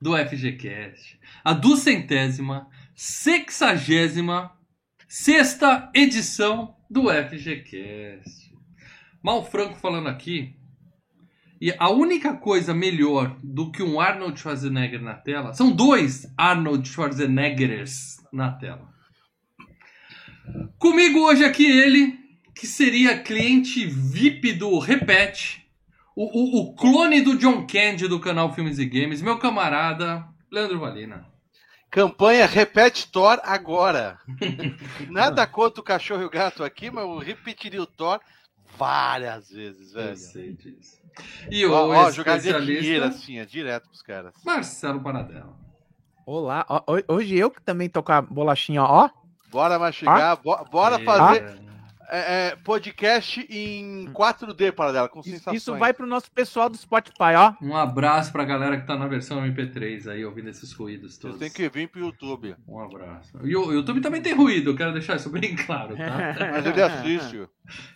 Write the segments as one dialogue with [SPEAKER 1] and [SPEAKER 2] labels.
[SPEAKER 1] do FGCast, a duzentésima, sexagésima, sexta edição do FGCast. Mal Franco falando aqui. E a única coisa melhor do que um Arnold Schwarzenegger na tela são dois Arnold Schwarzeneggers na tela. Comigo hoje aqui ele, que seria cliente VIP do Repete, o, o, o clone do John Candy do canal Filmes e Games, meu camarada Leandro Valina.
[SPEAKER 2] Campanha Repete Thor agora. Nada contra o cachorro e o gato aqui, mas eu repetiria o Thor várias vezes, velho.
[SPEAKER 1] Eu sei disso. E o
[SPEAKER 2] Ó, ó, dinheiro assim, é direto pros caras.
[SPEAKER 1] Marcelo Paradela.
[SPEAKER 3] Olá, ó, hoje eu que também tô com a bolachinha, ó.
[SPEAKER 2] Bora mastigar, bo- bora
[SPEAKER 1] É,
[SPEAKER 2] fazer é, é, podcast em 4D para dela, com
[SPEAKER 3] Isso,
[SPEAKER 2] sensações.
[SPEAKER 3] isso vai pro nosso pessoal do Spotify, ó.
[SPEAKER 1] Um abraço pra galera que tá na versão MP3 aí, ouvindo esses ruídos
[SPEAKER 2] Vocês
[SPEAKER 1] todos.
[SPEAKER 2] têm que vir pro YouTube.
[SPEAKER 1] Um abraço. E o YouTube também tem ruído, eu quero deixar isso bem claro, tá?
[SPEAKER 2] Mas ele assiste.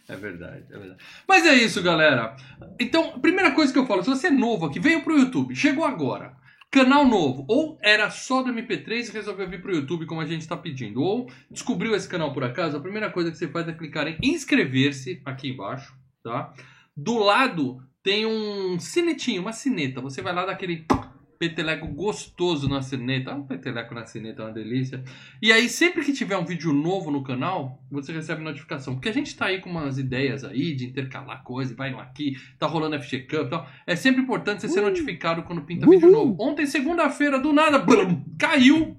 [SPEAKER 1] É verdade, é verdade. Mas é isso, galera. Então, primeira coisa que eu falo, se você é novo aqui, veio pro YouTube, chegou agora, canal novo, ou era só do MP3 e resolveu vir pro YouTube como a gente tá pedindo, ou descobriu esse canal por acaso, a primeira coisa que você faz é clicar em inscrever-se aqui embaixo, tá? Do lado tem um sinetinho, uma sineta. Você vai lá daquele peteleco gostoso na sineta. Um peteleco na sineta é uma delícia. E aí, sempre que tiver um vídeo novo no canal, você recebe notificação. Porque a gente tá aí com umas ideias aí de intercalar coisas, vai um aqui, tá rolando FG Cup e tal. É sempre importante você ser notificado quando pinta vídeo novo. Ontem, segunda-feira, do nada, blum, caiu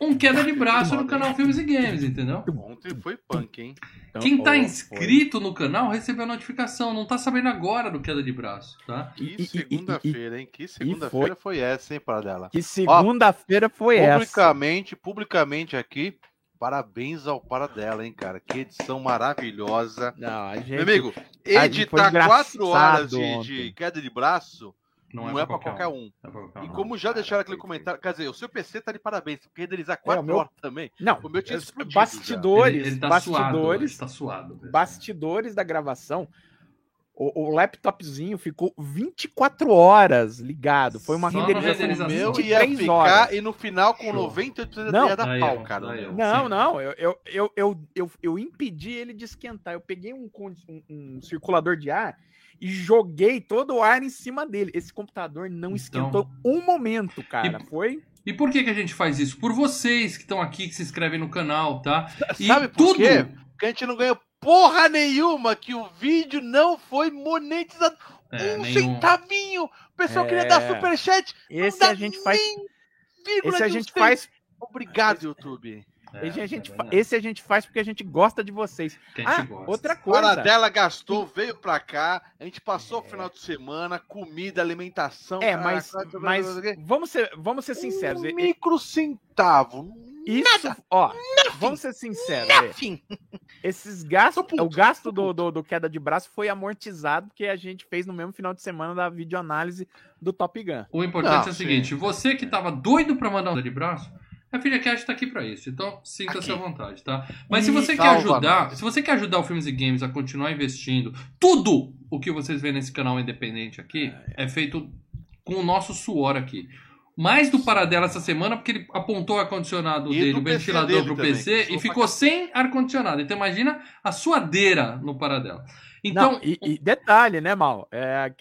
[SPEAKER 1] um queda de braço no canal Filmes e Games, entendeu?
[SPEAKER 2] Ontem foi punk, hein?
[SPEAKER 3] Então,
[SPEAKER 1] Quem tá inscrito no canal recebeu a notificação, não tá sabendo agora do queda de braço, tá?
[SPEAKER 2] Que segunda-feira, hein? Que segunda-feira foi essa, hein, para dela?
[SPEAKER 3] Que segunda-feira foi essa.
[SPEAKER 2] Publicamente, publicamente aqui, parabéns ao Paradela, hein, cara? Que edição maravilhosa.
[SPEAKER 3] Não, a gente...
[SPEAKER 2] Meu amigo,
[SPEAKER 3] a gente foi
[SPEAKER 2] editar quatro horas de, de queda de braço
[SPEAKER 1] Não,
[SPEAKER 2] não, é pra qualquer um.
[SPEAKER 1] um. É qualquer
[SPEAKER 2] E como já deixaram aquele comentário, quer dizer, o seu PC tá de parabéns, porque renderizar quatro
[SPEAKER 3] É, meu-
[SPEAKER 2] horas também.
[SPEAKER 3] Não,
[SPEAKER 2] O meu tinha
[SPEAKER 3] é,
[SPEAKER 2] explodido
[SPEAKER 3] bastidores,
[SPEAKER 1] Ele, ele tá suado,
[SPEAKER 3] bastidores,
[SPEAKER 1] ele tá suado.
[SPEAKER 3] bastidores da gravação. O, o laptopzinho ficou 24 horas ligado. Foi uma
[SPEAKER 1] Só
[SPEAKER 3] renderização de
[SPEAKER 2] meu
[SPEAKER 3] 23
[SPEAKER 2] ia ficar
[SPEAKER 3] horas.
[SPEAKER 2] e no final com
[SPEAKER 1] Show.
[SPEAKER 2] 98%
[SPEAKER 3] Não.
[SPEAKER 2] ia dar pau, cara.
[SPEAKER 3] Não,
[SPEAKER 1] Sim.
[SPEAKER 3] não, eu, eu, eu, eu, eu, eu impedi ele de esquentar. Eu peguei um, um- um circulador de ar e joguei todo o ar em cima dele. Esse computador não
[SPEAKER 1] Então-
[SPEAKER 3] esquentou um momento, cara. Foi.
[SPEAKER 1] E por que, que a gente faz isso? Por vocês que estão aqui, que se inscrevem no canal, tá? E
[SPEAKER 2] Sabe por
[SPEAKER 1] tudo.
[SPEAKER 2] quê? Porque a gente não ganhou porra nenhuma que o vídeo não foi monetizado.
[SPEAKER 1] É,
[SPEAKER 2] um
[SPEAKER 1] nenhum-
[SPEAKER 2] centavinho. O pessoal
[SPEAKER 3] É.
[SPEAKER 2] queria dar superchat.
[SPEAKER 3] Esse
[SPEAKER 2] dá
[SPEAKER 3] a gente faz. Esse a gente faz.
[SPEAKER 2] Obrigado, YouTube.
[SPEAKER 1] É,
[SPEAKER 3] esse, a gente,
[SPEAKER 1] é
[SPEAKER 3] fa-
[SPEAKER 1] verdade.
[SPEAKER 3] esse a gente faz porque a gente gosta de vocês.
[SPEAKER 1] Que a gente
[SPEAKER 3] Ah,
[SPEAKER 1] gosta.
[SPEAKER 3] outra
[SPEAKER 2] A
[SPEAKER 3] coisa.
[SPEAKER 2] hora dela gastou, veio pra cá. A gente passou o final de semana, comida, alimentação.
[SPEAKER 3] É,
[SPEAKER 2] cara,
[SPEAKER 3] mas,
[SPEAKER 2] coisa,
[SPEAKER 3] mas vamos ser, vamos ser sinceros.
[SPEAKER 2] Um
[SPEAKER 3] e-
[SPEAKER 2] micro centavo.
[SPEAKER 3] Isso, ó, vamos ser sinceros. é,
[SPEAKER 2] Enfim.
[SPEAKER 3] Esses gastos, o gasto do, do, do queda de braço foi amortizado porque a gente fez no mesmo final de semana da videoanálise do Top Gun.
[SPEAKER 1] O importante
[SPEAKER 2] Não,
[SPEAKER 1] é o
[SPEAKER 2] sim.
[SPEAKER 1] seguinte: você que tava doido pra mandar um de braço, a FilhaCast tá aqui pra isso. Então, sinta-se à vontade, tá? Mas se você quer
[SPEAKER 2] salva
[SPEAKER 1] ajudar,
[SPEAKER 2] nós.
[SPEAKER 1] se você quer ajudar o Filmes e Games a continuar investindo, tudo o que vocês vêem nesse canal independente aqui é feito com o nosso suor aqui. Mais do Paradela essa semana, porque ele apontou o ar-condicionado dele, o ventilador pro
[SPEAKER 2] também,
[SPEAKER 1] PC e ficou sem ar-condicionado. Então imagina a suadeira no Paradela. Então,
[SPEAKER 3] Não, e, e detalhe, né, Mal? É,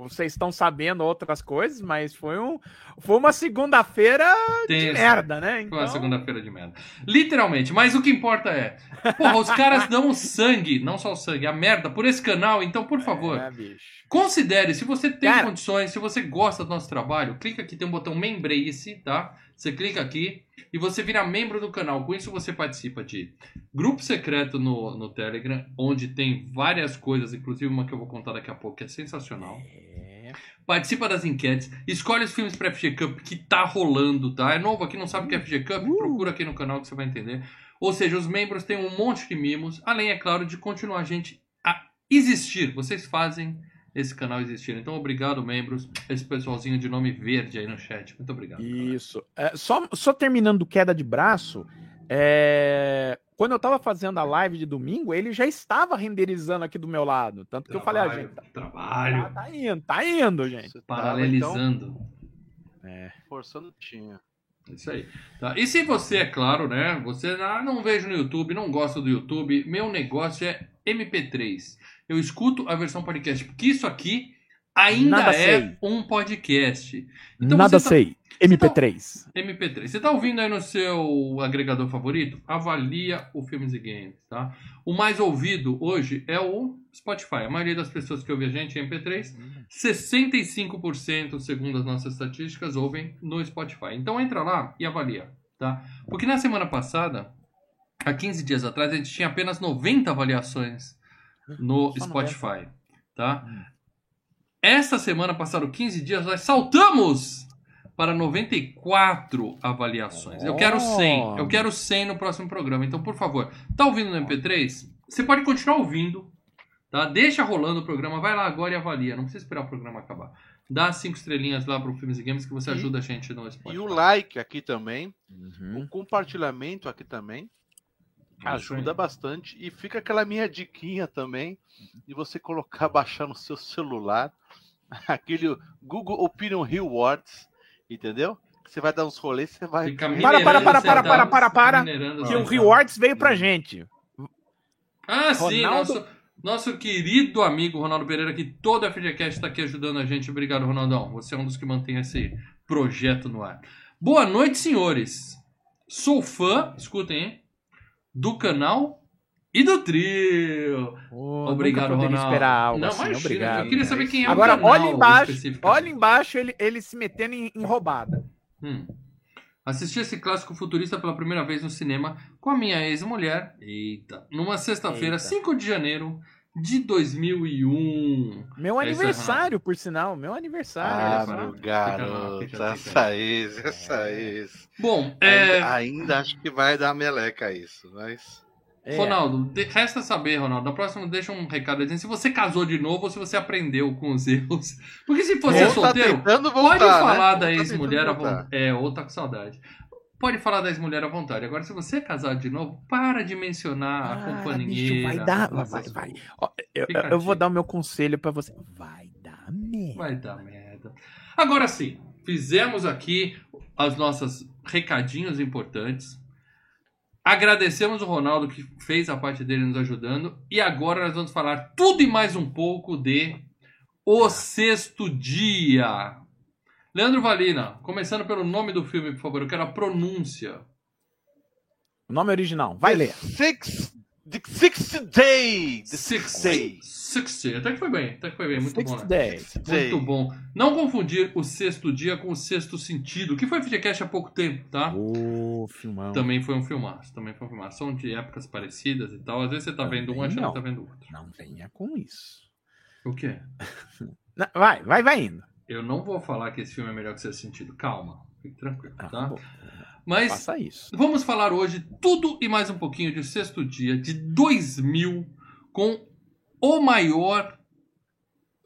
[SPEAKER 3] vocês estão sabendo outras coisas, mas foi, um, foi uma segunda-feira de merda, né?
[SPEAKER 1] Foi uma
[SPEAKER 3] Então,
[SPEAKER 1] segunda-feira de merda. Literalmente. Mas o que importa é. Porra, os caras dão o sangue, não só o sangue, a merda, por esse canal. Então, por favor,
[SPEAKER 3] É, bicho.
[SPEAKER 1] considere. Se você tem
[SPEAKER 3] Cara.
[SPEAKER 1] condições, se você gosta do nosso trabalho, clica aqui, tem um botão Membrace, tá? Você clica aqui e você vira membro do canal. Com isso, você participa de grupo secreto no, no Telegram, onde tem várias coisas, inclusive uma que eu vou contar daqui a pouco, que é sensacional.
[SPEAKER 3] É.
[SPEAKER 1] participa das enquetes, escolhe os filmes pra FG Cup que tá rolando, tá? É novo aqui, não sabe o que é FG Cup?
[SPEAKER 3] Uh.
[SPEAKER 1] Procura aqui no canal que você vai entender. Ou seja, os membros têm um monte de mimos, além, é claro, de continuar a gente a existir. Vocês fazem esse canal existir. Então, obrigado, membros. Esse pessoalzinho de nome verde aí no chat. Muito obrigado.
[SPEAKER 3] Isso. É, só, só terminando queda de braço, é, quando eu tava fazendo a live de domingo, ele já estava renderizando aqui do meu lado. Tanto que eu falei, ah, gente, tá,
[SPEAKER 1] Trabalho.
[SPEAKER 3] tá, tá indo, tá indo, gente.
[SPEAKER 2] Você
[SPEAKER 1] Paralelizando.
[SPEAKER 3] É.
[SPEAKER 2] então, forçando tinha.
[SPEAKER 1] Isso aí. Tá? E se você, é claro, né? Você ah, não vejo no YouTube, não gosta do YouTube, meu negócio é MP3. Eu escuto a versão podcast, porque isso aqui ainda
[SPEAKER 3] Nada
[SPEAKER 1] é
[SPEAKER 3] sei.
[SPEAKER 1] um podcast. Então
[SPEAKER 3] Nada
[SPEAKER 1] tá-
[SPEAKER 3] sei. MP3.
[SPEAKER 1] MP3. Você tá ouvindo aí no seu agregador favorito? Avalia o Filmes e Games, tá? O mais ouvido hoje é o Spotify. A maioria das pessoas que ouvem a gente em MP3, 65% segundo as nossas estatísticas ouvem no Spotify. Então entra lá e avalia, tá? Porque na semana passada, há 15 dias atrás, a gente tinha apenas 90 avaliações no
[SPEAKER 3] Só
[SPEAKER 1] Spotify, tá?
[SPEAKER 3] Hum.
[SPEAKER 1] Esta semana passaram 15 dias, nós saltamos para 94 avaliações. Eu quero 100. Eu quero 100 no próximo programa. Então, por favor, tá ouvindo no MP3? Você pode continuar ouvindo, tá? Deixa rolando o programa, vai lá agora e avalia. Não precisa esperar o programa acabar. Dá cinco estrelinhas lá pro Filmes e Games que você
[SPEAKER 2] E-
[SPEAKER 1] ajuda a gente no Spotify.
[SPEAKER 2] E o like aqui também,
[SPEAKER 3] Uhum.
[SPEAKER 2] o compartilhamento aqui também. Ajuda bastante. E fica aquela minha diquinha também de você colocar, baixar no seu celular aquele Google Opinion Rewards, entendeu? Você vai dar uns rolês, você vai.
[SPEAKER 1] Fica
[SPEAKER 3] Para, para, para, para, para, para, para. Que o
[SPEAKER 1] centavos.
[SPEAKER 3] Rewards veio pra gente.
[SPEAKER 1] Ah, sim,
[SPEAKER 3] Ronaldo-
[SPEAKER 1] nosso, nosso querido amigo Ronaldo Pereira, que todo a FGCast está aqui ajudando a gente. Obrigado, Ronaldão. Você é um dos que mantém esse projeto no ar. Boa noite, senhores. Sou fã, escutem, hein? Do canal e do trio.
[SPEAKER 3] Oh,
[SPEAKER 1] Obrigado,
[SPEAKER 3] nunca
[SPEAKER 1] Ronaldo.
[SPEAKER 3] esperar algo
[SPEAKER 1] Não,
[SPEAKER 3] assim,
[SPEAKER 1] imagina,
[SPEAKER 3] obrigado.
[SPEAKER 1] eu queria saber quem é
[SPEAKER 3] Agora,
[SPEAKER 1] o canal
[SPEAKER 3] olha embaixo, olha embaixo ele, ele se metendo em, em roubada.
[SPEAKER 1] Hum. Assisti esse clássico futurista pela primeira vez no cinema com a minha ex-mulher. Eita. Numa sexta-feira,
[SPEAKER 3] Eita.
[SPEAKER 1] 5 de janeiro de 2001.
[SPEAKER 3] Meu
[SPEAKER 1] É isso,
[SPEAKER 3] aniversário, por sinal, meu aniversário.
[SPEAKER 2] Ah, meu garoto, essa ex, essa ex.
[SPEAKER 1] Bom, é.
[SPEAKER 2] Ainda, ainda acho que vai dar meleca isso, mas.
[SPEAKER 3] É.
[SPEAKER 1] Ronaldo, resta saber, Ronaldo. Na próxima, deixa um recado dizendo se você casou de novo ou se você aprendeu com os erros. Porque se você é
[SPEAKER 2] Ou tá
[SPEAKER 1] solteiro,
[SPEAKER 2] voltar,
[SPEAKER 1] pode falar
[SPEAKER 2] né?
[SPEAKER 1] da
[SPEAKER 2] tá
[SPEAKER 1] ex-mulher. É, ou tá com saudade. Pode falar da ex-mulher à vontade. Agora, se você é casado de novo, para de mencionar a
[SPEAKER 3] Ah,
[SPEAKER 1] companheira.
[SPEAKER 3] bicho, vai dar, vai, vai.
[SPEAKER 1] coisas.
[SPEAKER 3] Ó, eu, eu vou dar o meu conselho pra você. Vai dar merda.
[SPEAKER 1] Vai dar merda. Agora sim, fizemos aqui as nossas recadinhos importantes. Agradecemos o Ronaldo que fez a parte dele nos ajudando. E agora nós vamos falar tudo e mais um pouco de O Sexto Dia. Leandro Valina, começando pelo nome do filme, por favor. Eu quero a pronúncia.
[SPEAKER 3] O nome original, vai ler.
[SPEAKER 2] Six, the sixth day. The
[SPEAKER 1] Six
[SPEAKER 2] sixth day.
[SPEAKER 1] Six Day. Até que foi bem, até que foi bem. Muito
[SPEAKER 3] Sixth
[SPEAKER 1] bom, né?
[SPEAKER 3] Day.
[SPEAKER 2] Sixth day.
[SPEAKER 1] Muito bom. Não confundir o sexto dia com o sexto sentido, que foi FGCast há pouco tempo, tá?
[SPEAKER 3] Ô, filmão.
[SPEAKER 1] Também foi um filmaço, também foi um filmaço. São de épocas parecidas e tal. Às vezes você tá vendo um achando
[SPEAKER 3] não.
[SPEAKER 1] que tá vendo outro.
[SPEAKER 3] Não venha com isso.
[SPEAKER 1] O quê?
[SPEAKER 3] Não, vai, vai, vai indo.
[SPEAKER 1] Eu não vou falar que esse filme é melhor que sexto sentido. Calma, fique tranquilo,
[SPEAKER 3] Ah,
[SPEAKER 1] tá?
[SPEAKER 3] bom,
[SPEAKER 1] Mas
[SPEAKER 3] faça isso.
[SPEAKER 1] vamos falar hoje tudo e mais um pouquinho de sexto dia de 2000 com o maior.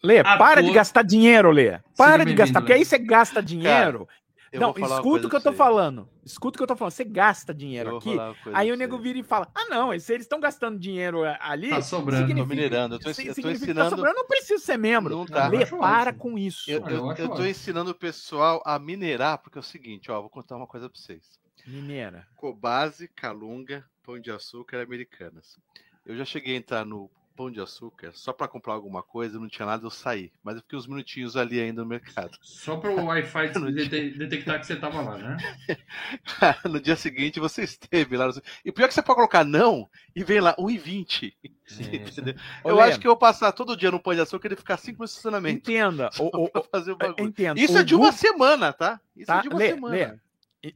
[SPEAKER 3] Lê,
[SPEAKER 1] Ator-
[SPEAKER 3] para de gastar dinheiro, Lê. Para de gastar, porque aí você gasta dinheiro.
[SPEAKER 2] Eu
[SPEAKER 3] não, escuta o que eu tô
[SPEAKER 2] você.
[SPEAKER 3] falando. Escuta o que eu tô falando. Você gasta dinheiro aqui. Aí o nego vira e fala: Ah, não, se eles estão gastando dinheiro é, ali.
[SPEAKER 1] Tá sobrando.
[SPEAKER 3] significa-
[SPEAKER 2] Tô minerando, eu tô- eu tô
[SPEAKER 3] significa que
[SPEAKER 2] ensinando-
[SPEAKER 3] Tá sobrando, eu não preciso ser membro.
[SPEAKER 2] Não tá.
[SPEAKER 3] Lê, para
[SPEAKER 1] ótimo.
[SPEAKER 3] com isso.
[SPEAKER 2] Eu, eu,
[SPEAKER 1] eu
[SPEAKER 2] eu tô ensinando o pessoal a minerar, porque é o seguinte, ó, vou contar uma coisa pra vocês.
[SPEAKER 3] Mineira.
[SPEAKER 2] Cobase, Calunga, Pão de Açúcar Americanas. Eu já cheguei a entrar no Pão de Açúcar só pra comprar alguma coisa, não tinha nada, eu saí. Mas eu fiquei uns minutinhos ali ainda no mercado.
[SPEAKER 1] Só para o Wi-Fi dete- detectar que você tava lá, né?
[SPEAKER 2] no dia seguinte você esteve lá. no- E pior é que você pode colocar não e vem lá 1,20.
[SPEAKER 1] Sim,
[SPEAKER 2] Entendeu? Eu
[SPEAKER 3] Lê,
[SPEAKER 2] acho que eu vou passar todo dia no Pão de Açúcar e ele ficar 5 minutos de estacionamento.
[SPEAKER 3] Entenda. O- o-
[SPEAKER 2] fazer o bagulho.
[SPEAKER 3] entenda.
[SPEAKER 2] Isso
[SPEAKER 3] o
[SPEAKER 2] é de uma
[SPEAKER 3] Google-
[SPEAKER 2] semana, tá? Isso
[SPEAKER 3] Tá,
[SPEAKER 2] é de uma
[SPEAKER 3] Lê,
[SPEAKER 2] semana.
[SPEAKER 3] Lê.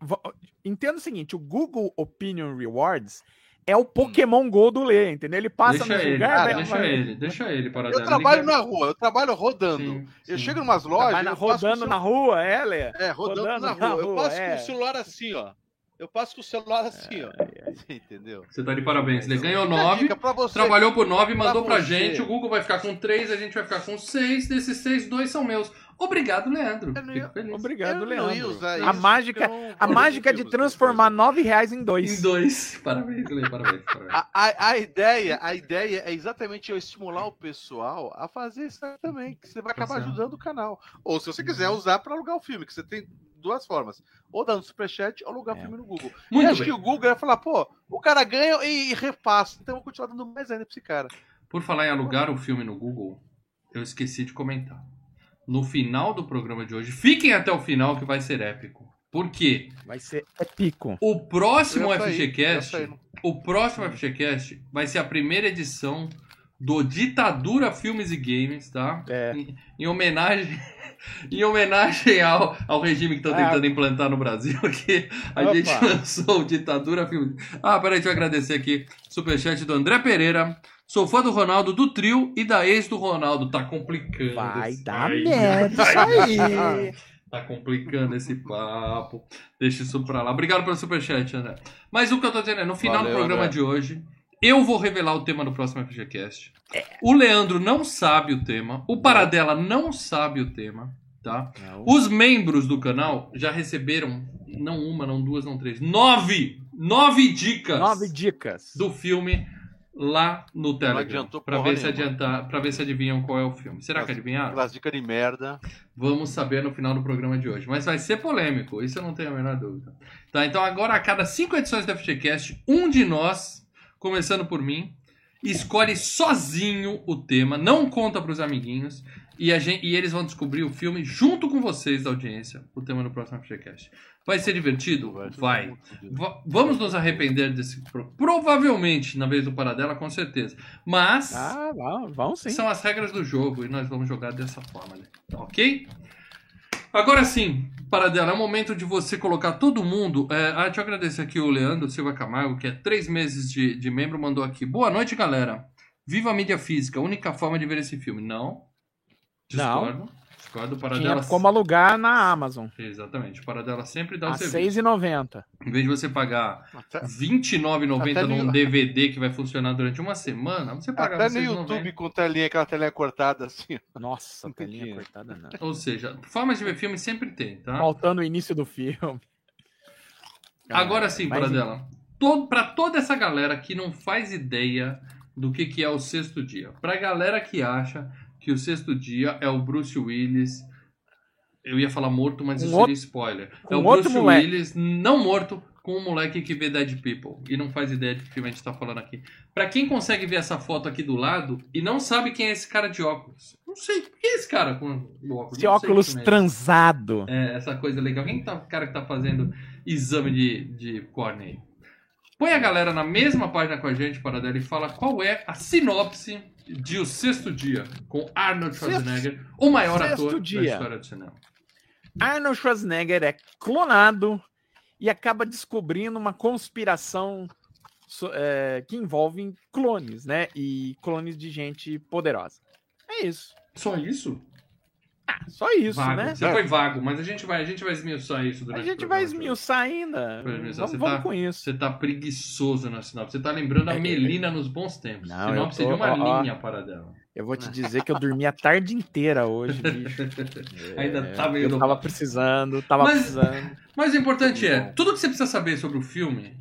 [SPEAKER 3] Entenda o seguinte: o Google Opinion Rewards é o Pokémon Go do Lê, entendeu? Ele passa
[SPEAKER 1] Deixa
[SPEAKER 3] no
[SPEAKER 1] ele,
[SPEAKER 3] lugar,
[SPEAKER 1] cara,
[SPEAKER 3] vai-
[SPEAKER 1] deixa
[SPEAKER 3] vai-
[SPEAKER 1] ele, deixa ele, para
[SPEAKER 2] Eu trabalho na rua, eu trabalho rodando.
[SPEAKER 1] Sim,
[SPEAKER 2] Eu
[SPEAKER 1] sim.
[SPEAKER 2] chego em umas lojas.
[SPEAKER 3] na-
[SPEAKER 2] eu
[SPEAKER 3] rodando
[SPEAKER 2] o
[SPEAKER 3] na rua, é, Lê?
[SPEAKER 2] É, rodando,
[SPEAKER 3] rodando
[SPEAKER 2] na
[SPEAKER 3] na
[SPEAKER 2] rua. Eu
[SPEAKER 3] rua,
[SPEAKER 2] passo
[SPEAKER 3] é.
[SPEAKER 2] com o celular assim, ó. Eu passo com o celular assim, ó. Você entendeu?
[SPEAKER 1] Você tá de parabéns. Ele ganhou
[SPEAKER 2] Minha
[SPEAKER 1] 9,
[SPEAKER 2] dica pra você.
[SPEAKER 1] trabalhou por 9, mandou pra
[SPEAKER 2] você.
[SPEAKER 1] gente. O Google vai ficar com 3, a gente vai ficar com 6. Desses 6, 2 são meus. Obrigado, Leandro.
[SPEAKER 2] Ia-.
[SPEAKER 3] Obrigado,
[SPEAKER 2] Eu
[SPEAKER 3] Leandro.
[SPEAKER 2] usar
[SPEAKER 3] A mágica,
[SPEAKER 2] não
[SPEAKER 3] a mágica de transformar nove reais em dois.
[SPEAKER 1] Em 2. Parabéns, Lê, parabéns. parabéns.
[SPEAKER 2] A, a, a ideia, a ideia é exatamente eu estimular o pessoal a fazer isso também, que você vai acabar ajudando o canal. Ou se você quiser usar para alugar o filme, que você tem duas formas. Ou dar no superchat ou alugar o
[SPEAKER 3] É.
[SPEAKER 2] filme no Google. e
[SPEAKER 1] Muito
[SPEAKER 2] acho
[SPEAKER 1] bem.
[SPEAKER 2] que o Google vai falar, pô, o cara ganha e, e repassa. Então eu vou continuar dando mais ainda pra esse cara.
[SPEAKER 1] Por falar em alugar o filme no Google, eu esqueci de comentar. No final do programa de hoje, fiquem até o final que vai ser épico. Por quê?
[SPEAKER 3] Vai ser épico.
[SPEAKER 1] O próximo
[SPEAKER 2] saí,
[SPEAKER 1] FGCast, o próximo FGCast vai ser a primeira edição do Ditadura Filmes e Games, tá?
[SPEAKER 3] É.
[SPEAKER 1] Em, em homenagem em homenagem ao, ao regime que estão
[SPEAKER 3] Ah.
[SPEAKER 1] tentando implantar no Brasil, que a
[SPEAKER 3] Opa.
[SPEAKER 1] gente lançou o Ditadura Filmes. Ah, peraí, deixa eu agradecer aqui. Superchat do André Pereira. Sou fã do Ronaldo, do trio e da ex do Ronaldo. Tá complicando.
[SPEAKER 3] Vai
[SPEAKER 1] esse-
[SPEAKER 3] dar
[SPEAKER 1] Ai,
[SPEAKER 3] merda isso aí.
[SPEAKER 1] Tá complicando esse papo. Deixa isso pra lá. Obrigado pelo superchat, André. Mas o que eu tô dizendo é, no final
[SPEAKER 2] Valeu,
[SPEAKER 1] do programa
[SPEAKER 2] André.
[SPEAKER 1] de hoje, eu vou revelar o tema do próximo FGCast. O Leandro não sabe o tema. O Paradela não sabe o tema, tá? Os membros do canal já receberam, não uma, não duas, não três, nove! Nove dicas
[SPEAKER 3] Nove dicas.
[SPEAKER 1] do filme lá no Telegram.
[SPEAKER 2] porra
[SPEAKER 1] ver, se adiantar, pra ver se adivinham qual é o filme. Será que adivinharam?
[SPEAKER 2] Aquelas dicas de merda.
[SPEAKER 1] Vamos saber no final do programa de hoje. Mas vai ser polêmico, isso eu não tenho a menor dúvida. Tá, então agora a cada cinco edições do FGCast, um de nós, começando por mim, escolhe sozinho o tema, não conta pros amiguinhos, e, gente, e eles vão descobrir o filme junto com vocês da audiência, o tema do próximo FGCast. Vai ser divertido? Vai. Va- vamos nos arrepender desse. pro- Provavelmente, na vez do Paradela, com certeza. Mas.
[SPEAKER 3] Ah, vão sim.
[SPEAKER 1] São as regras do jogo e nós vamos jogar dessa forma, né? Ok? Agora sim, Paradela, é o momento de você colocar todo mundo. É, ah, deixa eu agradecer aqui o Leandro Silva Camargo, que é três meses de, de membro, mandou aqui. Boa noite, galera. Viva a mídia física, única forma de ver esse filme. Não. Discordo. Discordo. O
[SPEAKER 3] Tinha
[SPEAKER 1] Paradela.
[SPEAKER 3] como alugar na Amazon.
[SPEAKER 1] Exatamente. O Paradela sempre dá o
[SPEAKER 3] A
[SPEAKER 1] serviço.
[SPEAKER 3] R$ 6,90.
[SPEAKER 1] Em vez de você pagar R$ 29,90
[SPEAKER 2] Até
[SPEAKER 1] num
[SPEAKER 2] no-
[SPEAKER 1] DVD que vai funcionar durante uma semana, você paga
[SPEAKER 2] até no
[SPEAKER 1] R$ 6,90.
[SPEAKER 2] YouTube com telinha, aquela telinha cortada assim.
[SPEAKER 3] Nossa,
[SPEAKER 2] Não
[SPEAKER 3] telinha
[SPEAKER 2] entendi.
[SPEAKER 3] cortada não.
[SPEAKER 1] Ou seja, formas de ver filme sempre tem, tá?
[SPEAKER 3] Faltando o início do filme.
[SPEAKER 1] Agora sim,
[SPEAKER 3] Mas-
[SPEAKER 1] Paradela. Todo, pra toda essa galera que não faz ideia do que, que é o sexto dia. Pra galera que acha que o sexto dia é o Bruce Willis. Eu ia falar morto, mas
[SPEAKER 3] Um
[SPEAKER 1] isso
[SPEAKER 3] outro-
[SPEAKER 1] seria spoiler. é o Bruce
[SPEAKER 3] moleque.
[SPEAKER 1] Willis não morto com um moleque que vê Dead People e não faz ideia de que filme a gente tá falando aqui. Pra quem consegue ver essa foto aqui do lado e não sabe quem é esse cara de óculos. Não sei, quem é esse cara com óculos?
[SPEAKER 3] Esse óculos
[SPEAKER 1] é.
[SPEAKER 3] transado.
[SPEAKER 1] É, essa coisa legal. Quem tá, o cara que tá fazendo exame de, de córnea aí? Põe a galera na mesma página com a gente, Paradela, e fala qual é a sinopse de O Sexto Dia, com Arnold Schwarzenegger, o maior
[SPEAKER 3] Sexto
[SPEAKER 1] ator da
[SPEAKER 3] Dia.
[SPEAKER 1] história do cinema.
[SPEAKER 3] Arnold Schwarzenegger é clonado e acaba descobrindo uma conspiração é, que envolve clones, né? E clones de gente poderosa. É isso.
[SPEAKER 1] Só isso?
[SPEAKER 3] Ah, só isso,
[SPEAKER 1] vago.
[SPEAKER 3] né?
[SPEAKER 1] Você foi vago, mas a gente vai, a gente vai esmiuçar isso
[SPEAKER 3] A
[SPEAKER 1] durante
[SPEAKER 3] gente
[SPEAKER 1] o
[SPEAKER 3] vai esmiuçar ainda.
[SPEAKER 1] Vai esmiuçar.
[SPEAKER 3] Vamos,
[SPEAKER 1] Você
[SPEAKER 3] vamos
[SPEAKER 1] tá-
[SPEAKER 3] com isso.
[SPEAKER 1] Você tá preguiçoso na sinopse. Você tá lembrando a
[SPEAKER 3] É, é,
[SPEAKER 1] Melina nos bons tempos.
[SPEAKER 3] Não,
[SPEAKER 1] sinopse
[SPEAKER 3] tô-
[SPEAKER 1] de uma
[SPEAKER 3] ó,
[SPEAKER 1] linha, Paradela.
[SPEAKER 3] Eu vou te dizer que eu dormi a tarde inteira hoje, bicho.
[SPEAKER 1] Ainda
[SPEAKER 3] É,
[SPEAKER 1] tá meio
[SPEAKER 3] Eu tava precisando, tava
[SPEAKER 1] Mas-
[SPEAKER 3] precisando.
[SPEAKER 1] Mas o importante é, tudo que você precisa saber sobre o filme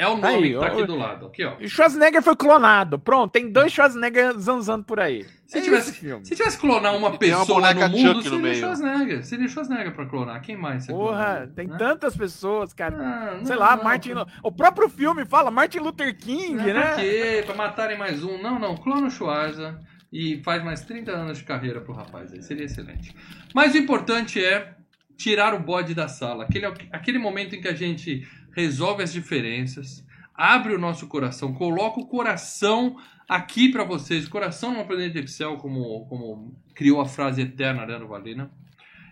[SPEAKER 1] é o nome
[SPEAKER 3] Aí,
[SPEAKER 1] que tá
[SPEAKER 3] ó,
[SPEAKER 1] aqui do lado. Aqui, ó.
[SPEAKER 3] Schwarzenegger foi clonado. Pronto, tem dois Schwarzenegger zanzando por aí.
[SPEAKER 1] Se
[SPEAKER 3] É
[SPEAKER 1] tivesse-. Se tivesse que clonar uma
[SPEAKER 2] uma
[SPEAKER 1] pessoa
[SPEAKER 2] boneca
[SPEAKER 1] no mundo,
[SPEAKER 2] no
[SPEAKER 1] seria
[SPEAKER 2] meio.
[SPEAKER 1] Schwarzenegger. Seria Schwarzenegger pra clonar. Quem mais você
[SPEAKER 3] Porra, tem
[SPEAKER 1] né?
[SPEAKER 3] tantas pessoas, cara.
[SPEAKER 1] Ah, não,
[SPEAKER 3] Sei lá,
[SPEAKER 1] não,
[SPEAKER 3] Martin.
[SPEAKER 1] não.
[SPEAKER 3] O próprio filme fala Martin Luther King,
[SPEAKER 1] Não,
[SPEAKER 3] né?
[SPEAKER 1] Pra quê? Pra matarem mais um. Não, não. Clona o Schwarza e faz mais 30 anos de carreira pro rapaz aí. Seria excelente. Mas o importante é tirar o bode da sala. Aquele, aquele momento em que a gente resolve as diferenças, abre o nosso coração, coloca o coração aqui pra vocês. Coração numa planeta de Excel, como, como criou a frase eterna Leandro Valina.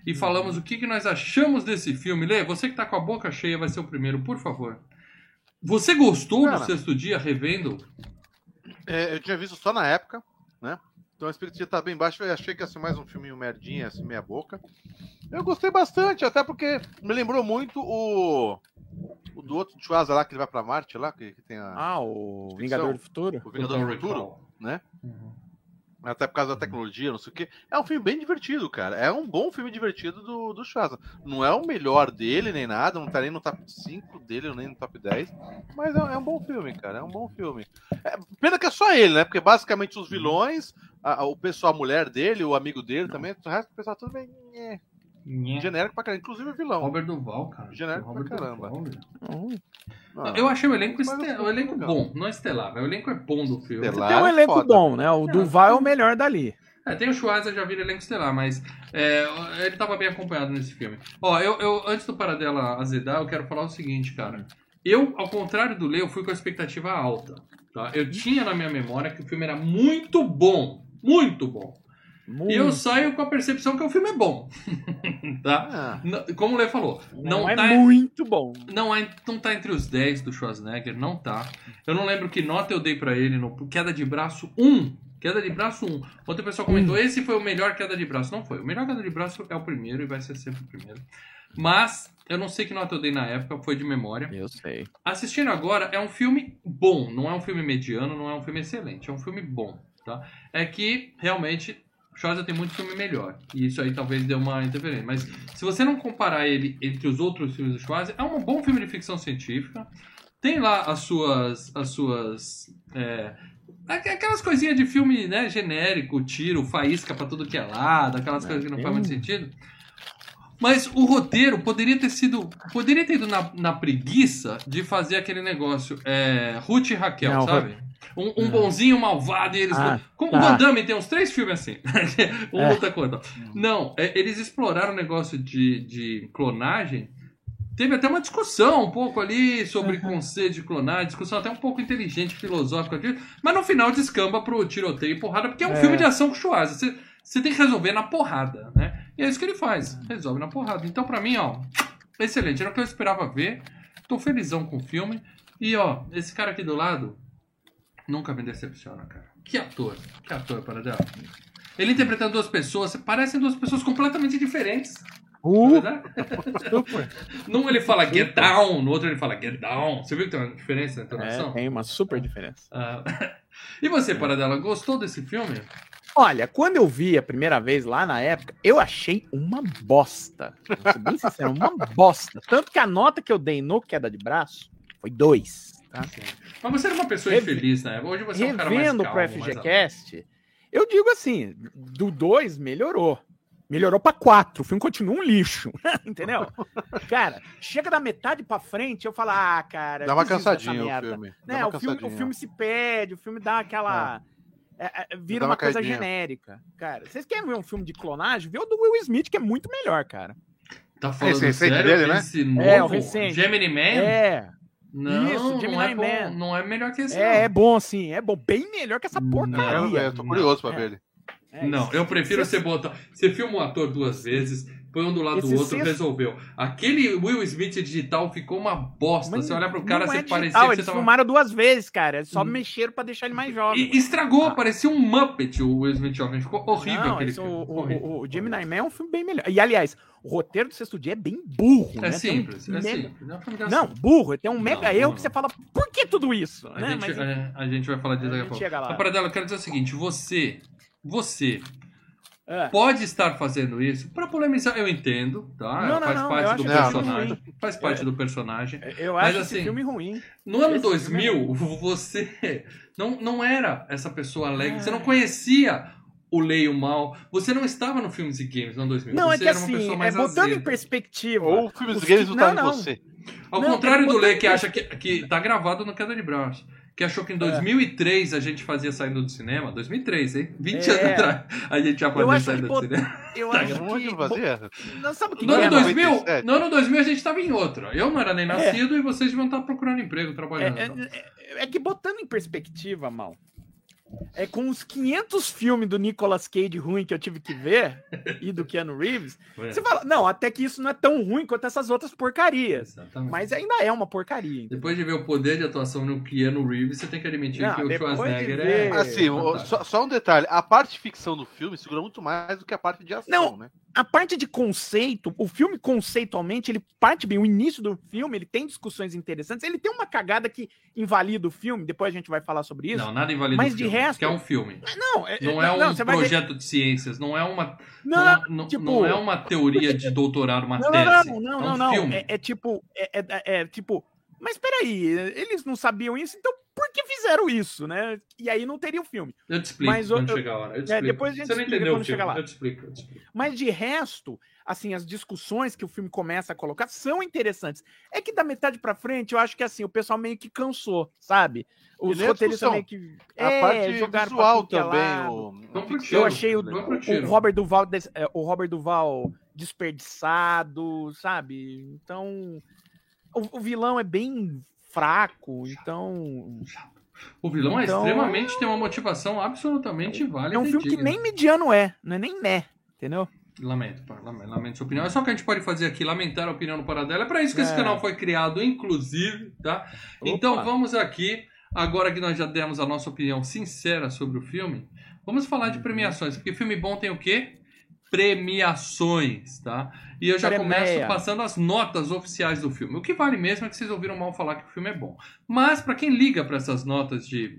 [SPEAKER 1] E falamos o que, que nós achamos desse filme. Lê, você que tá com a boca cheia vai ser o primeiro, por favor. Você gostou
[SPEAKER 2] Cara.
[SPEAKER 1] do sexto dia revendo?
[SPEAKER 2] É, eu tinha visto só na época, né? Então a expectativa tá bem baixa. Eu achei que ia ser mais um filminho merdinha, assim, meia boca. Eu gostei bastante, até porque me lembrou muito o. O do outro Chuasa lá, que ele vai pra Marte lá, que, que tem a.
[SPEAKER 3] Ah, o. Vingador do Futuro?
[SPEAKER 2] o Vingador do Futuro, né?
[SPEAKER 1] Uhum.
[SPEAKER 2] Até por causa da tecnologia, não sei o quê. É um filme bem divertido, cara. É um bom filme divertido do, do Schwarza. Não é o melhor dele, nem nada. Não tá nem no top 5 dele, nem no top 10. Mas é, é um bom filme, cara. É um bom filme. É, pena que é só ele, né? Porque basicamente os vilões, a- a- o pessoal, a mulher dele, o amigo dele também, o resto do pessoal tudo bem nhé,
[SPEAKER 1] Nhé.
[SPEAKER 2] genérico pra caramba. Inclusive o vilão.
[SPEAKER 1] Robert Duval, cara.
[SPEAKER 2] Genérico
[SPEAKER 1] Robert
[SPEAKER 2] pra caramba.
[SPEAKER 1] Duval.
[SPEAKER 2] Ah,
[SPEAKER 1] Eu achei o elenco, este... o elenco
[SPEAKER 2] legal.
[SPEAKER 1] bom, não estelar. mas O elenco é bom do filme.
[SPEAKER 2] Estelar.
[SPEAKER 3] Tem um
[SPEAKER 2] Claro,
[SPEAKER 3] elenco
[SPEAKER 2] foda.
[SPEAKER 3] bom, né? O Duval é o melhor dali.
[SPEAKER 1] É, tem o Schwarza já vira elenco estelar, mas é, ele tava bem acompanhado nesse filme. Ó, eu, eu antes do Paradela azedar, eu quero falar o seguinte, cara. Eu, ao contrário do Leo, fui com a expectativa alta. Tá? Eu tinha na minha memória que o filme era muito bom. Muito bom.
[SPEAKER 3] Muito.
[SPEAKER 1] E eu saio com a percepção que o filme é bom. tá?
[SPEAKER 2] ah,
[SPEAKER 1] Como o Leo falou,
[SPEAKER 3] não,
[SPEAKER 1] não,
[SPEAKER 3] é
[SPEAKER 1] tá
[SPEAKER 3] muito bom.
[SPEAKER 1] não, é, não tá entre os 10 do Schwarzenegger, não tá. Eu não lembro que nota eu dei pra ele no Queda de Braço 1. Queda de Braço 1. Outra pessoa comentou, esse foi o melhor Queda de Braço. Não foi. O melhor Queda de Braço é o primeiro e vai ser sempre o primeiro. Mas, eu não sei que nota eu dei na época, foi de memória.
[SPEAKER 3] Eu sei.
[SPEAKER 1] Assistindo agora, é um filme bom. Não é um filme mediano, não é um filme excelente. É um filme bom, tá? É que, realmente, Schwarza tem muito filme melhor. E isso aí talvez dê uma interferência. Mas se você não comparar ele entre os outros filmes do Schwarza, é um bom filme de ficção científica. Tem lá as suas. As suas é, aqu- aquelas coisinhas de filme né, genérico, tiro, faísca pra tudo que é lado, aquelas
[SPEAKER 3] É,
[SPEAKER 1] coisas que não fazem muito sentido. Mas o roteiro poderia ter sido. Poderia ter ido na, na preguiça de fazer aquele negócio. É, Ruth e Raquel,
[SPEAKER 3] Não,
[SPEAKER 1] sabe? Um, um bonzinho, um malvado, e eles.
[SPEAKER 3] Ah,
[SPEAKER 1] Como
[SPEAKER 3] tá.
[SPEAKER 1] o Van Damme tem uns três filmes assim. um
[SPEAKER 3] É.
[SPEAKER 1] luta outro. Não, é, eles exploraram o negócio de, de clonagem. Teve até uma discussão um pouco ali sobre conceito de clonagem, discussão até um pouco inteligente, filosófica aqui, mas no final descamba pro tiroteio e porrada, porque é um
[SPEAKER 3] É.
[SPEAKER 1] filme de ação com Schwarza. Você, você tem que resolver na porrada, né? E é isso que ele faz, resolve na porrada. Então, pra mim, ó, excelente. Era o que eu esperava ver. Tô felizão com o filme. E, ó, esse cara aqui do lado nunca me decepciona, cara. Que ator, que ator, para dela. Ele interpretando duas pessoas, parecem duas pessoas completamente diferentes. é
[SPEAKER 3] Uh, super.
[SPEAKER 1] Num ele fala get down, no outro ele fala get down. Você viu que tem uma diferença na entonação?
[SPEAKER 3] É, tem uma super diferença.
[SPEAKER 1] Ah, e você, Paradela, gostou desse filme?
[SPEAKER 3] Olha, quando eu vi a primeira vez lá na época, eu achei uma bosta. Vou ser bem sincero, uma bosta. Tanto que a nota que eu dei no queda de braço foi dois. Tá?
[SPEAKER 1] Mas você era uma pessoa
[SPEAKER 3] Revi-
[SPEAKER 1] infeliz, né? Hoje você é um cara mais
[SPEAKER 3] Revendo
[SPEAKER 1] calmo,
[SPEAKER 3] pro
[SPEAKER 1] mais
[SPEAKER 3] FGCast, eu digo assim, do 2 melhorou. Melhorou pra 4. O filme continua um lixo. Entendeu? Cara, chega da metade pra frente, eu falo, ah, cara.
[SPEAKER 2] dá uma cansadinha o filme.
[SPEAKER 3] Né,
[SPEAKER 2] uma
[SPEAKER 3] o, filme, o filme se perde, o filme dá aquela. é, é, vira
[SPEAKER 2] Dá
[SPEAKER 3] uma,
[SPEAKER 2] uma
[SPEAKER 3] coisa
[SPEAKER 2] caidinha.
[SPEAKER 3] genérica. Cara, vocês querem ver um filme de clonagem? Vê o do Will Smith, que é muito melhor, cara.
[SPEAKER 1] Tá falando
[SPEAKER 2] Esse
[SPEAKER 1] sério?
[SPEAKER 2] dele, né?
[SPEAKER 1] Esse novo?
[SPEAKER 3] É, o recente.
[SPEAKER 1] Gemini Man?
[SPEAKER 3] É,
[SPEAKER 1] Não,
[SPEAKER 3] Isso,
[SPEAKER 1] não,
[SPEAKER 3] Gemini
[SPEAKER 1] é bom,
[SPEAKER 3] Man.
[SPEAKER 1] não é melhor que esse,
[SPEAKER 3] é, é
[SPEAKER 1] não.
[SPEAKER 3] bom, sim. É bom. Bem melhor que essa
[SPEAKER 1] Não.
[SPEAKER 3] porcaria.
[SPEAKER 2] Ver, eu tô curioso pra
[SPEAKER 3] É.
[SPEAKER 2] ver ele.
[SPEAKER 3] É,
[SPEAKER 1] não, eu prefiro
[SPEAKER 3] Você-
[SPEAKER 1] você botar. Você filma um ator duas vezes, põe um do lado
[SPEAKER 3] Esse
[SPEAKER 1] do outro,
[SPEAKER 3] sexto-
[SPEAKER 1] resolveu. Aquele Will Smith digital ficou uma bosta.
[SPEAKER 3] Mas
[SPEAKER 1] você olha pro cara,
[SPEAKER 3] não
[SPEAKER 1] você
[SPEAKER 3] é
[SPEAKER 1] parecia
[SPEAKER 3] digital,
[SPEAKER 1] que
[SPEAKER 3] eles
[SPEAKER 1] você tava.
[SPEAKER 3] filmaram duas vezes, cara. Eles só
[SPEAKER 1] Hum.
[SPEAKER 3] mexeram pra deixar ele mais jovem.
[SPEAKER 1] E estragou,
[SPEAKER 3] Ah.
[SPEAKER 1] parecia um Muppet o Will Smith jovem. Ficou horrível
[SPEAKER 3] Não,
[SPEAKER 1] aquele
[SPEAKER 3] esse-
[SPEAKER 1] filme.
[SPEAKER 3] o,
[SPEAKER 1] horrível.
[SPEAKER 3] o, o Gemini Man é um filme bem melhor. E, aliás, o roteiro do sexto dia é bem burro,
[SPEAKER 1] É
[SPEAKER 3] né? Tem um
[SPEAKER 1] simples, é
[SPEAKER 3] mega-
[SPEAKER 1] simples. É
[SPEAKER 3] Não, burro. Tem um mega
[SPEAKER 1] Não,
[SPEAKER 3] erro que você fala, por que tudo isso?
[SPEAKER 1] A,
[SPEAKER 3] né?
[SPEAKER 1] gente,
[SPEAKER 3] Mas,
[SPEAKER 1] é, a gente vai falar disso daqui a pouco.
[SPEAKER 3] chega lá.
[SPEAKER 1] A Paradela, eu quero dizer o seguinte: você, você
[SPEAKER 3] é.
[SPEAKER 1] pode estar fazendo isso pra polemizar, eu entendo, tá?
[SPEAKER 3] Não, não,
[SPEAKER 1] faz
[SPEAKER 3] não,
[SPEAKER 1] parte
[SPEAKER 3] eu
[SPEAKER 1] do personagem.
[SPEAKER 3] é
[SPEAKER 1] Faz parte do personagem.
[SPEAKER 3] Eu
[SPEAKER 1] Mas,
[SPEAKER 3] acho
[SPEAKER 1] assim,
[SPEAKER 3] esse filme ruim.
[SPEAKER 1] No ano
[SPEAKER 3] Esse filme é
[SPEAKER 1] 2000, você não, não era essa pessoa alegre, você não
[SPEAKER 3] Ah.
[SPEAKER 1] conhecia o Leio Mal, você não estava no Filmes e Games no ano 2000.
[SPEAKER 3] Não,
[SPEAKER 1] você
[SPEAKER 3] é que
[SPEAKER 1] era uma
[SPEAKER 3] assim,
[SPEAKER 1] pessoa
[SPEAKER 3] é
[SPEAKER 1] mais
[SPEAKER 3] botando em
[SPEAKER 1] azeda.
[SPEAKER 3] perspectiva.
[SPEAKER 2] Ou filmes
[SPEAKER 3] os
[SPEAKER 2] gays
[SPEAKER 3] que-
[SPEAKER 2] lutaram
[SPEAKER 3] não,
[SPEAKER 2] em
[SPEAKER 3] não.
[SPEAKER 2] você.
[SPEAKER 1] Ao
[SPEAKER 3] Não,
[SPEAKER 1] contrário
[SPEAKER 3] é
[SPEAKER 1] do
[SPEAKER 3] botando
[SPEAKER 1] Lê,
[SPEAKER 3] em
[SPEAKER 1] que acha que, que tá gravado no Queda de Braço. Que achou que em
[SPEAKER 3] É.
[SPEAKER 1] 2003 a gente fazia saindo do cinema. 2003, hein? 20
[SPEAKER 3] É.
[SPEAKER 1] anos atrás a gente já fazia saindo do cinema.
[SPEAKER 3] Eu
[SPEAKER 1] Tá,
[SPEAKER 3] acho
[SPEAKER 2] Onde
[SPEAKER 3] que...
[SPEAKER 2] não fazia?
[SPEAKER 3] Não sabe o que,
[SPEAKER 1] No
[SPEAKER 3] que
[SPEAKER 1] ano,
[SPEAKER 3] é?
[SPEAKER 1] 2000,
[SPEAKER 2] 97.
[SPEAKER 1] no ano 2000 a gente tava em outra. Eu não era nem nascido e vocês deviam estar procurando emprego,
[SPEAKER 3] É,
[SPEAKER 1] trabalhando.
[SPEAKER 3] é- é- é que botando em perspectiva, mal. É com os 500 filmes do Nicolas Cage ruim que eu tive que ver e do Keanu Reeves,
[SPEAKER 1] É,
[SPEAKER 3] você fala, não, até que isso não é tão ruim quanto essas outras porcarias.
[SPEAKER 1] Exatamente.
[SPEAKER 3] Mas ainda é uma porcaria. entendeu?
[SPEAKER 1] Depois de ver o poder de atuação no Keanu Reeves, você tem que admitir
[SPEAKER 3] Não,
[SPEAKER 1] que o
[SPEAKER 3] de
[SPEAKER 1] Schwarzenegger
[SPEAKER 3] ver-
[SPEAKER 1] é.
[SPEAKER 2] Assim, só, só um detalhe: a parte de ficção do filme segura muito mais do que a parte de ação,
[SPEAKER 3] Não.
[SPEAKER 2] né?
[SPEAKER 3] A parte de conceito, o filme conceitualmente, ele parte bem. O início do filme, ele tem discussões interessantes. Ele tem uma cagada que invalida o filme, depois a gente vai falar sobre isso.
[SPEAKER 1] Não, nada invalida
[SPEAKER 3] Mas
[SPEAKER 1] o
[SPEAKER 3] de
[SPEAKER 1] filme,
[SPEAKER 3] resto-
[SPEAKER 1] Que é um filme.
[SPEAKER 3] Não, é,
[SPEAKER 1] Não é um
[SPEAKER 3] você vai ver-
[SPEAKER 1] projeto de ciências, não é uma.
[SPEAKER 3] Não,
[SPEAKER 1] Não, não,
[SPEAKER 3] tipo-
[SPEAKER 1] não é uma teoria de doutorado, uma
[SPEAKER 3] Não,
[SPEAKER 1] tese.
[SPEAKER 3] não, não,
[SPEAKER 1] é
[SPEAKER 3] não,
[SPEAKER 1] um
[SPEAKER 3] não. É, é tipo, é, é- é tipo, mas peraí, eles não sabiam isso, então por que fizeram isso, né? E aí não teria o filme.
[SPEAKER 1] Eu te explico
[SPEAKER 3] Mas
[SPEAKER 1] quando
[SPEAKER 3] eu-
[SPEAKER 1] chegar a hora. Eu te
[SPEAKER 3] é,
[SPEAKER 1] explico.
[SPEAKER 3] depois a gente
[SPEAKER 1] Você não entendeu
[SPEAKER 3] quando
[SPEAKER 1] o filme.
[SPEAKER 3] chegar lá.
[SPEAKER 1] Eu te explico, eu te explico.
[SPEAKER 3] Mas de resto, assim, as discussões que o filme começa a colocar são interessantes. É que da metade pra frente, eu acho que assim, o pessoal meio que cansou, sabe? Os roteiristas meio que.
[SPEAKER 2] A
[SPEAKER 3] é,
[SPEAKER 2] parte
[SPEAKER 3] jogaram
[SPEAKER 2] visual
[SPEAKER 3] é
[SPEAKER 2] também. O.
[SPEAKER 3] Eu achei o, o. Robert Duval, é, o Robert Duval desperdiçado, sabe? Então, o, o vilão é bem fraco, então
[SPEAKER 1] O vilão
[SPEAKER 3] Então-
[SPEAKER 1] é extremamente tem uma motivação absolutamente válida.
[SPEAKER 3] é um
[SPEAKER 1] e
[SPEAKER 3] filme que nem mediano é, não é nem né, entendeu?
[SPEAKER 1] Lamento, pá, lamento, lamento sua opinião. É só o que a gente pode fazer aqui, lamentar a opinião do Paradela. É para isso que esse
[SPEAKER 3] É.
[SPEAKER 1] canal foi criado, inclusive, tá? Então
[SPEAKER 3] Opa.
[SPEAKER 1] vamos aqui, agora que nós já demos a nossa opinião sincera sobre o filme, vamos falar de premiações. Porque filme bom tem o quê? Premiações, tá? E eu já
[SPEAKER 3] Premeia.
[SPEAKER 1] começo passando as notas oficiais do filme. O que vale mesmo é que vocês ouviram mal falar que o filme é bom. Mas para quem liga para essas notas de.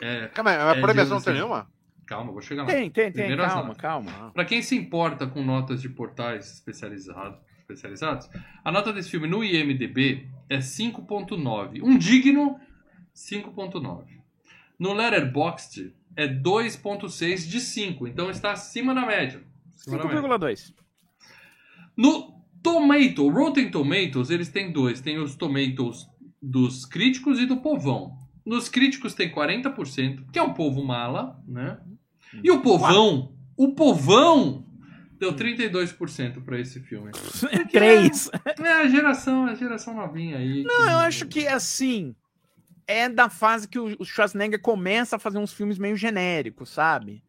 [SPEAKER 1] é,
[SPEAKER 2] Calma aí, a
[SPEAKER 1] É,
[SPEAKER 2] premiação não tem
[SPEAKER 1] assim.
[SPEAKER 2] nenhuma?
[SPEAKER 1] Calma, vou chegar lá.
[SPEAKER 3] Tem, tem, tem, calma,
[SPEAKER 1] notas.
[SPEAKER 3] calma.
[SPEAKER 1] Para quem se importa com notas de portais especializados, especializados, a nota desse filme no IMDb é 5.9. Um digno 5.9. No Letterboxd é 2.6 de 5, então está acima da média. Acima da média.
[SPEAKER 3] 5,2.
[SPEAKER 1] No Tomato, Rotten Tomatoes, eles têm dois. Tem os Tomatoes dos críticos e do povão. Nos críticos tem 40%, que é um povo mala, né? E o povão, o povão deu 32% para esse filme.
[SPEAKER 3] 3.
[SPEAKER 1] É a geração, a geração novinha aí.
[SPEAKER 3] Não, eu acho que assim. É da fase que o o Schwarzenegger começa a fazer uns filmes meio genéricos, sabe?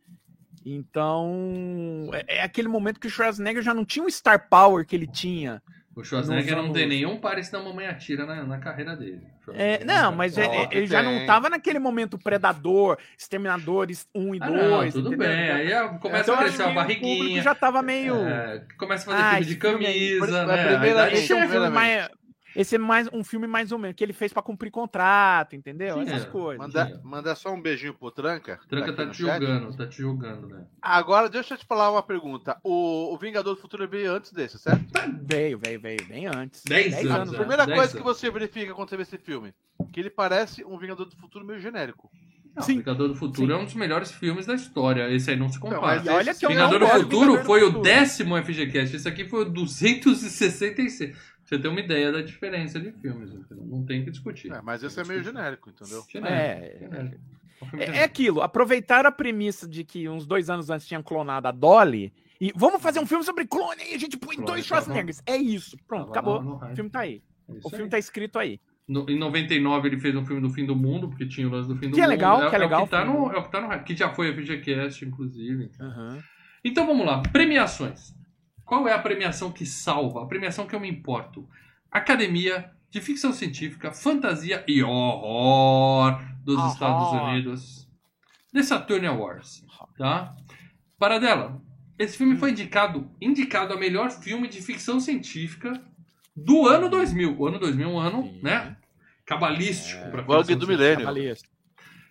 [SPEAKER 3] Então. É, é aquele momento que o Schwarzenegger já não tinha o Star Power que ele tinha.
[SPEAKER 1] O Schwarzenegger
[SPEAKER 3] nos
[SPEAKER 1] não tem nenhum Paris da Mamãe Atira na, na carreira dele.
[SPEAKER 3] É, não, mas é- é-
[SPEAKER 2] que
[SPEAKER 3] ele já não
[SPEAKER 2] tem.
[SPEAKER 3] tava naquele momento Predador, Exterminadores 1 e
[SPEAKER 1] Ah,
[SPEAKER 3] 2.
[SPEAKER 1] não, tudo
[SPEAKER 3] entendeu?
[SPEAKER 1] bem. Aí ah, começa
[SPEAKER 3] Então,
[SPEAKER 1] a crescer a
[SPEAKER 3] que o público
[SPEAKER 1] barriguinha.
[SPEAKER 3] já tava meio.
[SPEAKER 1] é, começa a fazer
[SPEAKER 3] Ah,
[SPEAKER 1] filme de
[SPEAKER 3] esse filme aí,
[SPEAKER 1] camisa,
[SPEAKER 2] isso,
[SPEAKER 1] né?
[SPEAKER 2] a
[SPEAKER 1] A
[SPEAKER 2] primeira
[SPEAKER 1] idade
[SPEAKER 2] vez
[SPEAKER 3] Esse Esse é mais um filme mais ou menos, que ele fez pra cumprir contrato, entendeu?
[SPEAKER 1] Sim,
[SPEAKER 3] Essas
[SPEAKER 1] é.
[SPEAKER 3] coisas.
[SPEAKER 2] Manda, manda só um beijinho pro Tranca.
[SPEAKER 1] Tranca tá
[SPEAKER 2] no
[SPEAKER 1] te
[SPEAKER 2] chat.
[SPEAKER 1] julgando, tá te julgando, né?
[SPEAKER 2] Agora, deixa eu te falar uma pergunta. O, o Vingador do Futuro veio antes desse, certo?
[SPEAKER 3] Veio, veio, veio, bem antes.
[SPEAKER 1] Dez
[SPEAKER 2] A
[SPEAKER 1] anos, né?
[SPEAKER 2] primeira
[SPEAKER 1] Dez
[SPEAKER 2] coisa que
[SPEAKER 1] anos.
[SPEAKER 2] você verifica quando você vê esse filme, que ele parece um Vingador do Futuro meio genérico.
[SPEAKER 1] Não,
[SPEAKER 3] Sim.
[SPEAKER 1] Vingador do Futuro
[SPEAKER 3] Sim.
[SPEAKER 1] é um dos melhores filmes da história. Esse aí não se compara.
[SPEAKER 3] E olha que
[SPEAKER 1] Vingador
[SPEAKER 3] não
[SPEAKER 1] do Futuro
[SPEAKER 3] Vingador do
[SPEAKER 1] foi o
[SPEAKER 3] Futuro.
[SPEAKER 1] décimo FGCast. Esse aqui foi o 266. Você ter uma ideia da diferença de filmes. entendeu? Não tem que discutir.
[SPEAKER 2] É, mas esse é meio genérico, entendeu?
[SPEAKER 1] Genérico,
[SPEAKER 3] É,
[SPEAKER 1] genérico. É filme
[SPEAKER 3] É, é aquilo, aproveitar a premissa de que uns dois anos antes tinham clonado a Dolly e vamos fazer um filme sobre clone e a gente põe
[SPEAKER 1] Clone,
[SPEAKER 3] dois
[SPEAKER 1] tá.
[SPEAKER 3] Schwarzeneggers. É isso, pronto,
[SPEAKER 1] Tava
[SPEAKER 3] acabou.
[SPEAKER 1] hype.
[SPEAKER 3] O filme tá aí.
[SPEAKER 1] É
[SPEAKER 3] O filme
[SPEAKER 1] aí.
[SPEAKER 3] tá escrito aí.
[SPEAKER 1] No- em 99 ele fez um filme do fim do mundo, porque tinha o lance do fim do
[SPEAKER 3] Que é
[SPEAKER 1] mundo.
[SPEAKER 3] legal, que é
[SPEAKER 1] o
[SPEAKER 3] legal,
[SPEAKER 1] que tá no, é o que tá no que já foi a FGCast, inclusive. Então vamos lá, premiações. Qual é a premiação que salva? A premiação que eu me importo. Academia de Ficção Científica, Fantasia e Horror dos
[SPEAKER 3] Horror.
[SPEAKER 1] Estados Unidos. The Saturn Awards, tá? Paradela, esse filme foi indicado, indicado a melhor filme de ficção científica do ano 2000. O ano 2000 é um ano,
[SPEAKER 3] Sim.
[SPEAKER 1] né? Cabalístico. pra
[SPEAKER 2] Bug do
[SPEAKER 1] científica.
[SPEAKER 2] milênio.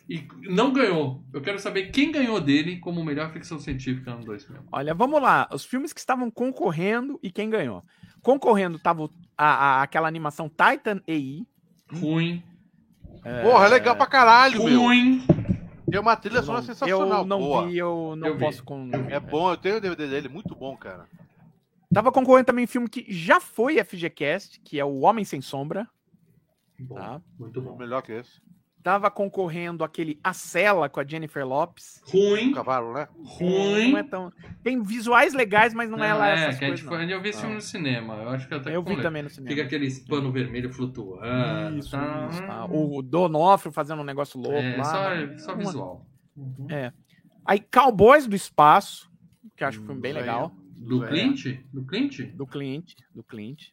[SPEAKER 1] E não ganhou. Eu quero saber quem ganhou dele como melhor ficção científica no ano 2000.
[SPEAKER 3] Olha, vamos lá. Os filmes que estavam concorrendo e quem ganhou. Concorrendo tava a, a- aquela animação Titan AI.
[SPEAKER 1] Ruim.
[SPEAKER 2] Porra, é legal pra caralho, meu.
[SPEAKER 1] Ruim.
[SPEAKER 2] Tem uma trilha
[SPEAKER 3] Eu
[SPEAKER 2] sonora
[SPEAKER 3] não,
[SPEAKER 2] sensacional.
[SPEAKER 3] eu não
[SPEAKER 2] boa.
[SPEAKER 3] vi, eu não
[SPEAKER 1] Eu vi.
[SPEAKER 3] posso. Com...
[SPEAKER 2] É bom, eu tenho o DVD dele, muito bom, cara.
[SPEAKER 3] Tava concorrendo também um filme que já foi FGCast, que é O Homem Sem Sombra.
[SPEAKER 1] Bom,
[SPEAKER 3] Tá.
[SPEAKER 1] Muito bom.
[SPEAKER 2] Melhor que esse.
[SPEAKER 3] Tava concorrendo aquele A Cela com a Jennifer Lopes.
[SPEAKER 1] Ruim.
[SPEAKER 2] O cavalo, né?
[SPEAKER 1] Ruim.
[SPEAKER 3] Não é tão... Tem visuais legais, mas não é lá
[SPEAKER 1] é,
[SPEAKER 3] essas
[SPEAKER 1] que a gente
[SPEAKER 3] coisas.
[SPEAKER 1] foi, eu vi esse filme
[SPEAKER 3] Não.
[SPEAKER 1] no cinema. Eu acho que até
[SPEAKER 3] Eu vi também no cinema.
[SPEAKER 1] Fica aquele pano vermelho flutuando.
[SPEAKER 3] Isso,
[SPEAKER 1] tá?
[SPEAKER 3] isso, tá. O Donofrio fazendo um negócio louco
[SPEAKER 1] É,
[SPEAKER 3] lá.
[SPEAKER 1] só,
[SPEAKER 3] né?
[SPEAKER 1] só
[SPEAKER 3] Uma-
[SPEAKER 1] visual. Uhum.
[SPEAKER 3] É. Aí, Cowboys do Espaço, que eu acho que foi
[SPEAKER 2] Hum,
[SPEAKER 3] bem
[SPEAKER 2] aí,
[SPEAKER 3] legal.
[SPEAKER 1] Do
[SPEAKER 2] É.
[SPEAKER 1] Clint? Do Clint?
[SPEAKER 3] Do Clint. Do Clint.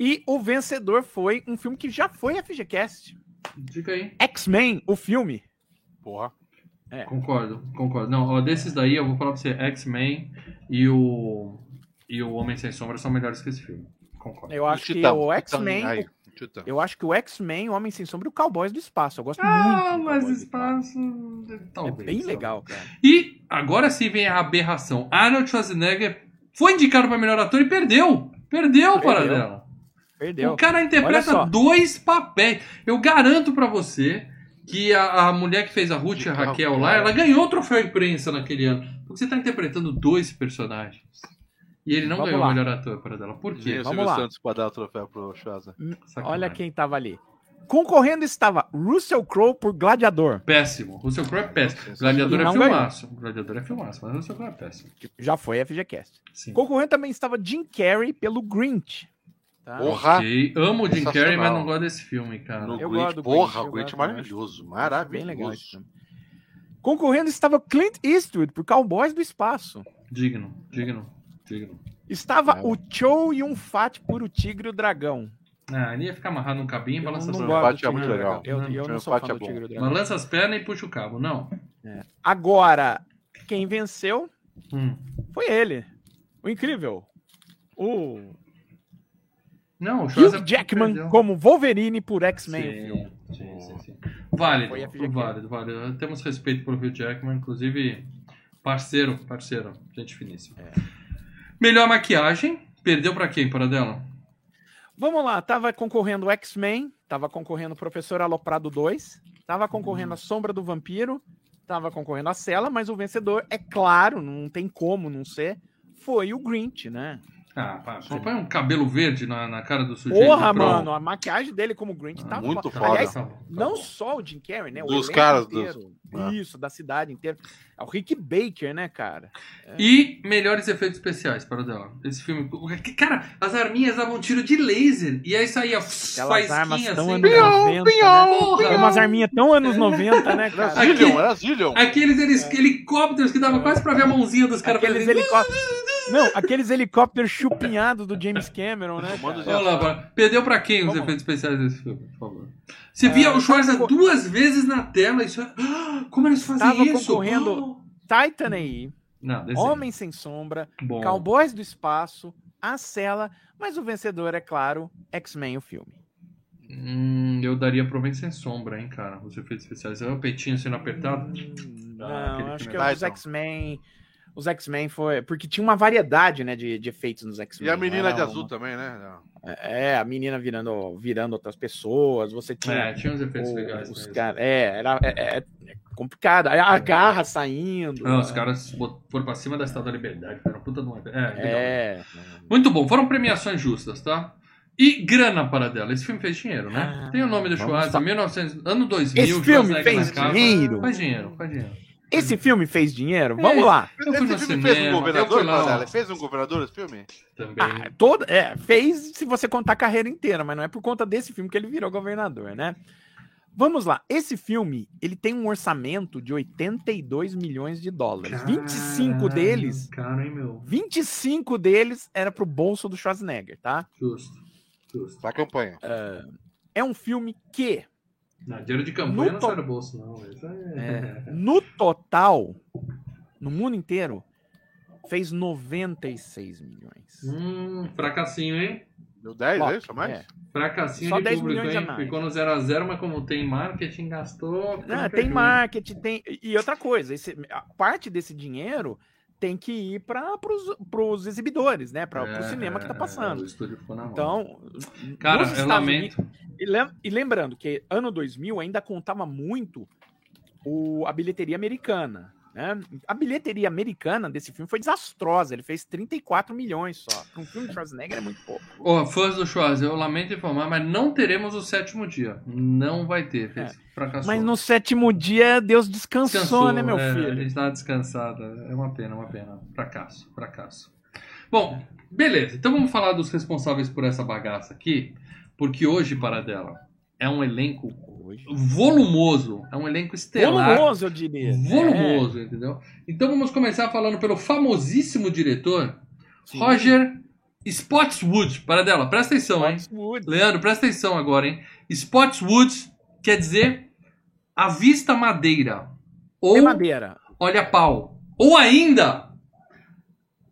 [SPEAKER 3] E o vencedor foi um filme que já foi FGCast.
[SPEAKER 1] Diga aí.
[SPEAKER 3] X-Men, o filme.
[SPEAKER 2] Porra.
[SPEAKER 1] Concordo, concordo. Não, ó, desses daí eu vou falar pra você, X-Men e o. E o Homem Sem Sombra são melhores que esse filme. Concordo.
[SPEAKER 3] Eu acho que o X-Men. Eu acho que o X-Men, o Homem Sem Sombra e o Cowboys do Espaço. Eu gosto
[SPEAKER 1] Ah,
[SPEAKER 3] muito. do
[SPEAKER 1] mas espaço.
[SPEAKER 3] É
[SPEAKER 1] Talvez.
[SPEAKER 3] bem
[SPEAKER 1] talvez.
[SPEAKER 3] legal, cara.
[SPEAKER 1] E agora sim vem a aberração. Arnold Schwarzenegger foi indicado para melhor ator e perdeu. Perdeu, para
[SPEAKER 3] Perdeu.
[SPEAKER 1] dela.
[SPEAKER 3] Perdeu.
[SPEAKER 1] O cara interpreta dois papéis. Eu garanto pra você que a, a mulher que fez a Ruth e a
[SPEAKER 2] Que
[SPEAKER 1] Raquel lá, ela ganhou o troféu imprensa naquele ano. Porque você tá interpretando dois personagens. E ele não
[SPEAKER 3] Vamos
[SPEAKER 1] ganhou o
[SPEAKER 3] lá.
[SPEAKER 1] melhor ator para dela. Por quê?
[SPEAKER 2] o
[SPEAKER 3] Vamos lá.
[SPEAKER 2] Santos pra dar o troféu pro Schwarza.
[SPEAKER 1] Sacanagem.
[SPEAKER 3] Olha quem tava ali. Concorrendo estava Russell Crowe por Gladiador.
[SPEAKER 1] Péssimo. Russell Crowe é péssimo. Gladiador é filmaço. Gladiador é filmaço, mas Russell Crowe é péssimo.
[SPEAKER 3] Já foi FGCast.
[SPEAKER 1] Sim.
[SPEAKER 3] Concorrendo também estava Jim Carrey pelo Grinch. Tá?
[SPEAKER 2] Porra.
[SPEAKER 1] Ok. Amo o Jim. Carrey, mas não gosto desse filme, cara.
[SPEAKER 2] No
[SPEAKER 3] Eu
[SPEAKER 2] Grinch,
[SPEAKER 3] gosto do
[SPEAKER 2] porra,
[SPEAKER 3] Grinch,
[SPEAKER 2] o Grinch
[SPEAKER 3] gosto,
[SPEAKER 2] maravilhoso.
[SPEAKER 3] Bem
[SPEAKER 2] Maravilhoso.
[SPEAKER 3] legal esse filme. Concorrendo estava Clint Eastwood por Cowboys do Espaço.
[SPEAKER 1] Digno, digno, digno.
[SPEAKER 3] Estava
[SPEAKER 2] É.
[SPEAKER 3] o Chow Yun-Fat por O Tigre e o Dragão.
[SPEAKER 1] Ah, ele ia ficar amarrado num cabinho e
[SPEAKER 3] Eu
[SPEAKER 1] balança as pernas.
[SPEAKER 2] é muito
[SPEAKER 3] e
[SPEAKER 2] legal.
[SPEAKER 3] Eu, eu não sou
[SPEAKER 2] Yun-Fat
[SPEAKER 3] fã
[SPEAKER 2] é
[SPEAKER 3] do. Tigre e o Dragão.
[SPEAKER 1] Balança as pernas e puxa o cabo. Não.
[SPEAKER 3] Agora, quem venceu
[SPEAKER 1] Hum.
[SPEAKER 3] foi ele. O incrível. O
[SPEAKER 1] Não, o
[SPEAKER 3] Hugh Jackman
[SPEAKER 1] perdeu.
[SPEAKER 3] como Wolverine por X-Men.
[SPEAKER 1] Sim, sim, sim, sim. Válido, válido, válido. Temos respeito por Hugh Jackman, inclusive parceiro, parceiro, gente finíssima.
[SPEAKER 3] É.
[SPEAKER 1] Melhor maquiagem, perdeu pra quem, para dela?
[SPEAKER 3] Vamos lá, tava concorrendo o X-Men, tava concorrendo o Professor Aloprado 2, tava
[SPEAKER 1] Hum.
[SPEAKER 3] concorrendo a Sombra do Vampiro, tava concorrendo a Cela, mas o vencedor, é claro, não tem como não ser, foi o Grinch, né?
[SPEAKER 1] Ah, pá, só põe um cabelo verde na, na cara do sujeito.
[SPEAKER 3] Porra,
[SPEAKER 1] pronto.
[SPEAKER 3] mano, a maquiagem dele como Grinch tá
[SPEAKER 2] Muito
[SPEAKER 3] fo-
[SPEAKER 2] foda.
[SPEAKER 3] Aliás,
[SPEAKER 1] Tá tá
[SPEAKER 3] não só o Jim Carrey, né? O
[SPEAKER 2] Dos caras dos-
[SPEAKER 3] inteiro.
[SPEAKER 2] Ah.
[SPEAKER 3] Isso, da cidade inteira. É o Rick Baker, né, cara?
[SPEAKER 1] E melhores efeitos especiais, para dela. Esse filme. Cara, as arminhas davam um tiro de laser. E aí saía
[SPEAKER 3] Aquelas armas tão
[SPEAKER 1] assim.
[SPEAKER 3] anos 90, né? Umas arminhas tão anos 90, né,
[SPEAKER 2] Era
[SPEAKER 3] cara?
[SPEAKER 1] Aqui-
[SPEAKER 2] Zillion, era Zillion.
[SPEAKER 1] Aqueles helis- helicópteros que dava quase pra ver a mãozinha dos caras
[SPEAKER 3] Aqueles helicópteros. Não, aqueles helicópteros chupinhados do James Cameron, né?
[SPEAKER 2] Comandos
[SPEAKER 3] cara?
[SPEAKER 2] de
[SPEAKER 1] Vamos lá, bora. Perdeu pra quem os efeitos especiais desse filme, por favor? Você
[SPEAKER 3] Ah,
[SPEAKER 1] via o Schwarza
[SPEAKER 3] tava
[SPEAKER 1] duas vezes na tela, isso é... Ah, Como eles fazem
[SPEAKER 3] Tava
[SPEAKER 1] isso?
[SPEAKER 3] concorrendo- Titan aí,
[SPEAKER 1] Não.
[SPEAKER 3] Homem Sem Sombra,
[SPEAKER 1] Bom.
[SPEAKER 3] Cowboys do Espaço, A Cela, mas o vencedor é, claro, X-Men, o filme.
[SPEAKER 1] Hum, eu daria pro Homem Sem Sombra, hein, cara, os efeitos especiais. É o peitinho sendo apertado.
[SPEAKER 3] Hum,
[SPEAKER 1] Ah,
[SPEAKER 3] Não, acho que
[SPEAKER 1] filme
[SPEAKER 2] é
[SPEAKER 3] os. X-Men. Os X-Men foi. Porque tinha uma variedade, né, de, de efeitos nos X-Men.
[SPEAKER 2] E a menina
[SPEAKER 3] Era
[SPEAKER 2] de azul
[SPEAKER 3] uma-
[SPEAKER 2] também, né?
[SPEAKER 3] É, a menina virando, virando outras pessoas. Você tinha.
[SPEAKER 1] É, tinha uns efeitos
[SPEAKER 3] o-
[SPEAKER 1] legais.
[SPEAKER 3] os cara, é, era é, é- é complicado. A garra saindo.
[SPEAKER 1] Não, os
[SPEAKER 3] né?
[SPEAKER 1] caras bot- foram pra cima da Estátua da Liberdade, fizeram puta de uma... É, legal.
[SPEAKER 3] É.
[SPEAKER 1] Muito bom, foram premiações justas, tá? E grana para dela. Esse filme fez dinheiro, né?
[SPEAKER 3] Ah,
[SPEAKER 1] Tem o nome do
[SPEAKER 3] fa-
[SPEAKER 1] 1900, ano 2000.
[SPEAKER 3] Esse filme
[SPEAKER 1] Schwarzenegger
[SPEAKER 3] fez dinheiro?
[SPEAKER 1] Faz dinheiro, faz dinheiro.
[SPEAKER 3] Esse filme fez dinheiro? Vamos
[SPEAKER 1] É.
[SPEAKER 3] lá.
[SPEAKER 2] Esse filme
[SPEAKER 1] cinema,
[SPEAKER 2] fez um governador,
[SPEAKER 1] ó.
[SPEAKER 2] Fez um governador esse filme?
[SPEAKER 1] Também.
[SPEAKER 3] Ah, todo, é, fez se você contar a carreira inteira, mas não é por conta desse filme que ele virou governador, né? Vamos lá. Esse filme, ele tem um orçamento de 82 milhões de dólares. 25
[SPEAKER 1] Caralho,
[SPEAKER 3] deles,
[SPEAKER 1] Caro, hein, meu?
[SPEAKER 3] 25 deles era pro bolso do Schwarzenegger, tá?
[SPEAKER 1] Justo. Justo.
[SPEAKER 2] Pra campanha.
[SPEAKER 3] É um filme que,
[SPEAKER 1] Não, dinheiro de campanha
[SPEAKER 3] No
[SPEAKER 1] não
[SPEAKER 3] to-
[SPEAKER 1] sai do bolso, não. Isso é...
[SPEAKER 3] no total, no mundo inteiro, fez 96 milhões.
[SPEAKER 1] Hum, fracassinho, hein?
[SPEAKER 2] Deu 10,
[SPEAKER 3] Flop,
[SPEAKER 2] é isso? Mais?
[SPEAKER 3] é.
[SPEAKER 1] Fracassinho
[SPEAKER 3] Só
[SPEAKER 1] de
[SPEAKER 3] 10
[SPEAKER 1] público,
[SPEAKER 3] milhões a
[SPEAKER 1] hein?
[SPEAKER 3] mais.
[SPEAKER 1] Ficou no 0 a 0 mas como tem marketing, gastou. ficou
[SPEAKER 3] Ah, tem marketing, tem. E outra coisa, esse, a parte desse dinheiro tem que ir para os exibidores, né? Para o
[SPEAKER 1] É,
[SPEAKER 3] cinema que tá
[SPEAKER 1] é,
[SPEAKER 3] passando.
[SPEAKER 1] o ficou na mão.
[SPEAKER 3] Então,
[SPEAKER 1] Cara, eu lamento.
[SPEAKER 3] E, lem- e lembrando que ano 2000 ainda contava muito o, a bilheteria americana. Né? A bilheteria americana desse filme foi desastrosa. Ele fez 34 milhões só. Para um filme de Schwarzenegger é muito pouco.
[SPEAKER 1] Ó, fãs do Schwarz, eu lamento informar, mas não teremos o sétimo dia. Não vai ter. Fez, fracassou.
[SPEAKER 3] É. Mas no sétimo dia, Deus descansou,
[SPEAKER 1] Descansou,
[SPEAKER 3] né, meu
[SPEAKER 1] é, A
[SPEAKER 3] filho?
[SPEAKER 1] gente tava descansada. É uma pena, uma pena. Fracasso, fracasso. Bom, beleza. Então vamos falar dos responsáveis por essa bagaça aqui. Porque hoje, para dela, é um elenco
[SPEAKER 3] Hoje.
[SPEAKER 1] volumoso. É um elenco estelar.
[SPEAKER 3] Volumoso, eu diria.
[SPEAKER 1] Volumoso, entendeu? Então vamos começar falando pelo famosíssimo diretor
[SPEAKER 3] Sim.
[SPEAKER 1] Roger Spotswood. Para dela, presta atenção, hein?
[SPEAKER 3] Spotswood.
[SPEAKER 1] Leandro, presta atenção agora, hein? Spotswood quer dizer a vista madeira. Ou
[SPEAKER 3] É madeira.
[SPEAKER 1] olha pau. Ou ainda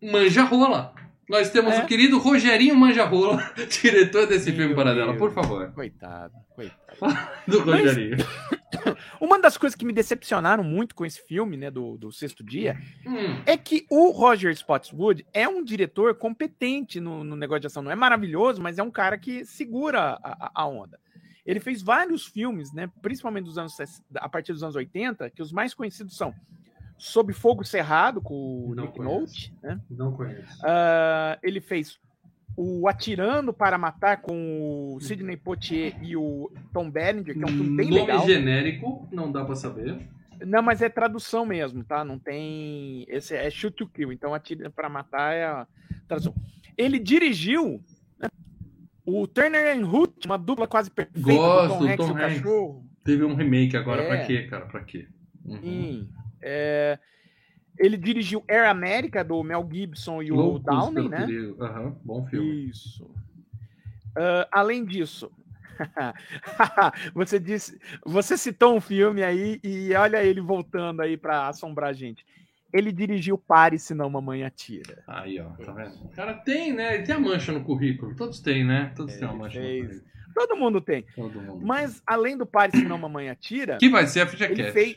[SPEAKER 1] manja rola. Nós temos
[SPEAKER 3] É.
[SPEAKER 1] o querido Rogerinho Manja Rola, diretor desse
[SPEAKER 3] Meu
[SPEAKER 1] filme para dela.
[SPEAKER 3] Deus.
[SPEAKER 1] Por favor.
[SPEAKER 3] Coitado, coitado.
[SPEAKER 1] Do
[SPEAKER 3] Mas-
[SPEAKER 1] Rogerinho.
[SPEAKER 3] Uma das coisas que me decepcionaram muito com esse filme, né, do, do Sexto Dia,
[SPEAKER 1] Hum,
[SPEAKER 3] é que o Roger Spotswood é um diretor competente no, no negócio de ação. Não é maravilhoso, mas é um cara que segura a, a- onda. Ele fez vários filmes, né, principalmente dos anos, a partir dos anos 80, que os mais conhecidos são Sob Fogo Cerrado, com o
[SPEAKER 1] Não
[SPEAKER 3] Nick
[SPEAKER 1] conheço.
[SPEAKER 3] Nolte, né?
[SPEAKER 1] não conheço.
[SPEAKER 3] Ah, ele fez o Atirando para Matar com o Sidney Poitier e o Tom Berenger, que é um filme bem
[SPEAKER 1] Nome
[SPEAKER 3] legal.
[SPEAKER 1] genérico, não dá pra saber.
[SPEAKER 3] Não, mas é tradução mesmo, tá? Não tem. Esse é Shoot to Kill, então Atira para Matar é a tradução. Ele dirigiu né, o Turner and Hooch, uma dupla quase perfeita
[SPEAKER 1] Gosto,
[SPEAKER 3] Tom Hanks
[SPEAKER 1] Tom Hanks. Teve um remake agora,
[SPEAKER 3] É.
[SPEAKER 1] pra quê, cara? Pra quê? Uhum.
[SPEAKER 3] Sim. É, ele dirigiu Air America, do Mel Gibson e o
[SPEAKER 1] Loucos
[SPEAKER 3] Downey,
[SPEAKER 1] pelo
[SPEAKER 3] né?
[SPEAKER 1] Aham, bom filme.
[SPEAKER 3] Isso. Ah, além disso, você disse, você citou um filme aí e olha ele voltando aí para assombrar a gente. Ele dirigiu Pare se não mamãe atira.
[SPEAKER 1] Aí, ó, tá vendo? O cara tem, né? Ele tem a mancha no currículo. Todos têm, né? Todos têm uma
[SPEAKER 3] Ele
[SPEAKER 1] mancha
[SPEAKER 3] fez.
[SPEAKER 1] no currículo.
[SPEAKER 3] Todo mundo tem.
[SPEAKER 1] Todo mundo.
[SPEAKER 3] Mas além do Pare se não mamãe atira,
[SPEAKER 1] Que vai ser a
[SPEAKER 3] ele
[SPEAKER 1] FGCast.
[SPEAKER 3] fez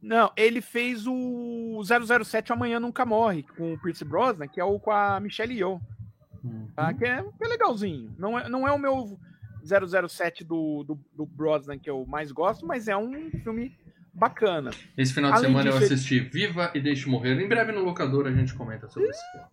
[SPEAKER 3] Não, ele fez o 007 Amanhã Nunca Morre com o Pierce Brosnan, que é o com a Michelle Yeoh.
[SPEAKER 1] Uhum.
[SPEAKER 3] tá? Que, é, que é legalzinho. Não é, não é o meu 007 do, do, do Brosnan que eu mais gosto, mas é um filme bacana.
[SPEAKER 1] Esse final de
[SPEAKER 3] Além
[SPEAKER 1] semana eu
[SPEAKER 3] disso, ele-
[SPEAKER 1] assisti Viva e Deixe Morrer. Em breve no locador a gente comenta sobre esse filme.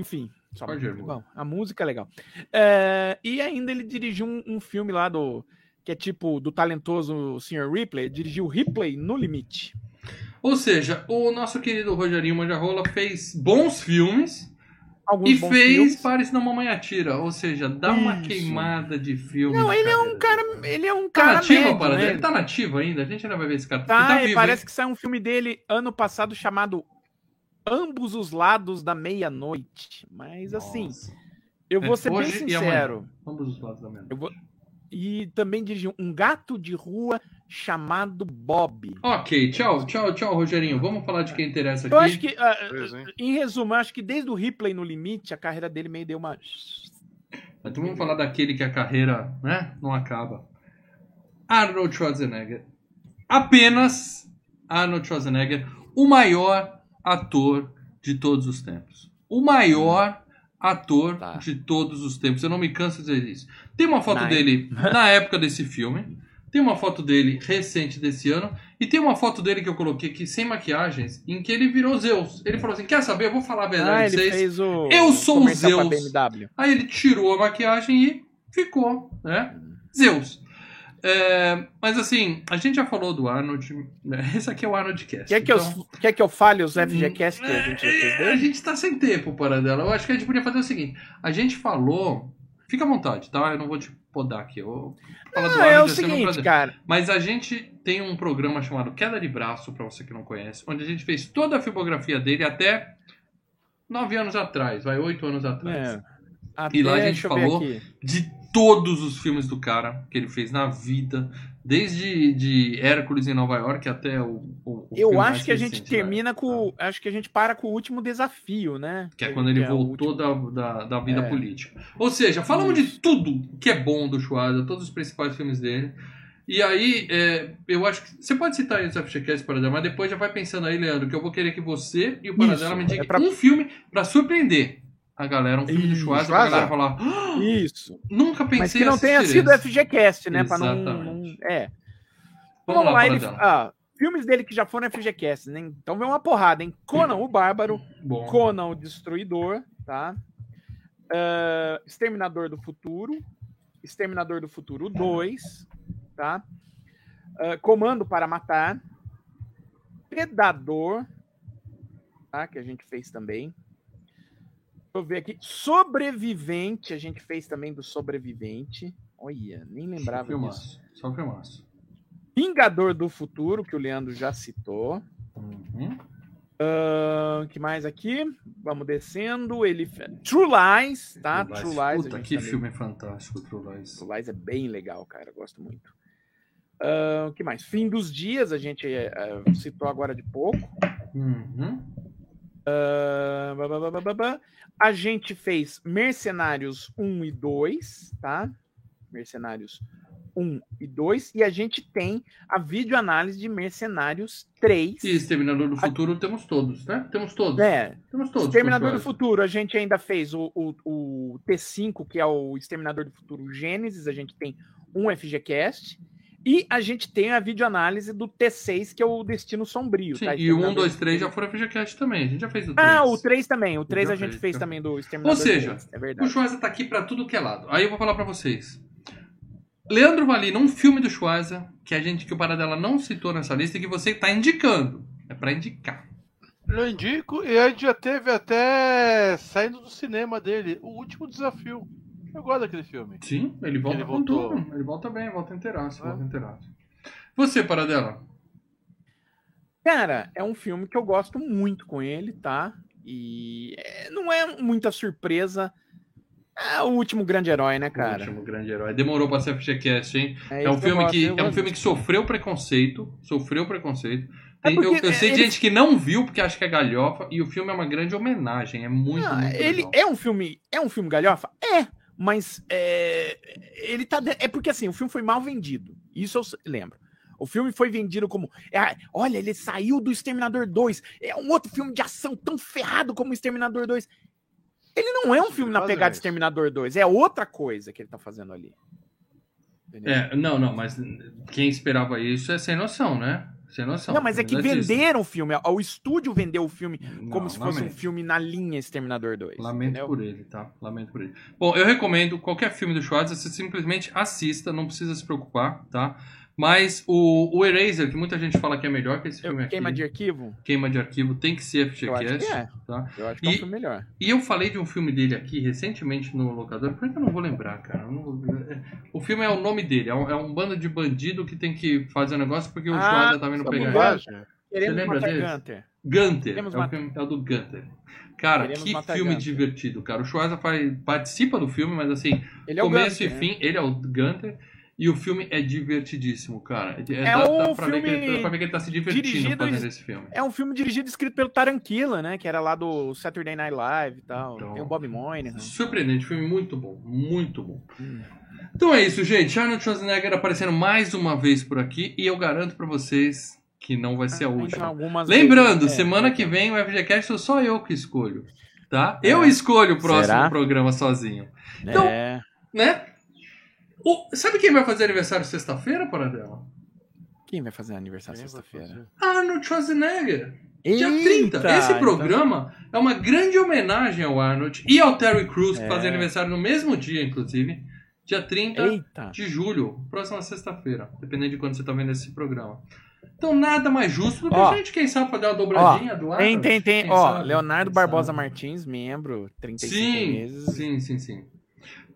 [SPEAKER 3] Enfim, só,
[SPEAKER 1] Pode ir,
[SPEAKER 3] bom, a música é legal. É, e ainda ele dirigiu um, um filme lá do que é tipo do talentoso Sr. Ripley, dirigiu Ripley no Limite.
[SPEAKER 1] Ou seja, o nosso querido Rogerinho Manjarrola fez bons filmes
[SPEAKER 3] Alguns
[SPEAKER 1] e fez
[SPEAKER 3] filmes.
[SPEAKER 1] Pare Se Não Mamãe Atira. Ou seja, dá uma
[SPEAKER 3] Isso.
[SPEAKER 1] queimada de filme.
[SPEAKER 3] Não,
[SPEAKER 1] na
[SPEAKER 3] ele é um
[SPEAKER 1] carreira
[SPEAKER 3] cara,
[SPEAKER 1] dele.
[SPEAKER 3] ele é um
[SPEAKER 1] Tá
[SPEAKER 3] cara
[SPEAKER 1] nativo
[SPEAKER 3] médio,
[SPEAKER 1] a parada
[SPEAKER 3] né?
[SPEAKER 1] Ele tá nativo ainda? A gente ainda vai ver esse cara.
[SPEAKER 3] Tá,
[SPEAKER 1] tá vivo,
[SPEAKER 3] parece
[SPEAKER 1] hein?
[SPEAKER 3] que saiu um filme dele ano passado chamado Ambos os Lados da Meia-Noite. Mas assim,
[SPEAKER 1] Nossa.
[SPEAKER 3] eu vou
[SPEAKER 1] É,
[SPEAKER 3] ser bem
[SPEAKER 1] hoje
[SPEAKER 3] sincero.
[SPEAKER 1] Ambos os lados da mesma.
[SPEAKER 3] E também dirigiu um gato de rua chamado Bob.
[SPEAKER 1] Ok, tchau, tchau, tchau, Rogerinho. Vamos falar de quem interessa aqui.
[SPEAKER 3] Eu acho que,
[SPEAKER 2] Pois, hein?
[SPEAKER 3] em resumo, eu acho que desde o Ripley no limite, a carreira dele meio deu uma.
[SPEAKER 1] Então vamos falar daquele que a carreira né, não acaba. Arnold Schwarzenegger. Apenas Arnold Schwarzenegger, o maior ator de todos os tempos. O maior ator
[SPEAKER 3] Tá.
[SPEAKER 1] de todos os tempos. Eu não me canso de dizer isso. Tem uma foto
[SPEAKER 3] Nine.
[SPEAKER 1] dele na época desse filme. Tem uma foto dele recente desse ano. E tem uma foto dele que eu coloquei aqui sem maquiagens, em que ele virou Zeus. Ele falou assim: Quer saber? Eu vou falar a verdade
[SPEAKER 3] Ah,
[SPEAKER 1] pra vocês.
[SPEAKER 3] fez o.
[SPEAKER 1] Eu sou o Zeus. Aí ele tirou a maquiagem e ficou, né? Zeus. É, mas assim, a gente já falou do Arnold. né? Esse aqui é o Arnold Cast.
[SPEAKER 3] Quer que,
[SPEAKER 1] então-
[SPEAKER 3] eu, quer que eu fale os FGCast que a gente fez
[SPEAKER 1] É, a gente tá sem tempo para dela. Eu acho que a gente podia fazer o seguinte: a gente falou. Fica à vontade, tá? Eu não vou te podar aqui. Eu falar do
[SPEAKER 3] Não, é o
[SPEAKER 1] vai ser um
[SPEAKER 3] seguinte, cara.
[SPEAKER 1] Mas a gente tem um programa chamado Queda de Braço, pra você que não conhece, onde a gente fez toda a filmografia dele até nove anos atrás, vai, oito anos atrás.
[SPEAKER 3] É, até,
[SPEAKER 1] E lá a gente falou de todos os filmes do cara que ele fez na vida, desde de Hércules em Nova York até o. o- o
[SPEAKER 3] Eu acho que a gente termina com. Acho que a gente para com o último desafio, né?
[SPEAKER 1] Que é quando ele
[SPEAKER 3] é
[SPEAKER 1] voltou
[SPEAKER 3] último-
[SPEAKER 1] da, da, da vida
[SPEAKER 3] É.
[SPEAKER 1] política. Ou seja, falamos de tudo que é bom do Schwarza, todos os principais filmes dele. E aí, é, eu acho que. Você pode citar aí os FGCast Paradela, mas depois já vai pensando aí, Leandro, que eu vou querer que você e o Paradela
[SPEAKER 3] Isso,
[SPEAKER 1] me digam
[SPEAKER 3] é pra-
[SPEAKER 1] um filme pra surprender a galera. Um filme do
[SPEAKER 3] Isso,
[SPEAKER 1] Schwarza pra galera falar. "Ah,
[SPEAKER 3] Isso.
[SPEAKER 1] Nunca pensei
[SPEAKER 3] Mas que não tenha sido
[SPEAKER 1] esse."
[SPEAKER 3] FGCast, né? Pra não,
[SPEAKER 1] Exatamente.
[SPEAKER 3] não- É.
[SPEAKER 1] Vamos, lá,
[SPEAKER 3] ele,
[SPEAKER 1] Paradela.
[SPEAKER 3] ah, Filmes dele que já foram FGCast, né? Então vem uma porrada, hein? Conan o Bárbaro,
[SPEAKER 1] Bom.
[SPEAKER 3] Conan o Destruidor, tá? Ah, Exterminador do Futuro, Exterminador do Futuro 2, tá? Ah, Comando para Matar, Predador, tá? Que a gente fez também. Eu ver aqui. Sobrevivente, a gente fez também do Sobrevivente. Olha, nem lembrava
[SPEAKER 1] Só
[SPEAKER 3] disso.
[SPEAKER 1] filmaço. Só filmaço.
[SPEAKER 3] Vingador do Futuro, que o Leandro já citou.
[SPEAKER 1] Uhum.
[SPEAKER 3] O que mais aqui? Vamos descendo. Ele True Lies, tá?
[SPEAKER 1] True
[SPEAKER 3] True
[SPEAKER 1] Lies.
[SPEAKER 3] Lies. a
[SPEAKER 1] Puta, que
[SPEAKER 3] também-
[SPEAKER 1] filme fantástico, True Lies.
[SPEAKER 3] True Lies é bem legal, cara. eu Gosto muito. O que mais? Fim dos Dias, a gente eh, citou agora de pouco.
[SPEAKER 1] Uhum.
[SPEAKER 3] Ah, ba, ba, ba, ba, ba, ba. A gente fez Mercenários 1 e 2, tá? Mercenários 1 e 2. E a gente tem a videoanálise de Mercenários 3.
[SPEAKER 1] E Exterminador do Futuro temos todos, né? Temos todos.
[SPEAKER 3] É,
[SPEAKER 1] Temos todos.
[SPEAKER 3] Exterminador do. Futuro, a gente ainda fez o, o, o T5, que é o Exterminador do Futuro Gênesis, a gente tem um FGCast. E a gente tem a videoanálise do T6, que é o Destino Sombrio.
[SPEAKER 1] Sim,
[SPEAKER 3] tá?
[SPEAKER 1] e o 1,
[SPEAKER 3] Exterminador
[SPEAKER 1] 2,
[SPEAKER 3] do
[SPEAKER 1] 3 já foram FGCast também. A gente já fez o 3.
[SPEAKER 3] Ah, o 3 também. O 3
[SPEAKER 1] Já
[SPEAKER 3] a gente
[SPEAKER 1] fez,
[SPEAKER 3] fez também do Exterminador
[SPEAKER 1] Ou seja,
[SPEAKER 3] 3, é
[SPEAKER 1] O
[SPEAKER 3] verdade.
[SPEAKER 1] Schwarza tá aqui pra tudo que é lado. Aí eu vou falar pra vocês. Leandro Valina, um filme do Schwarza que a gente que o Paradela não citou nessa lista e que você tá indicando. É pra indicar.
[SPEAKER 2] Eu indico, e a gente já teve até saindo do cinema dele, o último desafio. Eu gosto daquele filme.
[SPEAKER 1] Sim, ele volta
[SPEAKER 2] Ele
[SPEAKER 1] com
[SPEAKER 2] voltou.
[SPEAKER 1] tudo. Ele volta bem, volta inteiraço,
[SPEAKER 2] É.
[SPEAKER 1] volta inteiraço. Você, Paradela.
[SPEAKER 3] Cara, é um filme que eu gosto muito com ele, tá? E é, não é muita surpresa. É o último grande herói, né,
[SPEAKER 1] O
[SPEAKER 3] cara?
[SPEAKER 1] último grande herói. Demorou pra ser FGCast, hein? É
[SPEAKER 3] isso
[SPEAKER 1] um filme
[SPEAKER 3] gosto,
[SPEAKER 1] que é um filme que sofreu preconceito, sofreu preconceito.
[SPEAKER 3] É
[SPEAKER 1] Tem- eu, eu sei de
[SPEAKER 3] ele-
[SPEAKER 1] gente que não viu porque acha que é galhofa e o filme é uma grande homenagem, é muito,
[SPEAKER 3] Não,
[SPEAKER 1] muito
[SPEAKER 3] ele
[SPEAKER 1] legal.
[SPEAKER 3] é um filme, é um filme galhofa? É, mas é, ele tá de- é porque assim, o filme foi mal vendido. Isso eu lembro. O filme foi vendido como, é, olha, ele saiu do Exterminador 2. É um outro filme de ação tão ferrado como o Exterminador 2. Ele não é um filme na pegada
[SPEAKER 2] isso.
[SPEAKER 3] Exterminador 2, é outra coisa que ele tá fazendo ali.
[SPEAKER 1] É, não, não, mas quem esperava isso é sem noção, né? Sem noção.
[SPEAKER 3] Não, mas é que
[SPEAKER 1] Verdade
[SPEAKER 3] venderam o filme. O estúdio vendeu o filme
[SPEAKER 1] isso.
[SPEAKER 3] como
[SPEAKER 1] Não,
[SPEAKER 3] se fosse um filme na linha Exterminador 2.
[SPEAKER 1] Lamento
[SPEAKER 3] entendeu?
[SPEAKER 1] por ele, tá? Lamento por ele. Bom, eu recomendo qualquer filme do Schwarzenegger, você simplesmente assista, não precisa se preocupar, tá? Mas o, o Eraser, que muita gente fala que é melhor que esse
[SPEAKER 3] Eu-
[SPEAKER 1] filme aqui,
[SPEAKER 3] Queima de arquivo?
[SPEAKER 1] Queima de Arquivo, tem que ser
[SPEAKER 3] Eu acho que
[SPEAKER 1] FGCast,
[SPEAKER 3] é.
[SPEAKER 1] tá?
[SPEAKER 3] Eu acho que é um
[SPEAKER 1] E-
[SPEAKER 3] filme melhor.
[SPEAKER 1] E eu falei de um filme dele aqui recentemente no locador, por que eu não vou lembrar, cara? Não é- O filme é o nome dele, é um, é um bando de bandido que tem que fazer um negócio porque o
[SPEAKER 3] Ah,
[SPEAKER 1] tá vindo pegar ele.
[SPEAKER 3] Queremos
[SPEAKER 1] lembra desse?
[SPEAKER 3] Gunter.
[SPEAKER 1] Gunter, é o,
[SPEAKER 3] matar-
[SPEAKER 1] filme, é o do Gunter. Cara,
[SPEAKER 3] Queremos
[SPEAKER 1] que filme
[SPEAKER 3] Gunter.
[SPEAKER 1] divertido, cara. O faz- participa do filme, mas assim,
[SPEAKER 3] Ele é
[SPEAKER 1] começo
[SPEAKER 3] Gunter,
[SPEAKER 1] e
[SPEAKER 3] né?
[SPEAKER 1] fim, ele é o Gunter. E o filme é divertidíssimo, cara. É,
[SPEAKER 3] É
[SPEAKER 1] dá, dá
[SPEAKER 3] um
[SPEAKER 1] pra ver que,
[SPEAKER 3] filme
[SPEAKER 1] dá pra ver que ele tá se divertindo
[SPEAKER 3] dirigido
[SPEAKER 1] fazendo esse filme.
[SPEAKER 3] É um filme dirigido e escrito pelo Taranquila, né? Que era lá do Saturday Night Live e tal.
[SPEAKER 1] Então-
[SPEAKER 3] Tem o Bob Moynihan.
[SPEAKER 1] Surpreendente, filme muito bom, muito bom.
[SPEAKER 3] Hum.
[SPEAKER 1] Então é isso, gente. Arnold Schwarzenegger aparecendo mais uma vez por aqui e eu garanto pra vocês que não vai ser a
[SPEAKER 3] Então,
[SPEAKER 1] última. Lembrando,
[SPEAKER 3] vezes- é,
[SPEAKER 1] semana que vem o FGCast sou só eu que escolho, tá? Eu escolho o próximo
[SPEAKER 3] Será?
[SPEAKER 1] programa sozinho, então-
[SPEAKER 3] É.
[SPEAKER 1] né? O- sabe quem vai fazer aniversário sexta-feira, Paradela?
[SPEAKER 3] Quem vai fazer aniversário sexta-feira?
[SPEAKER 1] Arnold Schwarzenegger. Dia
[SPEAKER 3] Eita,
[SPEAKER 1] 30. Esse
[SPEAKER 3] então-
[SPEAKER 1] programa é uma grande homenagem ao Arnold e ao Terry Crews, que
[SPEAKER 3] É.
[SPEAKER 1] fazem aniversário no mesmo dia, inclusive. Dia 30
[SPEAKER 3] Eita.
[SPEAKER 1] de julho, próxima sexta-feira, dependendo de quando você tá vendo esse programa. Então nada mais justo do que
[SPEAKER 3] Ó.
[SPEAKER 1] a gente, quem sabe, fazer uma dobradinha do lado.
[SPEAKER 3] Tem, tem, tem. Ó,
[SPEAKER 1] sabe?
[SPEAKER 3] Leonardo
[SPEAKER 1] Quem
[SPEAKER 3] Barbosa
[SPEAKER 1] sabe?
[SPEAKER 3] Martins, membro, 35
[SPEAKER 1] Sim,
[SPEAKER 3] meses.
[SPEAKER 1] sim, sim, sim.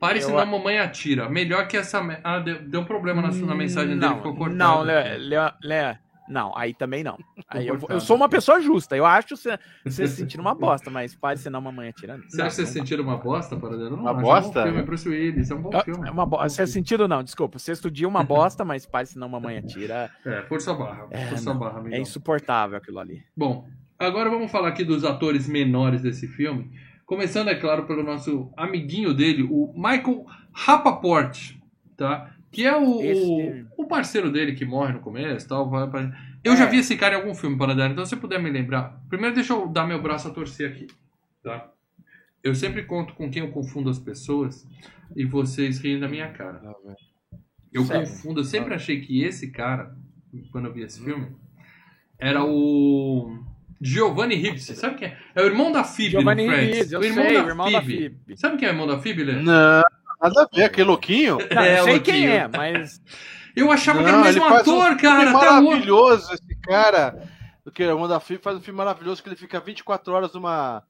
[SPEAKER 1] Pare,
[SPEAKER 3] Eu
[SPEAKER 1] senão
[SPEAKER 3] a-
[SPEAKER 1] a mamãe atira. Melhor que essa. me- Ah, deu, deu problema na, na mensagem dele,
[SPEAKER 3] não,
[SPEAKER 1] ficou cortado.
[SPEAKER 3] Não, Lé, Lé, Lé, não, aí também não. Aí eu, eu sou uma pessoa justa. Eu acho você, você se sentindo uma bosta, mas pode ser não mamãe atirando.
[SPEAKER 1] Você acha que vocês
[SPEAKER 3] não,
[SPEAKER 1] sentiram uma bosta, Paradelo? Não,
[SPEAKER 2] Uma bosta?
[SPEAKER 1] É um bom filme, é Bruce Willis, é um bom
[SPEAKER 3] Ah,
[SPEAKER 1] filme.
[SPEAKER 3] é uma bo... Você sentido não, desculpa. Sexto dia uma bosta, mas pai, senão mamãe atira.
[SPEAKER 1] É, força barra.
[SPEAKER 3] É,
[SPEAKER 1] força
[SPEAKER 3] não,
[SPEAKER 1] barra, amigão.
[SPEAKER 3] É insuportável aquilo ali.
[SPEAKER 1] Bom, agora vamos falar aqui dos atores menores desse filme. Começando, é claro, pelo nosso amiguinho dele, o Michael Rapaport, tá? Que é o, o, parceiro dele que morre no começo tal. Eu já
[SPEAKER 3] É.
[SPEAKER 1] vi esse cara em algum filme, Paradela, então se você puder me lembrar. Primeiro deixa eu dar meu braço a torcer aqui, tá? Eu sempre conto com quem eu confundo as pessoas e vocês riem da minha cara. Eu
[SPEAKER 3] Sério?
[SPEAKER 1] confundo, eu sempre achei que esse cara, quando eu vi esse filme, era o Giovanni Ribisi. Sabe quem é? É o irmão da Phoebe
[SPEAKER 3] Giovanni
[SPEAKER 1] no Friends.
[SPEAKER 3] Ribisi, eu
[SPEAKER 1] o irmão,
[SPEAKER 3] sei,
[SPEAKER 1] da,
[SPEAKER 3] o irmão da
[SPEAKER 1] Phoebe.
[SPEAKER 3] Phoebe.
[SPEAKER 1] Sabe quem é o irmão da Phoebe, Lê?
[SPEAKER 2] Não, nada a ver, aquele louquinho.
[SPEAKER 3] Não,
[SPEAKER 1] É,
[SPEAKER 3] eu sei
[SPEAKER 1] Louquinho.
[SPEAKER 3] quem é, mas.
[SPEAKER 1] Eu achava que era o
[SPEAKER 2] Não,
[SPEAKER 1] mesmo
[SPEAKER 2] um
[SPEAKER 1] ator,
[SPEAKER 2] filme
[SPEAKER 1] cara, hoje.
[SPEAKER 2] maravilhoso esse cara. O que? O irmão da Phoebe faz um filme maravilhoso que ele fica 24 horas numa.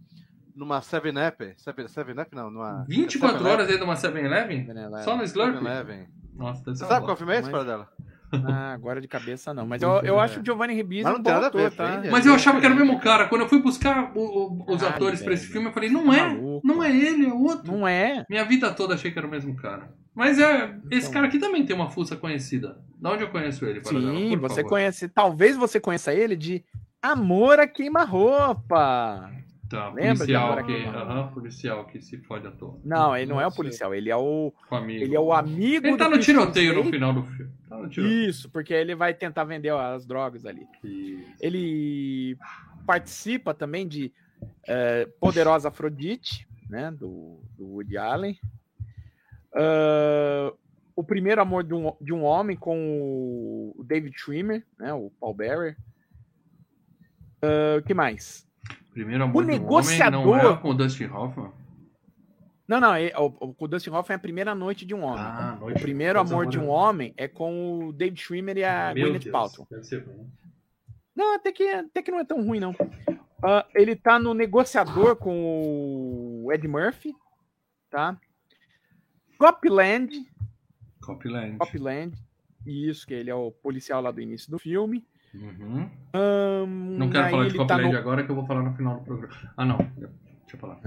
[SPEAKER 2] numa 7-Up. 7-Up não, numa.
[SPEAKER 1] 24
[SPEAKER 2] 7-Up.
[SPEAKER 1] horas dentro de uma 7-Eleven? Só no Slurp?
[SPEAKER 2] 7-Eleven.
[SPEAKER 1] Nossa, deve
[SPEAKER 2] Você
[SPEAKER 1] ser
[SPEAKER 2] sabe qual filme é esse,
[SPEAKER 3] Mas-
[SPEAKER 2] Paradela?
[SPEAKER 3] Ah, agora de cabeça não. Mas eu, eu acho o Giovanni Ribisi
[SPEAKER 2] Mas não
[SPEAKER 3] um
[SPEAKER 2] tem
[SPEAKER 3] bom
[SPEAKER 2] nada a ver,
[SPEAKER 3] ator, tá?
[SPEAKER 1] Mas eu achava que era o mesmo cara. Quando eu fui buscar o- o- os
[SPEAKER 3] Caralho,
[SPEAKER 1] atores pra esse filme, eu falei, não é.
[SPEAKER 3] Maluco.
[SPEAKER 1] Não é ele, é outro.
[SPEAKER 3] Não é.
[SPEAKER 1] Minha vida toda achei que era o mesmo cara. Mas é, esse
[SPEAKER 3] Então.
[SPEAKER 1] cara aqui também tem uma fuça conhecida. Da onde eu conheço ele?
[SPEAKER 3] Sim,
[SPEAKER 1] Por
[SPEAKER 3] você
[SPEAKER 1] favor.
[SPEAKER 3] conhece. Talvez você conheça ele de Amor a Queima-Roupa.
[SPEAKER 1] Tá,
[SPEAKER 3] Lembra de
[SPEAKER 1] policial que, policial que se fode à toa.
[SPEAKER 3] Não, ele não é o policial, ele é o,
[SPEAKER 1] amigo.
[SPEAKER 3] ele é o amigo
[SPEAKER 1] Ele tá
[SPEAKER 3] do
[SPEAKER 1] no
[SPEAKER 3] Christian
[SPEAKER 1] tiroteio no final do filme. Tá no tiroteio.
[SPEAKER 3] Isso, porque ele vai tentar vender as drogas ali.
[SPEAKER 1] Isso.
[SPEAKER 3] Ele participa também de eh, Poderosa Afrodite, né, do, do Woody Allen. Ah, o Primeiro Amor de um, de um Homem com o David Schwimmer, né, o Paul Bearer. O que mais?
[SPEAKER 1] Primeiro amor
[SPEAKER 3] O negociador-
[SPEAKER 1] homem não é com o Dustin Hoffman?
[SPEAKER 3] Não, não, é- o, o Dustin Hoffman é a primeira noite de um homem.
[SPEAKER 1] Ah,
[SPEAKER 3] o
[SPEAKER 1] Noite-
[SPEAKER 3] primeiro
[SPEAKER 1] Coisa
[SPEAKER 3] amor de um homem é com o David Schwimmer e a
[SPEAKER 1] Meu
[SPEAKER 3] Gwyneth
[SPEAKER 1] Deus,
[SPEAKER 3] Paltrow.
[SPEAKER 1] Deve ser bom.
[SPEAKER 3] Não, até que, até que não é tão ruim, não. Ah, ele tá no negociador com o Ed Murphy, tá? Copland,
[SPEAKER 1] Copland.
[SPEAKER 3] Copland, isso, que ele é o policial lá do início do filme.
[SPEAKER 1] Uhum.
[SPEAKER 3] Ahn,
[SPEAKER 1] Não quero falar de
[SPEAKER 3] ele tá
[SPEAKER 1] Copland
[SPEAKER 3] no-
[SPEAKER 1] agora que eu vou falar no final do programa. Ah, não. Deixa eu falar.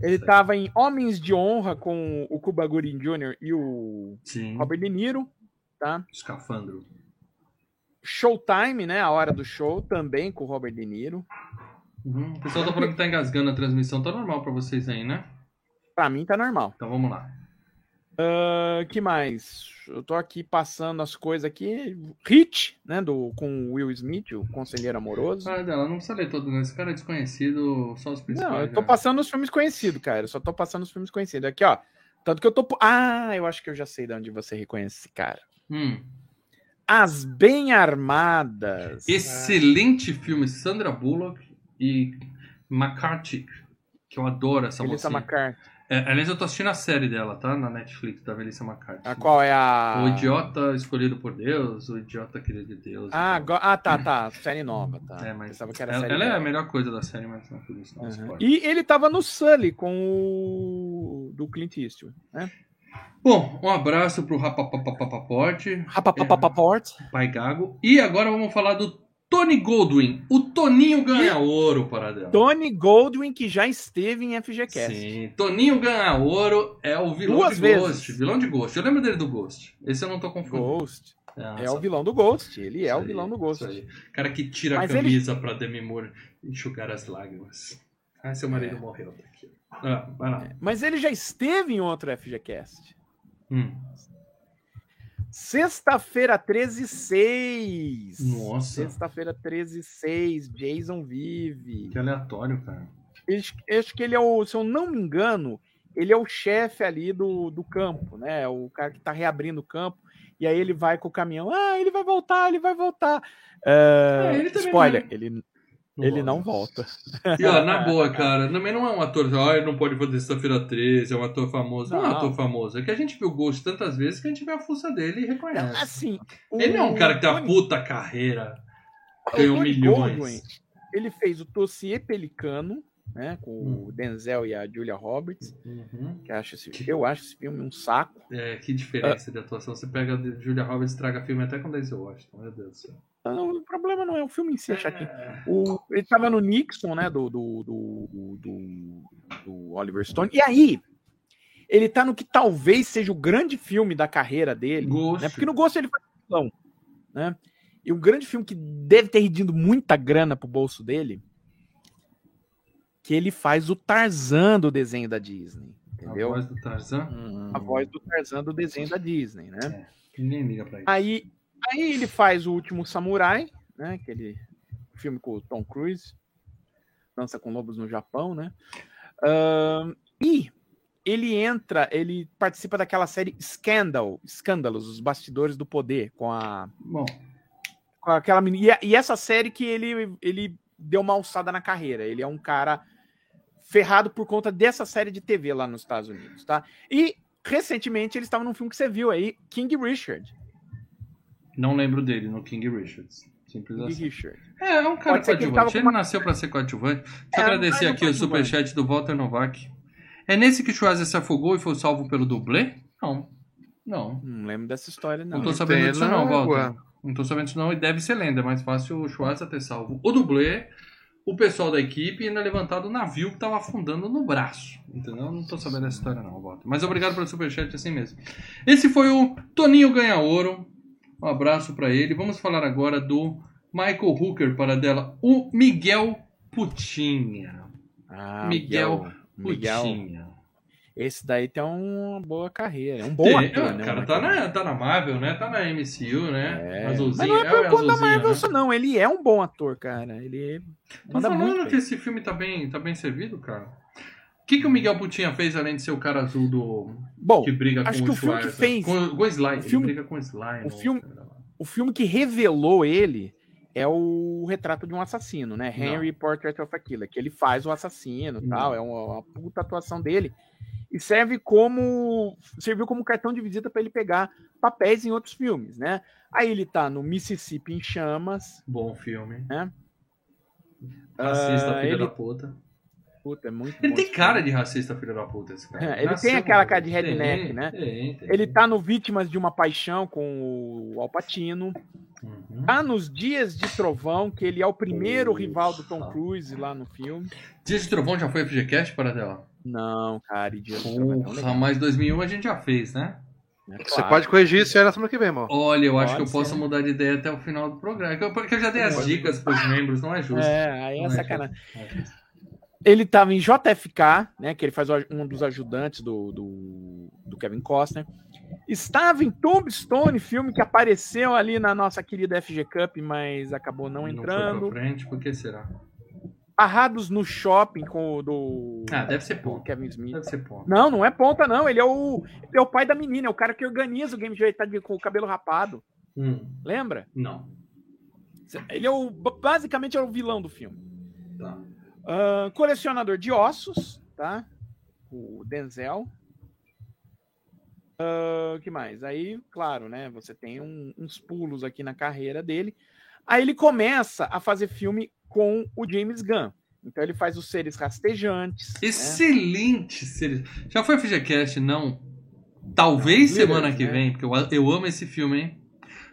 [SPEAKER 3] Ele tava em Homens de Honra com o Cuba Gooding Jr. e o
[SPEAKER 1] Sim.
[SPEAKER 3] Robert De Niro, tá?
[SPEAKER 1] Escafandro.
[SPEAKER 3] Showtime, né? A hora do show, também com o Robert De Niro.
[SPEAKER 1] Uhum. O pessoal tá falando que tá engasgando a transmissão. Tá normal pra vocês aí, né?
[SPEAKER 3] Pra mim tá normal.
[SPEAKER 1] Então vamos lá.
[SPEAKER 3] Ah, que mais? Eu tô aqui passando as coisas aqui. Hit, né? Do, com o Will Smith, o conselheiro amoroso.
[SPEAKER 1] Ah, dela, não precisa ler todo, né? Esse cara é desconhecido, só os principais.
[SPEAKER 3] Não, eu tô
[SPEAKER 1] né?
[SPEAKER 3] passando os filmes conhecidos, cara. Eu só tô passando os filmes conhecidos. Aqui, ó. Tanto que eu tô. Ah, eu acho que eu já sei de onde você reconhece esse cara.
[SPEAKER 1] Hum.
[SPEAKER 3] As Bem Armadas.
[SPEAKER 1] Excelente filme, Sandra Bullock e McCarthy, que eu adoro essa
[SPEAKER 3] Melissa
[SPEAKER 1] mocinha.
[SPEAKER 3] McCarthy.
[SPEAKER 1] É, aliás, eu tô assistindo a série dela, tá? Na Netflix, da Melissa McCarthy.
[SPEAKER 3] A qual é a.
[SPEAKER 1] O idiota escolhido por Deus, o idiota querido de Deus.
[SPEAKER 3] Ah, go- ah, tá, tá. Série nova, tá.
[SPEAKER 1] É, mas
[SPEAKER 3] Pensava que era
[SPEAKER 1] ela, ela é a melhor coisa da série, mas não é por isso, não.
[SPEAKER 3] Uhum. E ele tava no Sully com o. do Clint Eastwood, né?
[SPEAKER 1] Bom, um abraço pro Rapapapapaporte,
[SPEAKER 3] Rapapapapaport.
[SPEAKER 1] Pai Gago. E agora vamos falar do Tony Goldwyn. O Toninho ganha ouro, para dela.
[SPEAKER 3] Tony Goldwyn, que já esteve em FGCast.
[SPEAKER 1] Sim, Toninho ganha ouro é o vilão
[SPEAKER 3] Duas
[SPEAKER 1] de
[SPEAKER 3] vezes.
[SPEAKER 1] Ghost. Vilão de Ghost. Eu lembro dele do Ghost. Esse eu não tô confundindo.
[SPEAKER 3] Ghost.
[SPEAKER 1] Ah,
[SPEAKER 3] É o vilão do Ghost. Ele é
[SPEAKER 1] isso
[SPEAKER 3] o
[SPEAKER 1] aí,
[SPEAKER 3] vilão do Ghost.
[SPEAKER 1] aí. Cara que tira
[SPEAKER 3] Mas
[SPEAKER 1] a
[SPEAKER 3] ele-
[SPEAKER 1] camisa pra Demi Moore enxugar as lágrimas. Ah, seu marido
[SPEAKER 3] É.
[SPEAKER 1] morreu daqui. Ah, vai lá.
[SPEAKER 3] Mas ele já esteve em outro FGCast.
[SPEAKER 1] Hum.
[SPEAKER 3] Sexta-feira 13 6.
[SPEAKER 1] Nossa.
[SPEAKER 3] Sexta-feira 13 6. Jason vive.
[SPEAKER 1] Que aleatório, cara.
[SPEAKER 3] Acho, acho que ele é o, se eu não me engano, ele é o chefe ali do, do campo, né? O cara que tá reabrindo o campo. E aí ele vai com o caminhão. Ah, ele vai voltar, ele vai voltar. É,
[SPEAKER 1] É, ele
[SPEAKER 3] spoiler,
[SPEAKER 1] vai.
[SPEAKER 3] ele, ele não volta.
[SPEAKER 1] E ó, na boa, cara, também não é um ator, ah, ele não pode fazer sexta-feira 13, é um ator famoso. Não, é um
[SPEAKER 3] Não.
[SPEAKER 1] ator famoso. É que a gente viu o Ghost tantas vezes que a gente vê a força dele e reconhece.
[SPEAKER 3] Assim,
[SPEAKER 1] Ele é um cara que tem uma puta carreira,
[SPEAKER 3] o
[SPEAKER 1] ganhou milhões.
[SPEAKER 3] Ele fez o Dossiê Pelicano, né? Com
[SPEAKER 1] Hum.
[SPEAKER 3] o Denzel e a Julia Roberts.
[SPEAKER 1] Uhum.
[SPEAKER 3] Que acho esse, eu acho esse filme um saco.
[SPEAKER 1] É, que diferença de atuação. Você pega a de Julia Roberts e traga filme até com Denzel Washington, meu Deus do céu.
[SPEAKER 3] Não, o problema não é o filme em si, é chatinho.
[SPEAKER 1] É.
[SPEAKER 3] O, ele tava no Nixon, né? Do, do, do, do, Oliver Stone. E aí, ele tá no que talvez seja o grande filme da carreira dele.
[SPEAKER 1] Ghost.
[SPEAKER 3] Né? Porque no Ghost ele faz vilão, né? E um grande filme que deve ter rendido muita grana pro bolso dele, que ele faz o Tarzan do desenho da Disney. Entendeu?
[SPEAKER 1] A voz do Tarzan,
[SPEAKER 3] A voz do Tarzan do desenho da Disney, né?
[SPEAKER 1] ninguém liga pra isso.
[SPEAKER 3] Aí, aí ele faz o último Samurai, né? Aquele filme com o Tom Cruise, Dança com Lobos no Japão, né? Ahn, e ele entra, ele participa daquela série Scandal, Escândalos, os bastidores do poder, com a,
[SPEAKER 1] Bom,
[SPEAKER 3] com aquela menina. E, e essa série que ele, ele deu uma alçada na carreira. Ele é um cara ferrado por conta dessa série de TV lá nos Estados Unidos, tá? E recentemente ele estava num filme que você viu aí, King Richard.
[SPEAKER 1] Não lembro dele no King Richards. Simples assim.
[SPEAKER 3] Richard.
[SPEAKER 1] É, é um cara coadjuvante. Ele,
[SPEAKER 3] uma-
[SPEAKER 1] nasceu pra ser coadjuvante. Deixa
[SPEAKER 3] É,
[SPEAKER 1] eu agradecer aqui o superchat do Walter Novak. É nesse que Schwarzer se afogou e foi salvo pelo dublê? Não. Não.
[SPEAKER 3] Não lembro dessa história, não.
[SPEAKER 1] Não tô sabendo disso não, Walter. Não tô sabendo disso não e deve ser lenda. É mais fácil o Schwarzer ter salvo o dublê, o pessoal da equipe e ainda levantado o navio que tava afundando no braço. Entendeu? Não tô sabendo dessa história não, Walter. Mas obrigado pelo superchat assim mesmo. Esse foi o Toninho Ganha Ouro. Um abraço pra ele. Vamos falar agora do Michael Hooker para dela, o Miguel Putinha.
[SPEAKER 3] Ah,
[SPEAKER 1] Miguel
[SPEAKER 3] Miguel.
[SPEAKER 1] Putinha.
[SPEAKER 3] Esse daí tem uma boa carreira. É um bom
[SPEAKER 1] Tem,
[SPEAKER 3] ator,
[SPEAKER 1] é,
[SPEAKER 3] né?
[SPEAKER 1] cara, tá na, tá na Marvel, né? Tá na MCU, né?
[SPEAKER 3] É.
[SPEAKER 1] Azulzinho.
[SPEAKER 3] Mas não é por
[SPEAKER 1] o
[SPEAKER 3] conta da Marvel,
[SPEAKER 1] né?
[SPEAKER 3] não. Ele é um bom ator, cara. Ele
[SPEAKER 1] Tô falando que
[SPEAKER 3] bem.
[SPEAKER 1] esse filme tá bem, tá bem servido, cara. O que, que o Miguel Putinha fez além de ser o cara azul do.
[SPEAKER 3] Bom,
[SPEAKER 1] que briga
[SPEAKER 3] acho
[SPEAKER 1] com
[SPEAKER 3] que
[SPEAKER 1] o
[SPEAKER 3] o filme que
[SPEAKER 1] Schwarza?
[SPEAKER 3] fez-
[SPEAKER 1] Com, com o
[SPEAKER 3] filme-
[SPEAKER 1] briga com o Sly.
[SPEAKER 3] o
[SPEAKER 1] no-
[SPEAKER 3] filme- o filme que revelou ele é o Retrato de um Assassino, né?
[SPEAKER 1] Não.
[SPEAKER 3] Henry Portrait of a Killer, que ele faz o assassino e
[SPEAKER 1] Não.
[SPEAKER 3] tal. É uma, uma puta atuação dele. E serve como. serviu como cartão de visita para ele pegar papéis em outros filmes, né? Aí ele tá no Mississippi em Chamas.
[SPEAKER 1] Bom filme.
[SPEAKER 3] É.
[SPEAKER 1] Racista,
[SPEAKER 3] Ah,
[SPEAKER 1] filho
[SPEAKER 3] ele-
[SPEAKER 1] da puta.
[SPEAKER 3] Puta, é muito
[SPEAKER 1] Ele
[SPEAKER 3] bom
[SPEAKER 1] tem cara
[SPEAKER 3] filme.
[SPEAKER 1] de racista, filho da puta, esse cara.
[SPEAKER 3] É, ele
[SPEAKER 1] Nasceu
[SPEAKER 3] tem aquela cara de redneck,
[SPEAKER 1] Tem,
[SPEAKER 3] né?
[SPEAKER 1] Tem, tem.
[SPEAKER 3] Ele tá no Vítimas de uma Paixão com o Alpatino.
[SPEAKER 1] Uhum.
[SPEAKER 3] Tá nos Dias de Trovão, que ele é o primeiro
[SPEAKER 1] Porra.
[SPEAKER 3] rival do Tom Cruise lá no filme.
[SPEAKER 1] Dias de Trovão já foi FGCast para dela?
[SPEAKER 3] Não, cara, e Dias de Trovão é
[SPEAKER 1] Porra, mas 2001 a gente já fez, né?
[SPEAKER 2] Você
[SPEAKER 3] Claro.
[SPEAKER 2] pode corrigir isso aí na semana que vem, irmão.
[SPEAKER 1] Olha, eu acho
[SPEAKER 3] Pode
[SPEAKER 1] que eu posso
[SPEAKER 3] ser.
[SPEAKER 1] mudar de ideia até o final do programa. Que eu- Porque eu já dei as dicas pros membros, não é justo.
[SPEAKER 3] É, aí é
[SPEAKER 1] é
[SPEAKER 3] sacanagem.
[SPEAKER 1] é.
[SPEAKER 3] Ele tava em JFK, né? Que ele faz um dos ajudantes do, do, do Kevin Costner. Estava em Tombstone, filme que apareceu ali na nossa querida FG Cup, mas acabou não
[SPEAKER 1] foi
[SPEAKER 3] entrando.
[SPEAKER 1] pra frente, por que será?
[SPEAKER 3] Barrados no shopping com o do,
[SPEAKER 1] Ah, deve ser
[SPEAKER 3] do
[SPEAKER 1] ponto.
[SPEAKER 3] Kevin Smith.
[SPEAKER 1] Deve ser ponto.
[SPEAKER 3] Não, não é ponta, não. Ele é o, ele é o pai da menina, é o cara que organiza o game de tá com o cabelo rapado.
[SPEAKER 1] Hum,
[SPEAKER 3] Lembra?
[SPEAKER 1] não.
[SPEAKER 3] Ele é o. Basicamente é o vilão do filme.
[SPEAKER 1] Tá.
[SPEAKER 3] Ah, colecionador de ossos, tá? O Denzel. O que mais? Aí, claro, né? Você tem um- uns pulos aqui na carreira dele. Aí ele começa a fazer filme com o James Gunn. Então ele faz os seres rastejantes. né?
[SPEAKER 1] Excelente! série. Já foi FGCast, não? Talvez
[SPEAKER 3] Líder,
[SPEAKER 1] semana que
[SPEAKER 3] né?
[SPEAKER 1] vem, porque eu, eu amo esse filme, hein?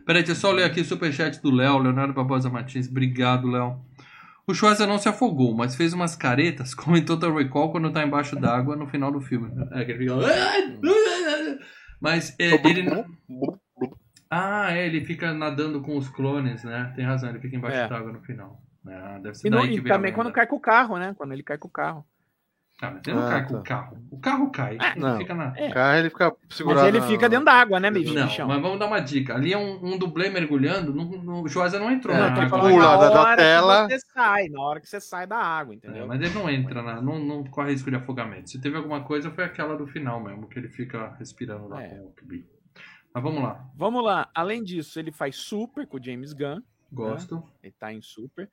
[SPEAKER 1] Peraí, deixa eu só ler aqui o superchat do Léo, Leonardo Barbosa Martins. Obrigado, Léo. O Schwarzer não se afogou, mas fez umas caretas, como em Total Recall, quando tá embaixo d'água no final do filme. É, que ele fica... Mas é, ele... Ah, é, ele fica nadando com os clones, né? Tem razão, ele fica embaixo
[SPEAKER 3] É.
[SPEAKER 1] d'água no final. Ah, deve ser
[SPEAKER 3] E, no- e também quando cai com o carro, né? Quando ele cai com o carro.
[SPEAKER 1] Ah, mas ele não
[SPEAKER 2] Ah,
[SPEAKER 1] cai com
[SPEAKER 2] tá.
[SPEAKER 1] o carro. O carro cai. ele
[SPEAKER 2] não.
[SPEAKER 1] fica na...
[SPEAKER 3] É.
[SPEAKER 2] O cara ele fica segurado.
[SPEAKER 3] Mas ele
[SPEAKER 2] na-
[SPEAKER 3] fica dentro da água, né, bicho?
[SPEAKER 1] Não,
[SPEAKER 3] bichão?
[SPEAKER 1] mas vamos dar uma dica. Ali é um, um dublê mergulhando, no, no, o Schwarzer não entrou
[SPEAKER 2] É,
[SPEAKER 1] na água.
[SPEAKER 2] pula
[SPEAKER 3] na
[SPEAKER 2] da- da
[SPEAKER 3] hora que
[SPEAKER 2] tela.
[SPEAKER 3] você sai, na hora que você sai da água,
[SPEAKER 1] É,
[SPEAKER 3] entendeu?
[SPEAKER 1] mas ele não entra, na, não, não corre risco de afogamento. Se teve alguma coisa, foi aquela do final mesmo, que ele fica respirando lá
[SPEAKER 3] É.
[SPEAKER 1] com o. Mas vamos lá.
[SPEAKER 3] Vamos lá. Além disso, ele faz Super com o James Gunn.
[SPEAKER 1] Gosto.
[SPEAKER 3] Ele tá em Super.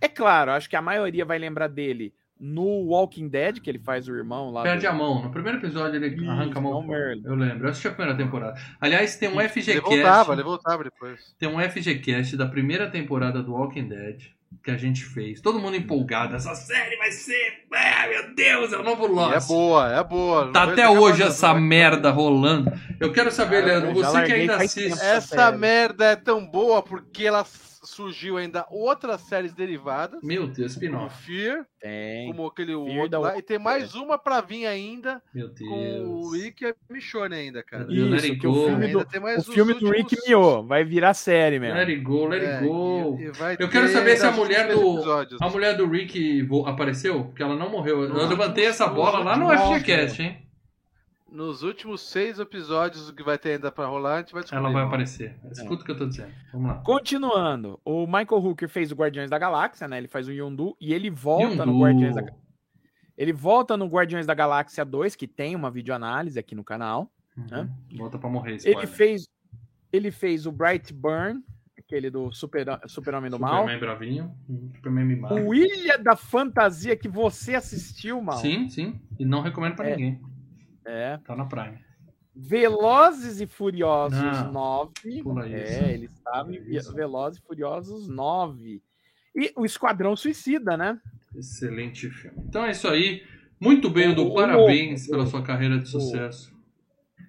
[SPEAKER 3] É claro, acho que a maioria vai lembrar dele no Walking Dead, que ele faz o irmão lá.
[SPEAKER 1] Perde
[SPEAKER 3] do...
[SPEAKER 1] a mão. No primeiro episódio ele
[SPEAKER 3] Isso,
[SPEAKER 1] arranca a mão.
[SPEAKER 3] não.
[SPEAKER 1] Eu lembro. Eu assisti a primeira temporada. Aliás, tem um
[SPEAKER 2] Ele
[SPEAKER 1] FGCast.
[SPEAKER 2] voltava, ele voltava depois.
[SPEAKER 1] Tem um FGCast da primeira temporada do Walking Dead que a gente fez. Todo mundo empolgado. Essa série vai ser. Ah, meu Deus, é o novo
[SPEAKER 2] é
[SPEAKER 1] Lost.
[SPEAKER 2] boa, é boa.
[SPEAKER 1] Tá
[SPEAKER 2] Não
[SPEAKER 1] até
[SPEAKER 2] vai
[SPEAKER 1] hoje essa
[SPEAKER 2] falando,
[SPEAKER 1] merda rolando. Eu quero saber,
[SPEAKER 3] Cara,
[SPEAKER 1] Leandro, você que ainda assiste.
[SPEAKER 3] tempo.
[SPEAKER 2] Essa
[SPEAKER 3] série.
[SPEAKER 2] merda é tão boa porque ela surgiu ainda outras séries derivadas.
[SPEAKER 1] Meu Deus, spin-off.
[SPEAKER 2] Fear,
[SPEAKER 3] Tem.
[SPEAKER 2] como aquele
[SPEAKER 3] Fear
[SPEAKER 2] outro lá. E tem mais uma pra vir ainda
[SPEAKER 1] Meu
[SPEAKER 2] com o
[SPEAKER 1] Deus.
[SPEAKER 2] Rick e a Michonne ainda, cara.
[SPEAKER 1] Deus.
[SPEAKER 3] Isso,
[SPEAKER 1] Let it
[SPEAKER 3] que o
[SPEAKER 1] go.
[SPEAKER 3] filme
[SPEAKER 2] Ainda
[SPEAKER 3] do,
[SPEAKER 2] tem mais
[SPEAKER 3] o filme do Rick
[SPEAKER 2] últimos-
[SPEAKER 3] Mio vai virar série mesmo.
[SPEAKER 1] Let it go, let
[SPEAKER 2] É,
[SPEAKER 1] it go.
[SPEAKER 2] e- e vai
[SPEAKER 1] Eu quero saber se a mulher do-
[SPEAKER 2] episódios.
[SPEAKER 1] A mulher do Rick apareceu? Porque ela não morreu. Eu
[SPEAKER 2] Nos
[SPEAKER 1] levantei essa bola lá no FGCast, hein?
[SPEAKER 2] Nos últimos seis episódios que vai ter ainda pra rolar, a gente vai descobrir.
[SPEAKER 1] Ela vai aparecer. Escuta o que eu tô dizendo. Vamos lá.
[SPEAKER 3] Continuando, o Michael Hooker fez o Guardiões da Galáxia, né? Ele faz o Yondu e ele volta no
[SPEAKER 1] Yondu.
[SPEAKER 3] Guardiões da Ele volta no Guardiões da Galáxia 2, que tem uma videoanálise aqui no canal.
[SPEAKER 1] Uhum.
[SPEAKER 3] Hã?
[SPEAKER 1] Volta pra morrer,
[SPEAKER 3] Ele
[SPEAKER 1] spoiler.
[SPEAKER 3] fez ele fez o Bright Burn, aquele do Super- Super-Homem do Mal.
[SPEAKER 1] Superman bravinho. hum, Superman mimado.
[SPEAKER 3] O Ilha da Fantasia que você assistiu, Mal.
[SPEAKER 1] Sim, sim. E não recomendo pra
[SPEAKER 3] É.
[SPEAKER 1] ninguém.
[SPEAKER 3] É.
[SPEAKER 1] Tá na Prime.
[SPEAKER 3] Velozes e Furiosos
[SPEAKER 1] Não,
[SPEAKER 3] 9.
[SPEAKER 1] pula isso.
[SPEAKER 3] É, ele estava em
[SPEAKER 1] Isso.
[SPEAKER 3] Velozes e Furiosos 9. E o Esquadrão Suicida, né?
[SPEAKER 1] Excelente filme. Então é isso aí. Muito bem, eu dou parabéns
[SPEAKER 3] o-
[SPEAKER 1] pela sua carreira de sucesso.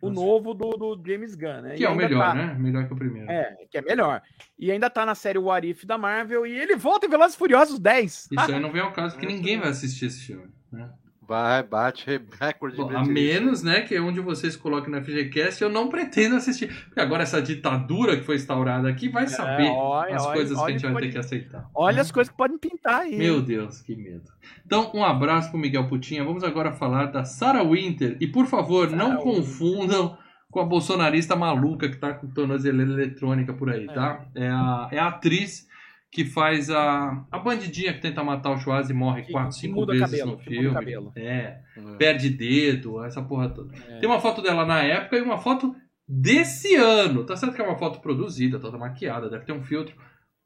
[SPEAKER 3] O novo do, do James Gunn, né?
[SPEAKER 1] Que
[SPEAKER 3] E
[SPEAKER 1] é o melhor,
[SPEAKER 3] tá-
[SPEAKER 1] né? Melhor que o primeiro.
[SPEAKER 3] É, que é melhor. E ainda tá na série What If da Marvel e ele volta em Velozes e Furiosos 10.
[SPEAKER 1] Isso aí não vem ao caso, porque ninguém vai assistir esse filme. Né?
[SPEAKER 2] Vai, bate recorde de
[SPEAKER 1] Bom, a menos, né, que onde vocês coloquem no FGCast, eu não pretendo assistir. Porque agora essa ditadura que foi instaurada aqui vai saber
[SPEAKER 3] É, olha,
[SPEAKER 1] as
[SPEAKER 3] olha,
[SPEAKER 1] coisas que
[SPEAKER 3] olha
[SPEAKER 1] a gente
[SPEAKER 3] que
[SPEAKER 1] vai
[SPEAKER 3] pode-
[SPEAKER 1] ter que aceitar.
[SPEAKER 3] Olha as coisas que podem pintar aí.
[SPEAKER 1] Meu Deus, que medo. Então, um abraço pro Miguel Putinha. Vamos agora falar da Sarah Winter. E, por favor, não
[SPEAKER 3] Sarah
[SPEAKER 1] confundam com a bolsonarista maluca que tá com tornozeleira eletrônica por aí,
[SPEAKER 3] É.
[SPEAKER 1] tá? É a, é a atriz que faz a, a bandidinha que tenta matar o Schwarz e morre
[SPEAKER 3] Que-
[SPEAKER 1] quatro,
[SPEAKER 3] que
[SPEAKER 1] cinco vezes
[SPEAKER 3] cabelo,
[SPEAKER 1] no
[SPEAKER 3] que muda
[SPEAKER 1] filme.
[SPEAKER 3] cabelo.
[SPEAKER 1] É,
[SPEAKER 2] Hum.
[SPEAKER 1] perde dedo, essa porra toda.
[SPEAKER 3] É.
[SPEAKER 1] Tem uma foto dela na época e uma foto desse ano. Tá certo que é uma foto produzida, toda maquiada, deve ter um filtro.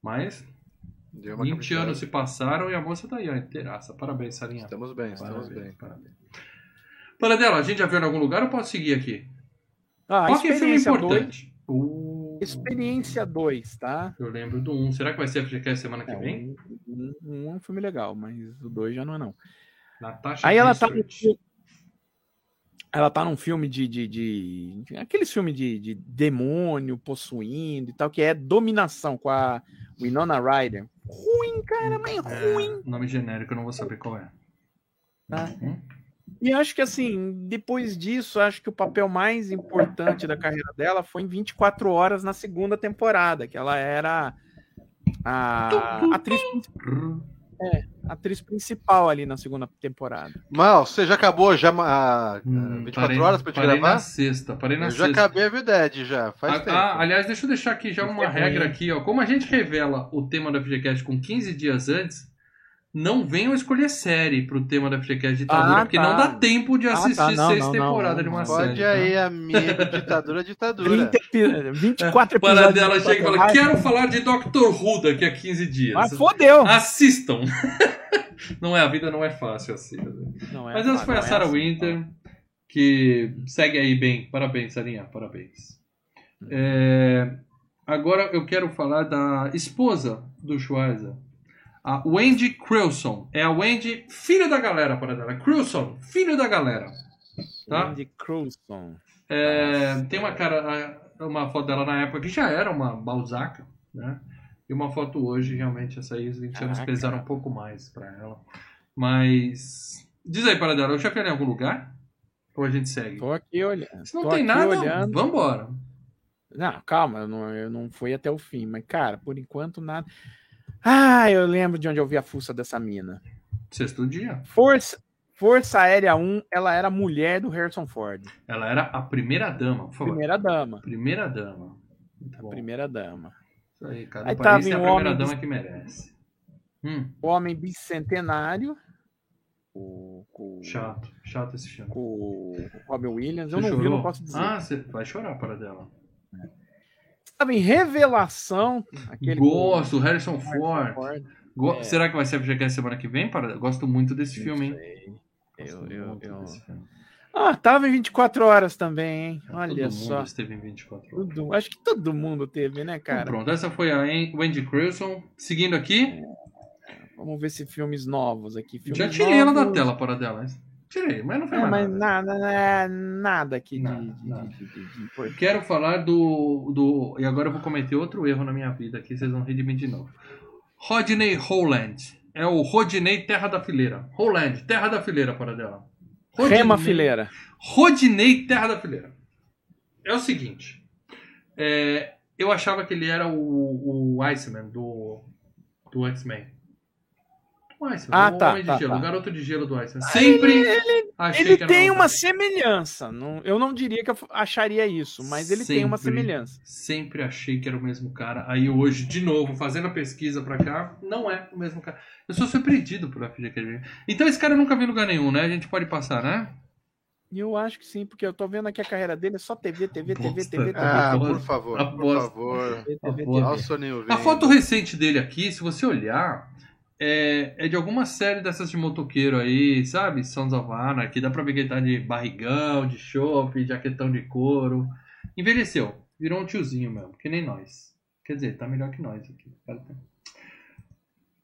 [SPEAKER 1] Mas
[SPEAKER 2] Deu uma
[SPEAKER 1] 20
[SPEAKER 2] caprichada.
[SPEAKER 1] anos se passaram e a moça tá aí, ó, inteiraça. Parabéns, Sarinha.
[SPEAKER 2] Estamos bem, estamos
[SPEAKER 1] Parabéns,
[SPEAKER 2] bem.
[SPEAKER 1] parabéns. Paradela, a gente já viu em algum lugar ou pode seguir aqui?
[SPEAKER 3] Ah,
[SPEAKER 1] Qual que é filme
[SPEAKER 3] Experiência 2.
[SPEAKER 1] importante? Uh,
[SPEAKER 3] Experiência 2, tá?
[SPEAKER 1] Eu lembro do 1. Será que vai ser FGCast semana que
[SPEAKER 3] É,
[SPEAKER 1] vem?
[SPEAKER 3] um, um, um é um filme legal, mas o 2 já não é não.
[SPEAKER 1] Natasha
[SPEAKER 3] Aí ela tá, no, ela tá num filme de, de, de aqueles filmes de, de demônio possuindo e tal, que é Dominação com a Winona Ryder. Ruim, cara, mas
[SPEAKER 1] É,
[SPEAKER 3] ruim.
[SPEAKER 1] nome genérico, eu não vou saber qual é.
[SPEAKER 3] Tá.
[SPEAKER 1] Uhum.
[SPEAKER 3] E acho que assim, depois disso, acho que o papel mais importante da carreira dela foi em 24 horas na segunda temporada, que ela era a atriz, atriz principal ali na segunda temporada.
[SPEAKER 2] Mal, você já acabou já a, a
[SPEAKER 1] Hum,
[SPEAKER 2] 24
[SPEAKER 1] parei-
[SPEAKER 2] horas pra te
[SPEAKER 1] parei
[SPEAKER 2] gravar?
[SPEAKER 1] na sexta, parei na
[SPEAKER 2] Eu já
[SPEAKER 1] sexta.
[SPEAKER 2] acabei a Vided já, faz
[SPEAKER 1] Ah,
[SPEAKER 2] tempo.
[SPEAKER 1] ah, aliás, deixa eu deixar aqui já uma
[SPEAKER 3] É
[SPEAKER 1] regra aqui, ó. Como a gente revela o tema da FGCast com 15 dias antes, não venham escolher série pro tema da FGCast ditadura,
[SPEAKER 3] Ah,
[SPEAKER 1] porque
[SPEAKER 3] tá.
[SPEAKER 1] não dá tempo de
[SPEAKER 3] Ah,
[SPEAKER 1] assistir
[SPEAKER 3] tá. Não,
[SPEAKER 1] seis temporadas de uma série.
[SPEAKER 2] Pode
[SPEAKER 1] tá?
[SPEAKER 2] aí, amigo, ditadura, ditadura.
[SPEAKER 3] 30 epi- 24
[SPEAKER 1] Para
[SPEAKER 3] episódios.
[SPEAKER 1] dela
[SPEAKER 3] de
[SPEAKER 1] chega e fala. Quero falar de Doctor Who daqui a 15 dias.
[SPEAKER 3] Ah, fodeu!
[SPEAKER 1] Assistam! não é, a vida não é fácil assim.
[SPEAKER 3] Não é
[SPEAKER 1] Mas essa foi a
[SPEAKER 3] é
[SPEAKER 1] Sarah
[SPEAKER 3] assim.
[SPEAKER 1] Winter, que segue aí bem. Parabéns, Sarinha, parabéns. É, agora eu quero falar da esposa do Schweizer, a Wendy Crewson. É a Wendy, filho da galera, para dela. Crewson, filho da galera. Tá?
[SPEAKER 3] Andy Crewson.
[SPEAKER 1] É, tem uma cara, uma foto dela na época que já era uma balzaca, né? E uma foto hoje, realmente, essa aí, os 20 anos
[SPEAKER 3] Caraca.
[SPEAKER 1] pesaram um pouco mais pra ela. Mas. Diz aí, para dela, eu já falei em algum lugar? Ou a gente segue?
[SPEAKER 3] Tô aqui olhando.
[SPEAKER 1] Se não
[SPEAKER 3] tô
[SPEAKER 1] tem nada,
[SPEAKER 3] olhando.
[SPEAKER 1] vambora.
[SPEAKER 3] Não, calma, eu não, eu não fui até o fim, mas, cara, por enquanto nada. Ah, eu lembro de onde eu vi a fuça dessa mina.
[SPEAKER 1] Sexto dia.
[SPEAKER 3] Força, Força Aérea 1, ela era mulher do Harrison Ford.
[SPEAKER 1] Ela era a primeira dama, por favor.
[SPEAKER 3] Primeira dama.
[SPEAKER 1] Primeira dama. Muito
[SPEAKER 3] A
[SPEAKER 1] bom.
[SPEAKER 3] primeira dama.
[SPEAKER 1] Isso aí, cada
[SPEAKER 3] Aí
[SPEAKER 1] país tem a
[SPEAKER 3] em
[SPEAKER 1] primeira
[SPEAKER 3] Homem
[SPEAKER 1] dama que merece. Hum,
[SPEAKER 3] O Homem Bicentenário. Com, com,
[SPEAKER 1] chato, chato esse filme.
[SPEAKER 3] com o Robin Williams. Eu
[SPEAKER 1] Você
[SPEAKER 3] não vi,
[SPEAKER 1] chorou?
[SPEAKER 3] não posso dizer.
[SPEAKER 1] Ah, você vai chorar para dela.
[SPEAKER 3] Estava em Revelação. Aquele
[SPEAKER 1] Gosto, Harrison Ford.
[SPEAKER 3] Ford.
[SPEAKER 1] Go-
[SPEAKER 3] É.
[SPEAKER 1] Será que vai ser FGCast semana que vem? Para... Gosto muito desse filme, hein?
[SPEAKER 3] sei. Eu, eu, eu... Ah, tava em 24 horas também, hein?
[SPEAKER 1] Todo
[SPEAKER 3] Olha
[SPEAKER 1] mundo
[SPEAKER 3] só.
[SPEAKER 1] esteve em 24 horas.
[SPEAKER 3] Tudo, acho que todo mundo teve, né,
[SPEAKER 1] Então,
[SPEAKER 3] cara?
[SPEAKER 1] pronto, essa foi a Wendy Crewson. Seguindo aqui,
[SPEAKER 3] Vamos ver se filmes novos aqui. Filmes
[SPEAKER 1] já tirei ela da
[SPEAKER 3] novos.
[SPEAKER 1] tela para dela. Tirei, mas não foi
[SPEAKER 3] É,
[SPEAKER 1] mais
[SPEAKER 3] mas
[SPEAKER 1] nada.
[SPEAKER 3] nada, é, nada aqui
[SPEAKER 1] Nada,
[SPEAKER 3] de,
[SPEAKER 1] nada.
[SPEAKER 3] de- de- de.
[SPEAKER 1] Quero falar do, do. E agora eu vou cometer outro erro na minha vida aqui, vocês vão rir de mim de novo. Rodney Holland. É o Rodney Terra da Fileira. Holland, Terra da Fileira para dela.
[SPEAKER 3] Rema Fileira.
[SPEAKER 1] Rodney Terra da Fileira. É o seguinte. é, eu achava que ele era o, o Iceman do, do X-Men. O Iceman,
[SPEAKER 3] Ah,
[SPEAKER 1] o
[SPEAKER 3] tá,
[SPEAKER 1] Homem de
[SPEAKER 3] tá,
[SPEAKER 1] Gelo,
[SPEAKER 3] tá.
[SPEAKER 1] o garoto de gelo do Iceman. Sempre achei
[SPEAKER 3] Ele
[SPEAKER 1] que era
[SPEAKER 3] tem
[SPEAKER 1] o
[SPEAKER 3] uma semelhança. Não, eu não diria que eu acharia isso, mas ele tem uma
[SPEAKER 1] Sempre.
[SPEAKER 3] semelhança.
[SPEAKER 1] Sempre achei que era o mesmo cara. Aí hoje, de novo, fazendo a pesquisa pra cá, não é o mesmo cara. Eu sou surpreendido por FGQG. Então esse cara eu nunca vi em lugar nenhum, né? A gente pode passar, né?
[SPEAKER 3] Eu acho que sim, porque eu tô vendo aqui a carreira dele, é só TV, TV, TV,
[SPEAKER 1] Bosta.
[SPEAKER 3] TV, TV.
[SPEAKER 2] Ah,
[SPEAKER 1] Aposto.
[SPEAKER 2] por favor, por favor.
[SPEAKER 3] TV, TV, TV.
[SPEAKER 1] A foto recente dele aqui, se você olhar, é, é de alguma série dessas de motoqueiro aí, sabe? Sons of Anarchy. Dá pra ver que ele tá de barrigão, de chope, jaquetão de couro. Envelheceu. Virou um tiozinho mesmo, que nem nós. Quer dizer, tá melhor que nós aqui. Tá-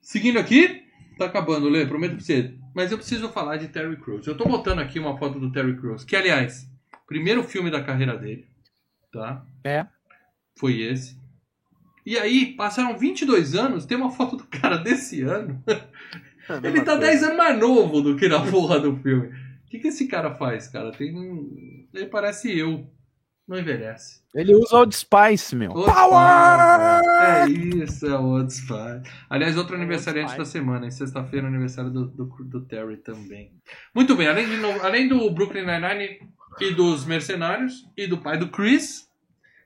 [SPEAKER 1] Seguindo aqui, tá acabando, Lê, prometo pra você. Mas eu preciso falar de Terry Crews. Eu tô botando aqui uma foto do Terry Crews, que aliás, primeiro filme da carreira dele, tá?
[SPEAKER 3] É.
[SPEAKER 1] Foi esse. E aí, passaram 22 anos, tem uma foto do cara desse ano.
[SPEAKER 2] É
[SPEAKER 1] Ele tá
[SPEAKER 2] coisa.
[SPEAKER 1] 10 anos mais novo do que na porra do filme. O que, que esse cara faz, cara? Tem um- Ele parece eu. Não envelhece.
[SPEAKER 3] Ele usa Old Spice, meu.
[SPEAKER 1] Old
[SPEAKER 3] Power!
[SPEAKER 1] Spice. É isso, é o Old Spice. Aliás, outro
[SPEAKER 3] Old
[SPEAKER 1] aniversariante da semana. Em sexta-feira, aniversário do, do, do Terry também. Muito bem, além, de além do Brooklyn Nine-Nine e dos Mercenários e do pai do Chris,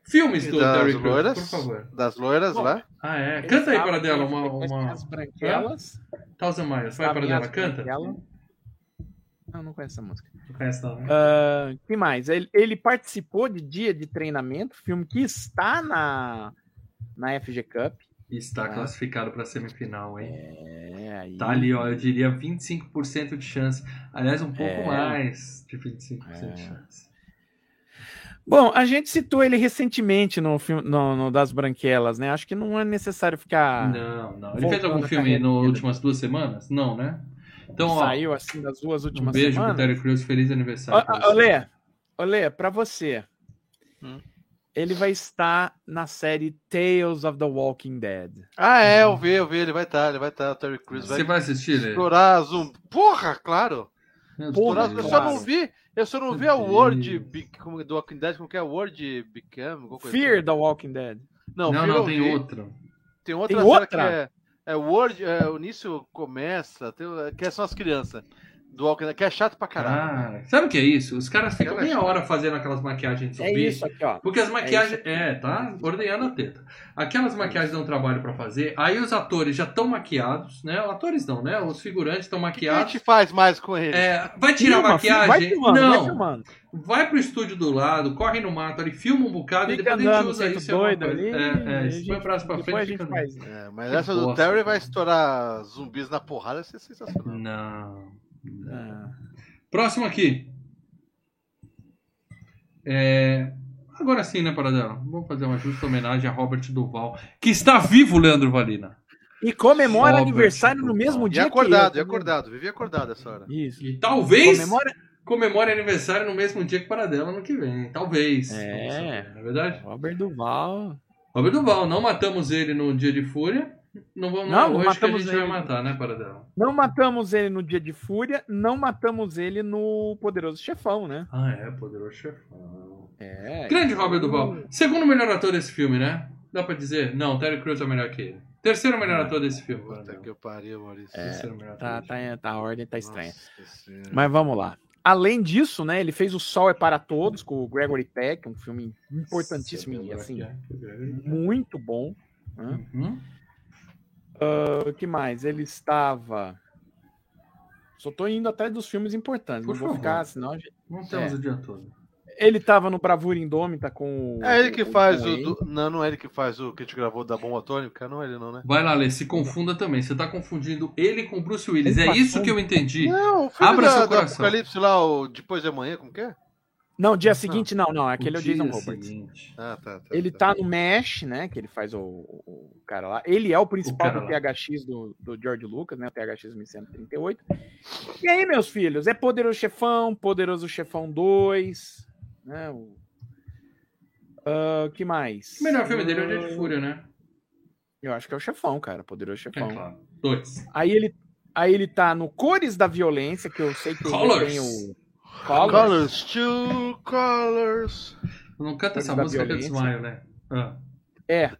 [SPEAKER 1] filmes
[SPEAKER 2] E
[SPEAKER 1] do
[SPEAKER 2] das
[SPEAKER 1] Terry Crews,
[SPEAKER 2] loiras?
[SPEAKER 1] por favor.
[SPEAKER 2] Das loiras
[SPEAKER 3] Bom,
[SPEAKER 2] lá?
[SPEAKER 1] Ah, é. Canta aí para dela uma. uma...
[SPEAKER 3] As Branquelas.
[SPEAKER 1] Thousand Miles. Vai para dela, canta.
[SPEAKER 3] Branquelas. Não, não conheço essa música.
[SPEAKER 1] Não conhece não, né?
[SPEAKER 3] Ah, que mais? Ele, ele participou de Dia de Treinamento, filme que está na, na FG Cup.
[SPEAKER 1] Está
[SPEAKER 3] Ah.
[SPEAKER 1] classificado para semifinal, hein?
[SPEAKER 3] É, aí.
[SPEAKER 1] Tá ali, ó, eu diria 25% de chance. Aliás, um pouco
[SPEAKER 3] É.
[SPEAKER 1] mais de 25%
[SPEAKER 3] É.
[SPEAKER 1] de chance.
[SPEAKER 3] Bom, a gente citou ele recentemente no filme no, no das Branquelas, né? Acho que não é necessário ficar.
[SPEAKER 1] Não, não. Ele fez algum filme nas últimas duas semanas? Não, né? Então, ó,
[SPEAKER 3] Saiu assim das duas
[SPEAKER 1] um
[SPEAKER 3] últimas
[SPEAKER 1] beijo pro
[SPEAKER 3] semanas.
[SPEAKER 1] Terry Crews. Feliz aniversário. pra você.
[SPEAKER 3] Olê, olê, pra você.
[SPEAKER 2] Hum.
[SPEAKER 3] Ele vai estar na série Tales of the Walking Dead.
[SPEAKER 2] Ah, é, eu vi, eu vi, ele vai estar, ele vai estar, o Terry Crews vai
[SPEAKER 1] Você vai assistir, Lê?
[SPEAKER 2] explorar zumbi. Porra, claro!
[SPEAKER 3] Porra,
[SPEAKER 2] eu só não vi, eu só não vi a Be- como, do Walking Dead, como que é Word Become?
[SPEAKER 3] Fear
[SPEAKER 2] assim.
[SPEAKER 3] the Walking Dead.
[SPEAKER 2] Não,
[SPEAKER 1] Não,
[SPEAKER 2] Fear
[SPEAKER 1] não, tem
[SPEAKER 2] vi.
[SPEAKER 1] outro.
[SPEAKER 2] Tem outra
[SPEAKER 3] Tem
[SPEAKER 2] série
[SPEAKER 3] outra?
[SPEAKER 2] que é, é Word, é, o início começa, tem, que são as crianças do Walking Dead, que é chato pra caralho.
[SPEAKER 1] Ah, sabe o que é isso? Os caras ficam
[SPEAKER 2] é
[SPEAKER 1] meia hora fazendo aquelas maquiagens de
[SPEAKER 3] É
[SPEAKER 1] zumbi.
[SPEAKER 3] isso aqui, ó.
[SPEAKER 1] Porque as maquiagens.
[SPEAKER 3] isso.
[SPEAKER 1] É, tá ordenhando a teta. Aquelas maquiagens dão trabalho pra fazer. Aí os atores já estão maquiados, né? Atores não, né? Os figurantes estão
[SPEAKER 2] O que, a
[SPEAKER 1] maquiados.
[SPEAKER 2] gente faz mais com ele?
[SPEAKER 1] É, vai tirar a
[SPEAKER 3] Filma, filma, Vai
[SPEAKER 1] maquiagem?
[SPEAKER 3] filmando, vai
[SPEAKER 1] não.
[SPEAKER 3] filmando.
[SPEAKER 1] Vai pro estúdio do lado, corre no mato ali, filma um bocado e
[SPEAKER 3] Fica
[SPEAKER 1] depois a gente
[SPEAKER 3] andando,
[SPEAKER 1] usa isso.
[SPEAKER 3] doido
[SPEAKER 1] coisa.
[SPEAKER 3] ali.
[SPEAKER 1] É, é,
[SPEAKER 3] e
[SPEAKER 1] isso
[SPEAKER 3] a
[SPEAKER 1] põe o
[SPEAKER 3] gente-
[SPEAKER 1] braço pra frente
[SPEAKER 3] a
[SPEAKER 1] e
[SPEAKER 3] gente
[SPEAKER 1] fica
[SPEAKER 3] faz.
[SPEAKER 2] É, mas
[SPEAKER 1] Que
[SPEAKER 2] essa do
[SPEAKER 1] bosta,
[SPEAKER 2] Terry
[SPEAKER 1] cara.
[SPEAKER 2] vai estourar zumbis na porrada, vai ser sensacional.
[SPEAKER 1] Não.
[SPEAKER 3] Ah.
[SPEAKER 1] Próximo aqui. É, Agora sim, né, Paradela? Vamos fazer uma justa homenagem a Robert Duval, que está vivo, Leandro Valina.
[SPEAKER 3] E comemora
[SPEAKER 1] Robert
[SPEAKER 3] aniversário no
[SPEAKER 1] Duval.
[SPEAKER 3] mesmo
[SPEAKER 2] E
[SPEAKER 3] dia
[SPEAKER 2] acordado,
[SPEAKER 3] que
[SPEAKER 2] e
[SPEAKER 3] eu.
[SPEAKER 2] acordado, vivi acordado essa hora.
[SPEAKER 3] Isso.
[SPEAKER 1] E talvez
[SPEAKER 3] Comemora
[SPEAKER 1] comemore aniversário no mesmo dia que Paradela no que vem. Talvez.
[SPEAKER 3] É.
[SPEAKER 1] Não é verdade?
[SPEAKER 3] Robert Duval.
[SPEAKER 1] Robert Duval, não matamos ele no dia de fúria. Não, vamos,
[SPEAKER 3] Não,
[SPEAKER 1] não, é
[SPEAKER 3] matamos
[SPEAKER 1] gente vai
[SPEAKER 3] ele.
[SPEAKER 1] matar, né, Paradela?
[SPEAKER 3] Não matamos ele no Dia de Fúria, não matamos ele no Poderoso Chefão, né?
[SPEAKER 1] Ah, é, poderoso chefão.
[SPEAKER 3] É.
[SPEAKER 1] Grande Robert Duval. Segundo melhor ator desse filme, né? Dá pra dizer? Não, Terry Crews é melhor que ele. Terceiro melhor ator desse filme.
[SPEAKER 2] Puta
[SPEAKER 1] Paradela.
[SPEAKER 2] que eu pariu, Maurício.
[SPEAKER 1] Terceiro melhor ator
[SPEAKER 3] Tá,
[SPEAKER 1] filme.
[SPEAKER 3] tá, tá, a ordem tá estranha.
[SPEAKER 2] Nossa.
[SPEAKER 3] Mas vamos lá. Além disso, né, ele fez O Sol é para Todos com o Gregory Peck, um filme importantíssimo e assim, muito bom. né?
[SPEAKER 1] Uhum.
[SPEAKER 3] O que mais? Ele estava. Só tô indo atrás dos filmes importantes,
[SPEAKER 1] Por
[SPEAKER 3] não vou
[SPEAKER 1] favor.
[SPEAKER 3] ficar, senão. a gente-
[SPEAKER 1] Não temos
[SPEAKER 3] É.
[SPEAKER 1] o dia todo.
[SPEAKER 3] Ele estava no Bravura Indômita com.
[SPEAKER 2] É ele que
[SPEAKER 3] com-
[SPEAKER 2] faz o.
[SPEAKER 3] ele.
[SPEAKER 2] do- Não, não é ele que faz o que a gente gravou da bomba atômica, não é ele não, né?
[SPEAKER 1] Vai lá, Lê, se confunda também. Você tá confundindo ele com o Bruce Willis.
[SPEAKER 3] Ele
[SPEAKER 1] É isso
[SPEAKER 3] passou-
[SPEAKER 1] que eu entendi.
[SPEAKER 2] Não, o filme
[SPEAKER 1] Abra
[SPEAKER 2] da,
[SPEAKER 1] seu
[SPEAKER 2] do
[SPEAKER 1] coração.
[SPEAKER 2] Apocalipse lá, o Depois de Amanhã, como que é?
[SPEAKER 3] Não, dia seguinte não, não. Aquele é o Jason Roberts.
[SPEAKER 1] seguinte.
[SPEAKER 2] Ah, tá, tá.
[SPEAKER 3] Ele tá no Mesh, né? Que ele faz o, o- cara lá. Ele é o principal
[SPEAKER 1] O
[SPEAKER 3] do. THX do, do George Lucas, né? O THX 1138. E aí, meus filhos? É Poderoso Chefão, Poderoso Chefão 2, né? O Ah, que mais?
[SPEAKER 1] O melhor filme dele é o Dia de
[SPEAKER 3] Ah,
[SPEAKER 1] Fúria, né?
[SPEAKER 3] Eu acho que é o Chefão, cara. Poderoso
[SPEAKER 1] É
[SPEAKER 3] Chefão.
[SPEAKER 1] claro. Dois.
[SPEAKER 3] Aí ele, aí ele tá no Cores da Violência, que eu sei que ele
[SPEAKER 1] Colors.
[SPEAKER 3] tem o. Colors.
[SPEAKER 2] Colors, two colors.
[SPEAKER 1] Não canta essa música que eu desmaio, né? Ah.
[SPEAKER 3] É.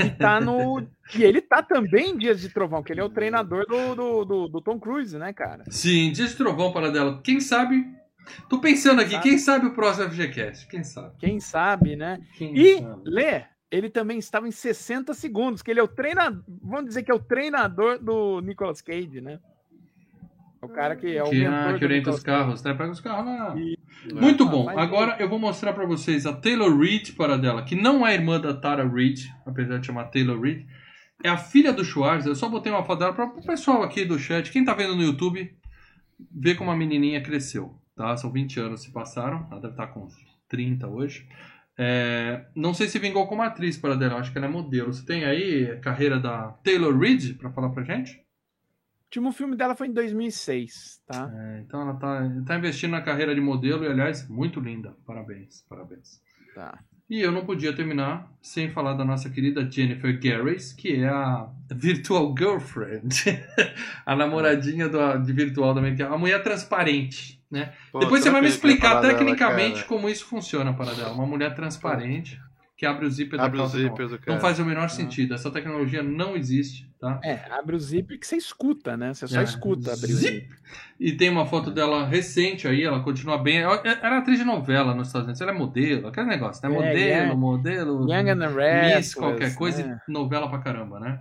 [SPEAKER 3] E tá no. E ele tá também em Dias de Trovão, que ele é o treinador do, do, do, do Tom Cruise, né, cara?
[SPEAKER 1] Sim, Dia de Trovão para dela. Quem sabe? Tô pensando aqui,
[SPEAKER 3] Sabe?
[SPEAKER 1] quem sabe o próximo FGCast? Quem sabe?
[SPEAKER 3] Quem sabe, né?
[SPEAKER 1] Quem
[SPEAKER 3] E,
[SPEAKER 1] sabe?
[SPEAKER 3] Lê, ele também estava em 60 segundos, que ele é o treinador. Vamos dizer que é o treinador do Nicolas Cage, né? É o cara que é o
[SPEAKER 1] Que, ah, que orienta os carros, né? Pega os carros lá.
[SPEAKER 3] E-
[SPEAKER 1] Muito
[SPEAKER 3] Ah,
[SPEAKER 1] bom. Agora eu vou mostrar pra vocês a Taylor Reid para dela, que não é irmã da Tara Reid, apesar de chamar Taylor Reid. É a filha do Schwarzer. Eu só botei uma foto dela para o pessoal aqui do chat. Quem tá vendo no YouTube, ver como a menininha cresceu. Tá? São 20 anos se passaram. Ela deve estar com uns 30 hoje. É, não sei se vingou como atriz para dela. Acho que ela é modelo. Você tem aí a carreira da Taylor Reid para falar pra gente?
[SPEAKER 3] O último filme dela foi em 2006, tá?
[SPEAKER 1] É, então ela tá, tá investindo na carreira de modelo e, aliás, muito linda. Parabéns, parabéns.
[SPEAKER 3] Tá.
[SPEAKER 1] E eu não podia terminar sem falar da nossa querida Jennifer Garris, que é a Virtual Girlfriend, a namoradinha do, de virtual também, que é a mulher transparente, né?
[SPEAKER 2] Pô,
[SPEAKER 1] Depois você vai me explicar
[SPEAKER 2] dela,
[SPEAKER 1] tecnicamente
[SPEAKER 2] cara?
[SPEAKER 1] como isso funciona para dela. Uma mulher transparente que abre o zíper
[SPEAKER 2] Abre
[SPEAKER 1] da calça.
[SPEAKER 2] zíper.
[SPEAKER 1] Não faz o menor sentido. Essa tecnologia não existe, tá?
[SPEAKER 3] É, abre o zíper que você escuta, né? Você só
[SPEAKER 1] É.
[SPEAKER 3] escuta abrir
[SPEAKER 1] Zip.
[SPEAKER 3] zíper.
[SPEAKER 1] E tem uma foto dela recente aí, ela continua bem. Ela ela é atriz de novela nos Estados Unidos, ela é modelo, aquele negócio, né?
[SPEAKER 3] É,
[SPEAKER 1] Modelo,
[SPEAKER 3] yeah.
[SPEAKER 1] modelo.
[SPEAKER 3] Young and the
[SPEAKER 1] Miss, qualquer coisa,
[SPEAKER 3] né?
[SPEAKER 1] e novela pra caramba, né?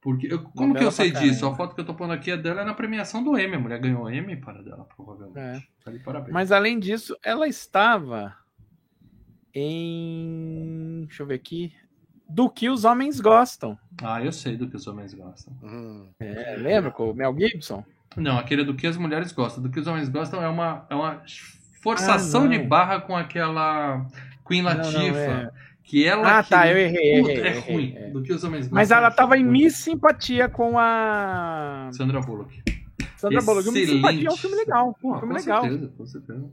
[SPEAKER 1] Porque eu- como
[SPEAKER 3] Novela
[SPEAKER 1] que eu sei disso?
[SPEAKER 3] caramba.
[SPEAKER 1] A foto que eu tô pondo aqui é dela é na premiação do Emmy. A mulher ganhou Emmy para dela, provavelmente.
[SPEAKER 3] É.
[SPEAKER 1] Tá de parabéns.
[SPEAKER 3] Mas além disso, ela estava em. Deixa eu ver aqui. Do que os homens gostam.
[SPEAKER 1] Ah, eu sei do que os homens gostam.
[SPEAKER 2] Hum.
[SPEAKER 3] É, lembra com o Mel Gibson?
[SPEAKER 1] Não, aquele do que as mulheres gostam. Do que os homens gostam é uma, é uma forçação
[SPEAKER 3] Ah, não.
[SPEAKER 1] de barra com aquela Queen
[SPEAKER 3] Não, não,
[SPEAKER 1] Latifah.
[SPEAKER 3] é.
[SPEAKER 1] Que ela.
[SPEAKER 3] Ah,
[SPEAKER 1] que-
[SPEAKER 3] tá, eu errei,
[SPEAKER 1] Puta,
[SPEAKER 3] errei,
[SPEAKER 1] é
[SPEAKER 3] errei,
[SPEAKER 1] ruim.
[SPEAKER 3] é.
[SPEAKER 1] Do que os homens gostam.
[SPEAKER 3] Mas ela estava em. Miss Simpatia com a
[SPEAKER 1] Sandra Bullock.
[SPEAKER 3] Sandra Bullock. Miss. Simpatia é um filme legal.
[SPEAKER 1] Pô,
[SPEAKER 3] um filme
[SPEAKER 1] com
[SPEAKER 3] legal.
[SPEAKER 1] certeza, com certeza.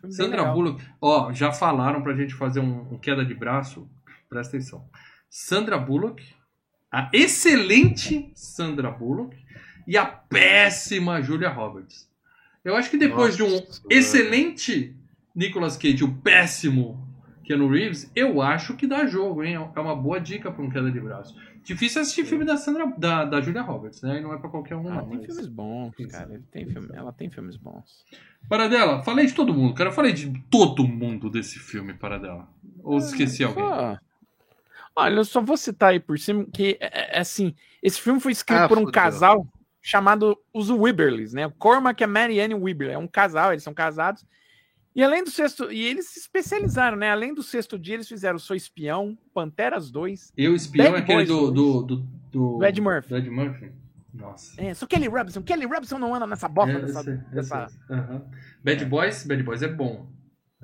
[SPEAKER 3] Filme
[SPEAKER 1] Sandra
[SPEAKER 3] legal.
[SPEAKER 1] Bullock, ó, já falaram pra gente fazer um, um queda de braço. Presta atenção. Sandra Bullock, a excelente Sandra Bullock e a péssima Julia Roberts. Eu acho que depois de um
[SPEAKER 2] Nossa,
[SPEAKER 1] excelente Nicolas Cage e o péssimo Keanu Reeves, eu acho que dá jogo, hein? É uma boa dica pra um queda de braço. Difícil assistir filme da Sandra, da, da Julia Roberts, né? E não é pra qualquer um,
[SPEAKER 3] Ah,
[SPEAKER 1] não.
[SPEAKER 3] tem
[SPEAKER 1] mas-
[SPEAKER 3] filmes bons,
[SPEAKER 1] Isso.
[SPEAKER 3] cara. Ele tem filme, ela tem filmes bons.
[SPEAKER 1] Paradela, falei de todo mundo, cara. Eu falei de todo mundo desse filme, Paradela. Ou esqueci alguém?
[SPEAKER 3] Só- Olha, eu só vou citar aí por cima que, é, é assim, esse filme foi escrito
[SPEAKER 2] Ah,
[SPEAKER 3] por um
[SPEAKER 2] fudeu.
[SPEAKER 3] casal chamado os Wibberleys, né? O Cormac e a Marianne Wibberley. É um casal, eles são casados. E além do sexto... E eles se especializaram, né? Além do sexto dia, eles fizeram Sou Espião, Panteras 2,
[SPEAKER 1] Eu espião é
[SPEAKER 3] Bad
[SPEAKER 1] aquele
[SPEAKER 3] Boys
[SPEAKER 1] do,
[SPEAKER 3] dois.
[SPEAKER 1] do, do, do,
[SPEAKER 3] do Ed Murphy.
[SPEAKER 1] do Ed Murphy. Nossa.
[SPEAKER 3] É, sou Kelly Robinson. Kelly Robinson não anda nessa bosta
[SPEAKER 1] É,
[SPEAKER 3] dessa...
[SPEAKER 1] esse- esse-
[SPEAKER 3] dessa...
[SPEAKER 1] aham. Bad
[SPEAKER 3] É.
[SPEAKER 1] Boys, Bad Boys é bom.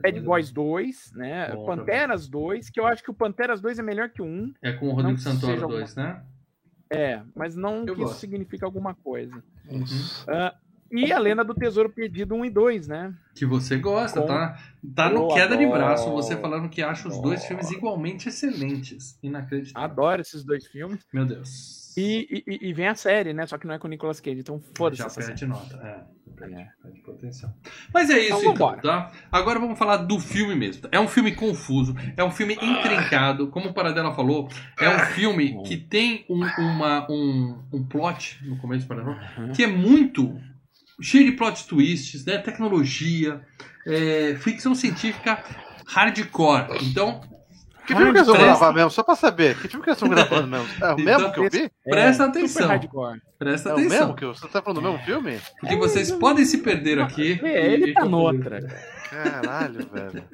[SPEAKER 3] Bad Boys 2, né?
[SPEAKER 1] Bom
[SPEAKER 3] Panteras 2, que eu acho que o Panteras 2 é melhor que o 1.
[SPEAKER 1] É com o Rodrigo Santoro
[SPEAKER 3] seja
[SPEAKER 1] 2, né?
[SPEAKER 3] É, mas não
[SPEAKER 1] Eu
[SPEAKER 3] que
[SPEAKER 1] gosto.
[SPEAKER 3] isso significa alguma coisa.
[SPEAKER 1] Uhum.
[SPEAKER 3] Ah, e a Lenda do Tesouro Perdido 1 e 2, né?
[SPEAKER 1] Que você gosta,
[SPEAKER 3] Com-
[SPEAKER 1] tá? Tá no
[SPEAKER 3] Eu
[SPEAKER 1] queda de
[SPEAKER 3] adoro.
[SPEAKER 1] braço você falando que acha os dois
[SPEAKER 3] Adoro.
[SPEAKER 1] filmes igualmente excelentes. Inacreditável.
[SPEAKER 3] Adoro esses dois filmes.
[SPEAKER 1] Meu Deus.
[SPEAKER 3] E, e- e vem a série, né? Só que não é com o Nicolas Cage, então foda-se
[SPEAKER 1] Já
[SPEAKER 3] essa série.
[SPEAKER 1] perde nota. É, perde,
[SPEAKER 3] É.
[SPEAKER 1] perde potencial. Mas é isso,
[SPEAKER 3] Então,
[SPEAKER 1] então, tá? Agora vamos falar do filme mesmo. É um filme confuso, é um filme intrincado, como o Paradela falou, é um filme que tem um, uma, um, um plot no começo do Paradela
[SPEAKER 3] Uhum.
[SPEAKER 1] que é muito cheio de plot twists, né? Tecnologia, é, ficção científica hardcore. Então,
[SPEAKER 2] Que filme que eles vão
[SPEAKER 1] Presta-
[SPEAKER 2] gravar mesmo? Só pra saber. Que filme que eles estão gravando mesmo? É o mesmo
[SPEAKER 1] Então,
[SPEAKER 2] que eu vi?
[SPEAKER 1] presta
[SPEAKER 3] É,
[SPEAKER 1] atenção.
[SPEAKER 3] Super hardcore.
[SPEAKER 1] presta
[SPEAKER 2] É o
[SPEAKER 1] atenção.
[SPEAKER 2] mesmo que eu... Você tá falando do mesmo filme?
[SPEAKER 1] Porque vocês podem se perder aqui.
[SPEAKER 3] É, ele
[SPEAKER 1] e-
[SPEAKER 3] tá noutra.
[SPEAKER 2] Caralho, velho.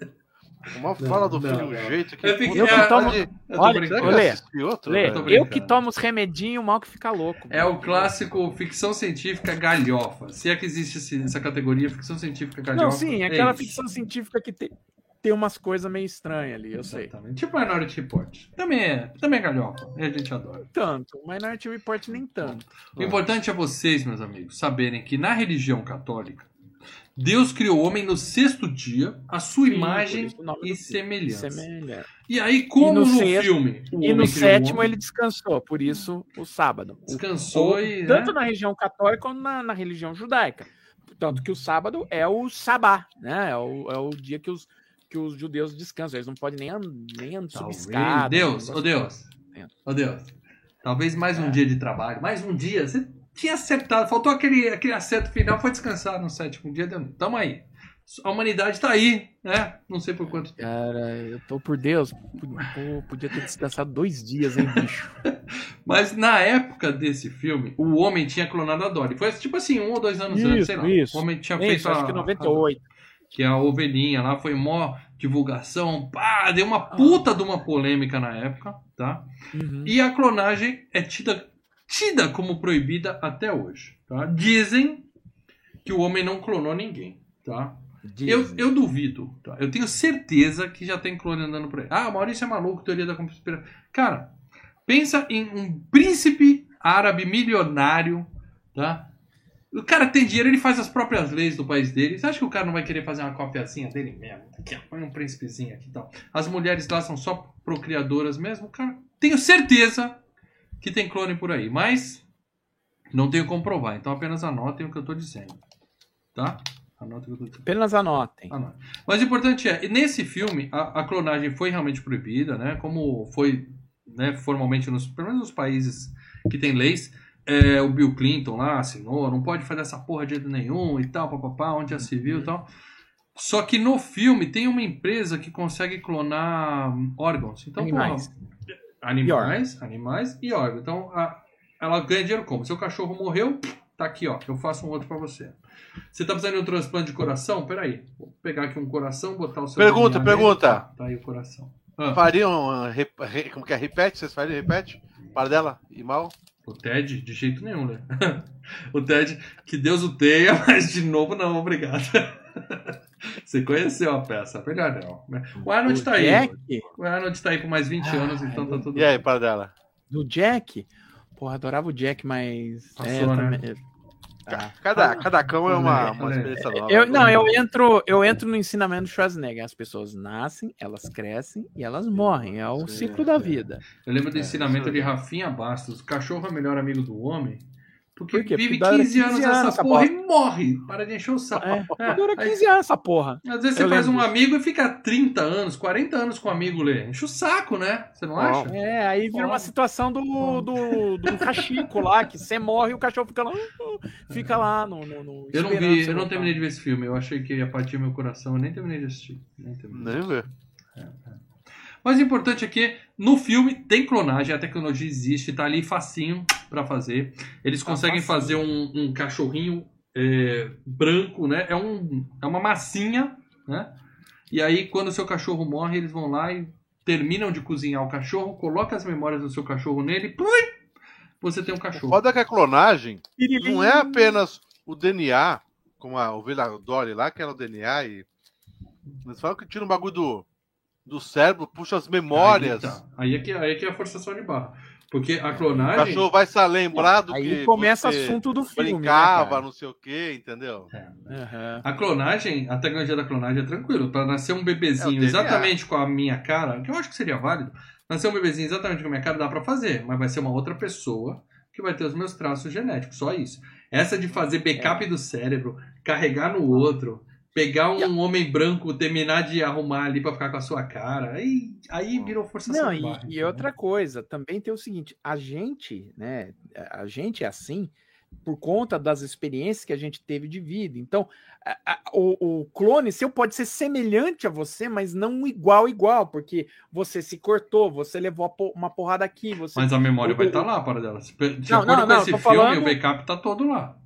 [SPEAKER 2] Uma fala do filme de um
[SPEAKER 1] não.
[SPEAKER 2] jeito que.
[SPEAKER 1] Eu fiquei-
[SPEAKER 3] Eu que
[SPEAKER 1] é,
[SPEAKER 3] tomo-
[SPEAKER 2] Pode-
[SPEAKER 1] Eu tô
[SPEAKER 3] Olha, Lê,
[SPEAKER 2] eu assisti outro?
[SPEAKER 3] Lê,
[SPEAKER 2] velho?
[SPEAKER 1] tô
[SPEAKER 3] eu que tomo os remedinhos, o mal que fica louco.
[SPEAKER 1] É o clássico ficção científica galhofa. Se é que existe esse- essa categoria, ficção científica galhofa.
[SPEAKER 3] Não, sim,
[SPEAKER 1] é
[SPEAKER 3] aquela
[SPEAKER 1] isso.
[SPEAKER 3] ficção científica que tem, tem umas coisas meio estranhas ali, eu sei.
[SPEAKER 1] Exatamente. Tipo Minority Report. Também é, também é galhofa. E a gente adora.
[SPEAKER 3] Tanto, Minority Report nem tanto.
[SPEAKER 1] O importante é vocês, meus amigos, saberem que na religião católica, Deus criou o homem no sexto dia, a sua
[SPEAKER 3] Sim,
[SPEAKER 1] imagem
[SPEAKER 3] isso
[SPEAKER 1] e semelhança.
[SPEAKER 3] Semelhança.
[SPEAKER 1] E aí, como
[SPEAKER 3] E no
[SPEAKER 1] no,
[SPEAKER 3] sexto-
[SPEAKER 1] filme
[SPEAKER 3] E no sétimo ele descansou, por isso o sábado.
[SPEAKER 1] Descansou
[SPEAKER 3] o-
[SPEAKER 1] e.
[SPEAKER 3] tanto
[SPEAKER 1] né?
[SPEAKER 3] na religião católica quanto na, na religião judaica. Tanto que o sábado é o sabá, né? É o, é o dia que os, que os judeus descansam. Eles não podem nem, nem escada.
[SPEAKER 1] Deus, ô Deus.
[SPEAKER 3] É.
[SPEAKER 1] Ô Deus. Talvez mais um
[SPEAKER 3] É.
[SPEAKER 1] dia de trabalho, mais um dia. Você tinha acertado, faltou aquele, aquele acerto final, foi descansar no sétimo dia. Tamo aí. A humanidade tá aí, né? Não sei por quanto tempo.
[SPEAKER 3] Cara, eu tô por Deus. Pô, podia ter descansado dois dias, hein, bicho?
[SPEAKER 1] Mas na época desse filme, o homem tinha clonado a Dolly. Foi tipo assim, um ou dois anos
[SPEAKER 3] Isso,
[SPEAKER 1] antes, sei lá.
[SPEAKER 3] isso.
[SPEAKER 1] O homem tinha
[SPEAKER 3] Isso,
[SPEAKER 1] feito
[SPEAKER 3] acho
[SPEAKER 1] a,
[SPEAKER 3] que 98.
[SPEAKER 1] que é a ovelhinha lá, foi mó divulgação, pá, deu uma puta de uma polêmica na época, tá?
[SPEAKER 3] Uhum.
[SPEAKER 1] E a clonagem é tida, tida como proibida até hoje, tá? Dizem que o homem não clonou ninguém, tá? Eu, eu duvido, tá? Eu tenho certeza que já tem clone andando por aí. Ah, o Maurício é maluco, teoria da conspiração. Cara, pensa em um príncipe árabe milionário, tá? O cara tem dinheiro, ele faz as próprias leis do país dele. Você acha que o cara não vai querer fazer uma copiazinha dele mesmo? Aqui, põe um príncipezinho aqui e tal. As mulheres lá são só procriadoras mesmo, cara. Tenho certeza que tem clone por aí, mas não tenho como provar. Então apenas anotem o que eu tô dizendo, tá? Anotem o que eu tô dizendo.
[SPEAKER 3] Apenas anotem.
[SPEAKER 1] Não. Mas o importante é, nesse filme, a, a clonagem foi realmente proibida, né? Como foi né, formalmente, nos, pelo menos nos países que tem leis. É, o Bill Clinton lá assinou, não pode fazer essa porra de jeito nenhum e tal, papapá, onde já se viu e tal. Só que no filme tem uma empresa que consegue clonar órgãos. Então,
[SPEAKER 3] Animais.
[SPEAKER 1] porra, animais, animais e órgãos. Então, a- ela ganha dinheiro como? Seu cachorro morreu, tá aqui, ó. Eu faço um outro pra você. Você tá precisando de um transplante de coração? Peraí. Vou pegar aqui um coração, botar o seu.
[SPEAKER 2] Pergunta, pergunta.
[SPEAKER 1] Tá, tá aí o coração. Ah,
[SPEAKER 2] Fariam. uh, rep- re- como que é? Repete? Vocês fariam? Repete? Para dela e mal?
[SPEAKER 1] O Ted, de jeito nenhum, né? o Ted, que Deus o tenha, mas de novo não, obrigado. Você conheceu a peça, não. O Arnold tá aí.
[SPEAKER 3] Jack?
[SPEAKER 1] O Arnold tá aí por mais 20 anos, então tá tudo
[SPEAKER 2] E aí, para dela?
[SPEAKER 3] Do Jack? Porra, adorava o Jack, mas.
[SPEAKER 1] Passou,
[SPEAKER 3] é,
[SPEAKER 1] né?
[SPEAKER 3] também- Tá.
[SPEAKER 2] Cada, cada cão é uma, uma
[SPEAKER 1] olha.
[SPEAKER 2] experiência nova.
[SPEAKER 3] Eu, não, eu entro, eu entro no ensinamento do Schwarzenegger. As pessoas nascem, elas crescem e elas morrem. É o
[SPEAKER 2] Sim,
[SPEAKER 3] ciclo da
[SPEAKER 2] sim.
[SPEAKER 3] vida.
[SPEAKER 1] Eu lembro do
[SPEAKER 2] É,
[SPEAKER 1] ensinamento de. Rafinha Bastos. O cachorro é o melhor amigo do homem. Porque
[SPEAKER 3] Por quê?
[SPEAKER 1] vive
[SPEAKER 3] Porque dura
[SPEAKER 1] 15 anos
[SPEAKER 3] 15
[SPEAKER 1] essa
[SPEAKER 3] anos essa
[SPEAKER 1] porra
[SPEAKER 3] bosta.
[SPEAKER 1] e morre. Para de encher o saco.
[SPEAKER 3] É,
[SPEAKER 1] É,
[SPEAKER 3] dura
[SPEAKER 1] aí-
[SPEAKER 3] 15 anos essa porra.
[SPEAKER 1] Às vezes você
[SPEAKER 3] Eu
[SPEAKER 1] faz um amigo e fica 30 anos, 40 anos com o amigo, Lê. Enche o saco, né? Você não acha?
[SPEAKER 3] É, aí vira uma situação do, do, do cachico lá, que você morre e o cachorro fica lá, fica lá no. no, no
[SPEAKER 1] Eu não vi,
[SPEAKER 3] você
[SPEAKER 1] eu não terminei de ver esse filme. Eu achei que ia partir meu coração. Eu nem terminei de assistir. Nem terminei.
[SPEAKER 2] Nem ver.
[SPEAKER 1] Mas o importante é que no filme tem clonagem, a tecnologia existe, tá ali facinho pra fazer. Eles conseguem
[SPEAKER 3] facinho.
[SPEAKER 1] fazer um, um cachorrinho é, branco, né? É, um, é uma massinha, né? E aí, quando o seu cachorro morre, eles vão lá e terminam de cozinhar o cachorro, coloca as memórias do seu cachorro nele, plui, você tem um
[SPEAKER 2] O
[SPEAKER 1] cachorro.
[SPEAKER 2] foda é que a clonagem não é apenas o DNA, como a ovelha Dolly lá, que era o DNA, e. Eles falam que tira um bagulho do, do cérebro, puxa as memórias.
[SPEAKER 1] Aí, tá. aí, é que, aí é que é a forçação de barra. Porque a
[SPEAKER 2] O
[SPEAKER 1] clonagem.
[SPEAKER 2] cachorro vai se lembrar do
[SPEAKER 3] Aí
[SPEAKER 2] que
[SPEAKER 3] começa o assunto do filme.
[SPEAKER 2] brincava,
[SPEAKER 3] né,
[SPEAKER 2] não sei o que, entendeu?
[SPEAKER 1] É.
[SPEAKER 3] Aham.
[SPEAKER 1] A clonagem, a tecnologia da clonagem é tranquilo. Pra nascer um
[SPEAKER 2] É o
[SPEAKER 1] bebezinho
[SPEAKER 2] DNA.
[SPEAKER 1] exatamente com a minha cara, que eu acho que seria válido, nascer um bebezinho exatamente com a minha cara dá pra fazer, mas vai ser uma outra pessoa que vai ter os meus traços genéticos, só isso. Essa de fazer backup do cérebro, carregar no outro, pegar um homem branco, terminar de arrumar ali pra ficar com a sua cara, aí, aí virou forçação
[SPEAKER 3] Não, e,
[SPEAKER 1] barra.
[SPEAKER 3] e
[SPEAKER 1] entendeu?
[SPEAKER 3] outra coisa, também tem o seguinte, a gente, né, a gente é assim por conta das experiências que a gente teve de vida. Então, a- a- o, o clone seu pode ser semelhante a você, mas não igual igual, porque você se cortou, você levou uma porrada aqui, você
[SPEAKER 1] Mas a memória
[SPEAKER 3] o-
[SPEAKER 1] vai estar lá para dela. De
[SPEAKER 3] Não,
[SPEAKER 1] acordo
[SPEAKER 3] não,
[SPEAKER 1] com
[SPEAKER 3] não,
[SPEAKER 1] esse filme,
[SPEAKER 3] falando-
[SPEAKER 1] o backup tá todo lá.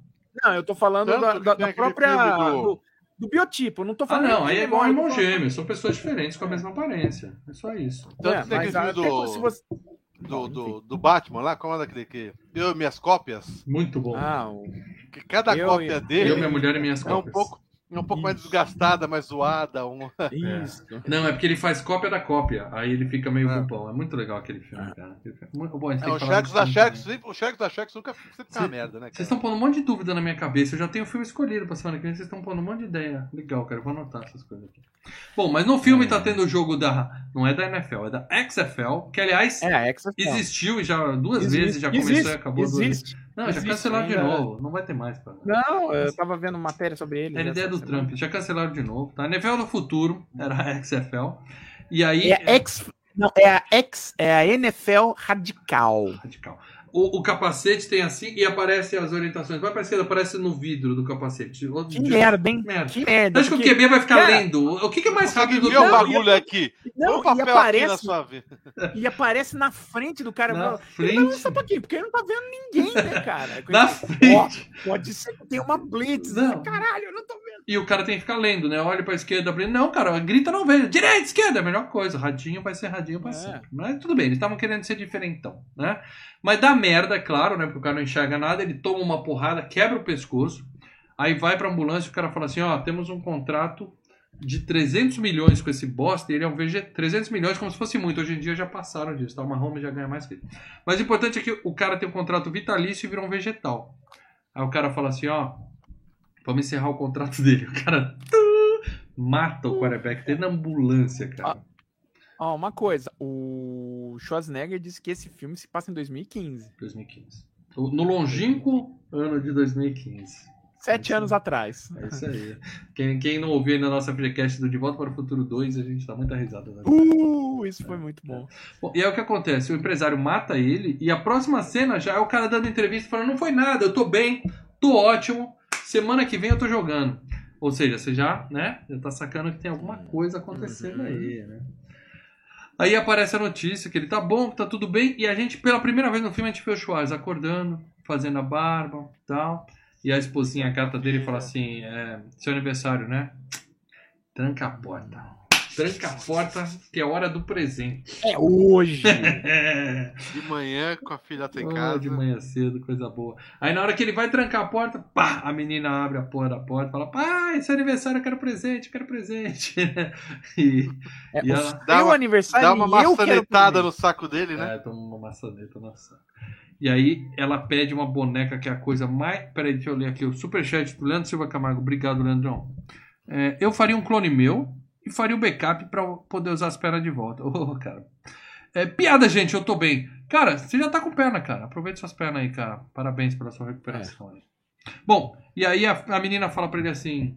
[SPEAKER 3] Não, eu tô falando
[SPEAKER 2] Tanto
[SPEAKER 3] da, da- da própria
[SPEAKER 2] do-
[SPEAKER 3] do, do biotipo, não tô
[SPEAKER 1] Ah,
[SPEAKER 3] falando
[SPEAKER 1] não,
[SPEAKER 3] de
[SPEAKER 1] aí é igual irmão
[SPEAKER 3] falando-
[SPEAKER 1] gêmeo, são pessoas diferentes com a mesma aparência. É só isso.
[SPEAKER 2] Tanto
[SPEAKER 3] É,
[SPEAKER 2] que tem aquele filme do,
[SPEAKER 3] se você-
[SPEAKER 2] do, do, do Batman lá, como é daquele que. Eu e minhas cópias.
[SPEAKER 1] Muito bom.
[SPEAKER 3] Ah, o-
[SPEAKER 2] Que cada
[SPEAKER 3] Eu
[SPEAKER 2] cópia
[SPEAKER 3] e-
[SPEAKER 2] dele
[SPEAKER 1] eu, minha mulher e minhas
[SPEAKER 2] é um
[SPEAKER 1] cópias.
[SPEAKER 2] pouco, é um pouco mais
[SPEAKER 3] Isso.
[SPEAKER 2] desgastada, mais zoada. Um...
[SPEAKER 3] isso.
[SPEAKER 1] Não, é porque ele faz cópia da cópia. Aí ele fica meio
[SPEAKER 2] É.
[SPEAKER 1] É muito legal aquele filme,
[SPEAKER 3] Ah.
[SPEAKER 1] cara. Filme. Muito bom, a gente
[SPEAKER 2] É,
[SPEAKER 1] tem
[SPEAKER 2] o Sharks da Sharks, o Sharks da Sharks nunca sempre fica uma merda, né?
[SPEAKER 1] Vocês estão pondo um monte de dúvida na minha cabeça. Eu já tenho o filme escolhido pra semana que vem. Vocês estão pondo um monte de ideia. Legal, cara. Eu vou anotar essas coisas aqui. Bom, mas no filme tá tendo o jogo da. Não é da NFL, é da XFL. Que aliás.
[SPEAKER 3] É, a XFL.
[SPEAKER 1] Existiu já duas
[SPEAKER 3] Existe,
[SPEAKER 1] vezes, já começou
[SPEAKER 3] existe,
[SPEAKER 1] e acabou duas vezes. Não, já cancelaram de
[SPEAKER 3] ainda.
[SPEAKER 1] novo. Não vai ter mais, cara.
[SPEAKER 3] Não, eu tava vendo matéria sobre ele.
[SPEAKER 1] É a
[SPEAKER 3] já
[SPEAKER 1] ideia do
[SPEAKER 3] semana.
[SPEAKER 1] Trump. Já cancelaram de novo, tá? NFL do futuro era a XFL. E aí.
[SPEAKER 3] É a X, não, é a X, é a NFL radical.
[SPEAKER 1] Radical. O, o capacete tem assim e aparece as orientações. Vai pra esquerda, aparece no vidro do capacete.
[SPEAKER 3] Que merda, hein?
[SPEAKER 1] Merda.
[SPEAKER 3] Que merda.
[SPEAKER 1] Acho que o QB vai ficar
[SPEAKER 3] Cara,
[SPEAKER 1] lendo. O que, que é mais rápido do
[SPEAKER 2] o
[SPEAKER 1] que
[SPEAKER 2] bagulho aqui. Põe
[SPEAKER 3] Não,
[SPEAKER 2] um papel
[SPEAKER 3] e
[SPEAKER 2] aqui na
[SPEAKER 3] aparece,
[SPEAKER 2] sua vida.
[SPEAKER 3] e aparece na frente do cara.
[SPEAKER 1] Na frente.
[SPEAKER 3] Não só pra quê? Porque ele não tá vendo ninguém, né, cara?
[SPEAKER 1] na frente?
[SPEAKER 3] pode ser que tenha uma blitz.
[SPEAKER 1] Não.
[SPEAKER 3] Caralho, eu não tô vendo.
[SPEAKER 1] E o cara tem que ficar lendo, né? Olha pra esquerda, pra... não, cara, grita não vejo. Direita, esquerda, é a melhor coisa. Radinho vai ser radinho pra
[SPEAKER 3] É.
[SPEAKER 1] sempre. Mas tudo bem, eles estavam querendo ser diferentão, né? Mas dá merda, é claro, né? Porque o cara não enxerga nada, ele toma uma porrada, quebra o pescoço, aí vai pra ambulância e o cara fala assim: ó, temos um contrato de 300 milhões com esse bosta, e ele é um VG. 300 milhões como se fosse muito, hoje em dia já passaram disso, tá? Uma Home já ganha mais que ele. Mas o importante é que o cara tem um contrato vitalício e virou um vegetal. Aí o cara fala assim: ó, vamos encerrar o contrato dele. O cara mata o quarterback dele na ambulância, cara.
[SPEAKER 3] Ó, uma coisa. O Schwarzenegger disse que esse filme se passa em 2015.
[SPEAKER 1] 2015. No longínquo ano de 2015.
[SPEAKER 3] Sete
[SPEAKER 1] Isso.
[SPEAKER 3] anos atrás.
[SPEAKER 1] É isso aí. Quem, quem não ouviu ainda a nossa podcast do De Volta para o Futuro 2, a gente dá muita risada. Né?
[SPEAKER 3] Uh, isso foi muito bom.
[SPEAKER 1] Bom, e aí o que acontece? O empresário mata ele e a próxima cena já é o cara dando entrevista falando: não foi nada, eu tô bem, tô ótimo, semana que vem eu tô jogando. Ou seja, você já, né, já tá sacando que tem alguma coisa acontecendo aí, né? Aí aparece a notícia que ele tá bom, que tá tudo bem, e a gente, pela primeira vez no filme, a gente vê o Schwarz acordando, fazendo a barba e tal. E a esposinha cata dele e fala assim: é, seu aniversário, né? Tranca a porta. Tranca a porta, que é hora do presente.
[SPEAKER 3] É hoje.
[SPEAKER 1] É.
[SPEAKER 2] De manhã, com a filha em
[SPEAKER 1] Oh,
[SPEAKER 2] casa.
[SPEAKER 1] de manhã cedo, coisa boa. Aí na hora que ele vai trancar a porta, pá, a menina abre a porra da porta e fala: Pai, esse aniversário eu quero presente, eu quero presente. e
[SPEAKER 3] É,
[SPEAKER 1] E
[SPEAKER 3] o
[SPEAKER 1] ela-
[SPEAKER 2] Dá
[SPEAKER 3] seu
[SPEAKER 2] uma-
[SPEAKER 3] aniversário
[SPEAKER 2] Dá uma
[SPEAKER 3] e
[SPEAKER 2] maçanetada
[SPEAKER 3] presente.
[SPEAKER 2] no saco dele, né?
[SPEAKER 1] é, toma uma maçaneta, nossa. E aí ela pede uma boneca que é a coisa mais. Peraí, deixa eu ler aqui. O superchat do Leandro Silva Camargo. Obrigado, Leandrão. É, eu faria um clone meu e faria o backup pra poder usar as pernas de volta. Ô, cara. É, piada, gente, eu tô bem. Cara, você já tá com perna, cara. Aproveite suas pernas aí, cara. Parabéns pela sua recuperação aí. Bom, e aí a, a menina fala pra ele assim: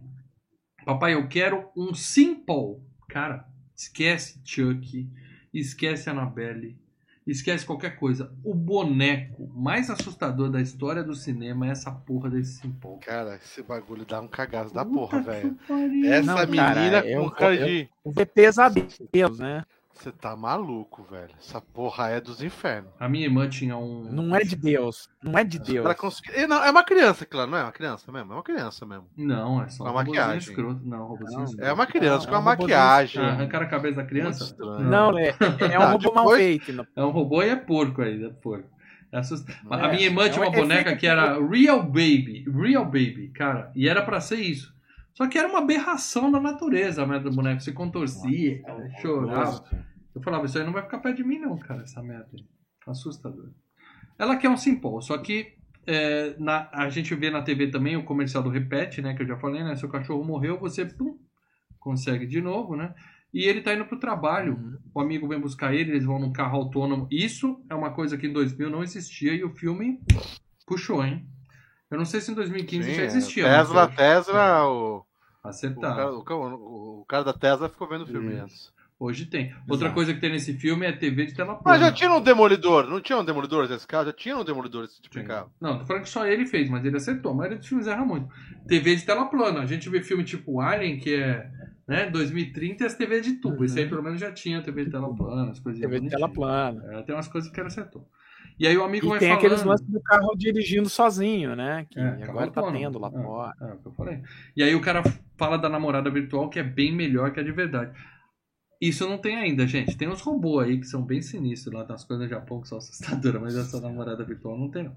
[SPEAKER 1] Papai, eu quero um simple. Cara, esquece Chuck, esquece Annabelle, esquece qualquer coisa. O boneco mais assustador da história do cinema é essa porra desse simple.
[SPEAKER 2] Cara, esse bagulho dá um cagaço da
[SPEAKER 1] Puta
[SPEAKER 2] porra, velho. Essa
[SPEAKER 3] Não,
[SPEAKER 2] menina
[SPEAKER 3] cara,
[SPEAKER 2] com
[SPEAKER 3] eu-
[SPEAKER 2] cara
[SPEAKER 3] eu-
[SPEAKER 2] de.
[SPEAKER 3] Pesadelos, né?
[SPEAKER 2] Você tá maluco, velho. Essa porra é dos infernos.
[SPEAKER 1] A minha irmã tinha um.
[SPEAKER 3] Não é de Deus. Não é de Deus.
[SPEAKER 2] Pra conseguir... Não, é uma criança, claro, não é uma criança mesmo. É uma criança mesmo.
[SPEAKER 1] Não, é só
[SPEAKER 2] Uma
[SPEAKER 1] um robozinho
[SPEAKER 2] maquiagem.
[SPEAKER 1] escroto. Não, robozinho
[SPEAKER 3] Não,
[SPEAKER 1] escroto.
[SPEAKER 2] É uma criança
[SPEAKER 3] é
[SPEAKER 2] com
[SPEAKER 3] um
[SPEAKER 2] uma maquiagem.
[SPEAKER 1] Ah, arrancaram a cabeça da criança?
[SPEAKER 3] Não, é, é um
[SPEAKER 2] Ah,
[SPEAKER 3] robô mal feito. não-
[SPEAKER 1] É um robô e é porco ainda, é porco. É assust... A
[SPEAKER 3] é.
[SPEAKER 1] minha irmã
[SPEAKER 3] É
[SPEAKER 1] tinha
[SPEAKER 3] um
[SPEAKER 1] uma boneca que era Real Baby. Real Baby, cara. E era pra ser isso. Só que era uma aberração da natureza, né, do boneco. Se contorcia, chorava. Eu falava, isso aí não vai ficar perto de mim, não, cara, essa merda. Assustador. Ela quer um simple, só que é, na- a gente vê na TV também o comercial do Repete, né? Que eu já falei, né? Seu cachorro morreu, você pum, consegue de novo, né? E ele tá indo pro trabalho.
[SPEAKER 3] Uhum.
[SPEAKER 1] O amigo vem buscar ele, eles vão num carro autônomo. Isso é uma coisa que em 2000 não existia e o filme puxou, hein? Eu não sei se em 2015
[SPEAKER 2] Sim,
[SPEAKER 1] já
[SPEAKER 2] é.
[SPEAKER 1] existia. mas
[SPEAKER 2] Tesla,
[SPEAKER 1] eu-
[SPEAKER 2] Tesla, o, o,
[SPEAKER 1] Acertaram.
[SPEAKER 2] cara, o, o cara da Tesla ficou vendo o filme
[SPEAKER 1] Isso.
[SPEAKER 2] antes.
[SPEAKER 1] Hoje tem. Outra
[SPEAKER 3] Exato.
[SPEAKER 1] coisa que tem nesse filme é TV de tela plana.
[SPEAKER 2] Mas já tinha um demolidor, não tinha um demolidor desse carro? Já tinha um demolidor desse tipo de carro.
[SPEAKER 1] Não, tô falando que só ele fez, mas ele acertou. A maioria dos filmes erra muito. TV de tela plana. A gente vê filme tipo Alien, que é né, 2030, e as TV de tubo.
[SPEAKER 3] Uhum.
[SPEAKER 1] Esse aí pelo menos já tinha TV de tela plana, as coisas
[SPEAKER 3] TV de tela plana.
[SPEAKER 1] É, tem umas coisas que ele acertou. E aí o amigo
[SPEAKER 3] E
[SPEAKER 1] vai
[SPEAKER 3] tem
[SPEAKER 1] falando...
[SPEAKER 3] aqueles lances do carro dirigindo sozinho, né? Que
[SPEAKER 1] É,
[SPEAKER 3] agora tá
[SPEAKER 1] autônomo.
[SPEAKER 3] tendo lá
[SPEAKER 1] É.
[SPEAKER 3] fora.
[SPEAKER 1] É, o que eu falei. E aí o cara fala da namorada virtual que é bem melhor que a de verdade. Isso não tem ainda, gente. Tem uns robôs aí que são bem sinistros lá, umas coisas no Japão que são assustadoras, mas essa namorada virtual não tem, não.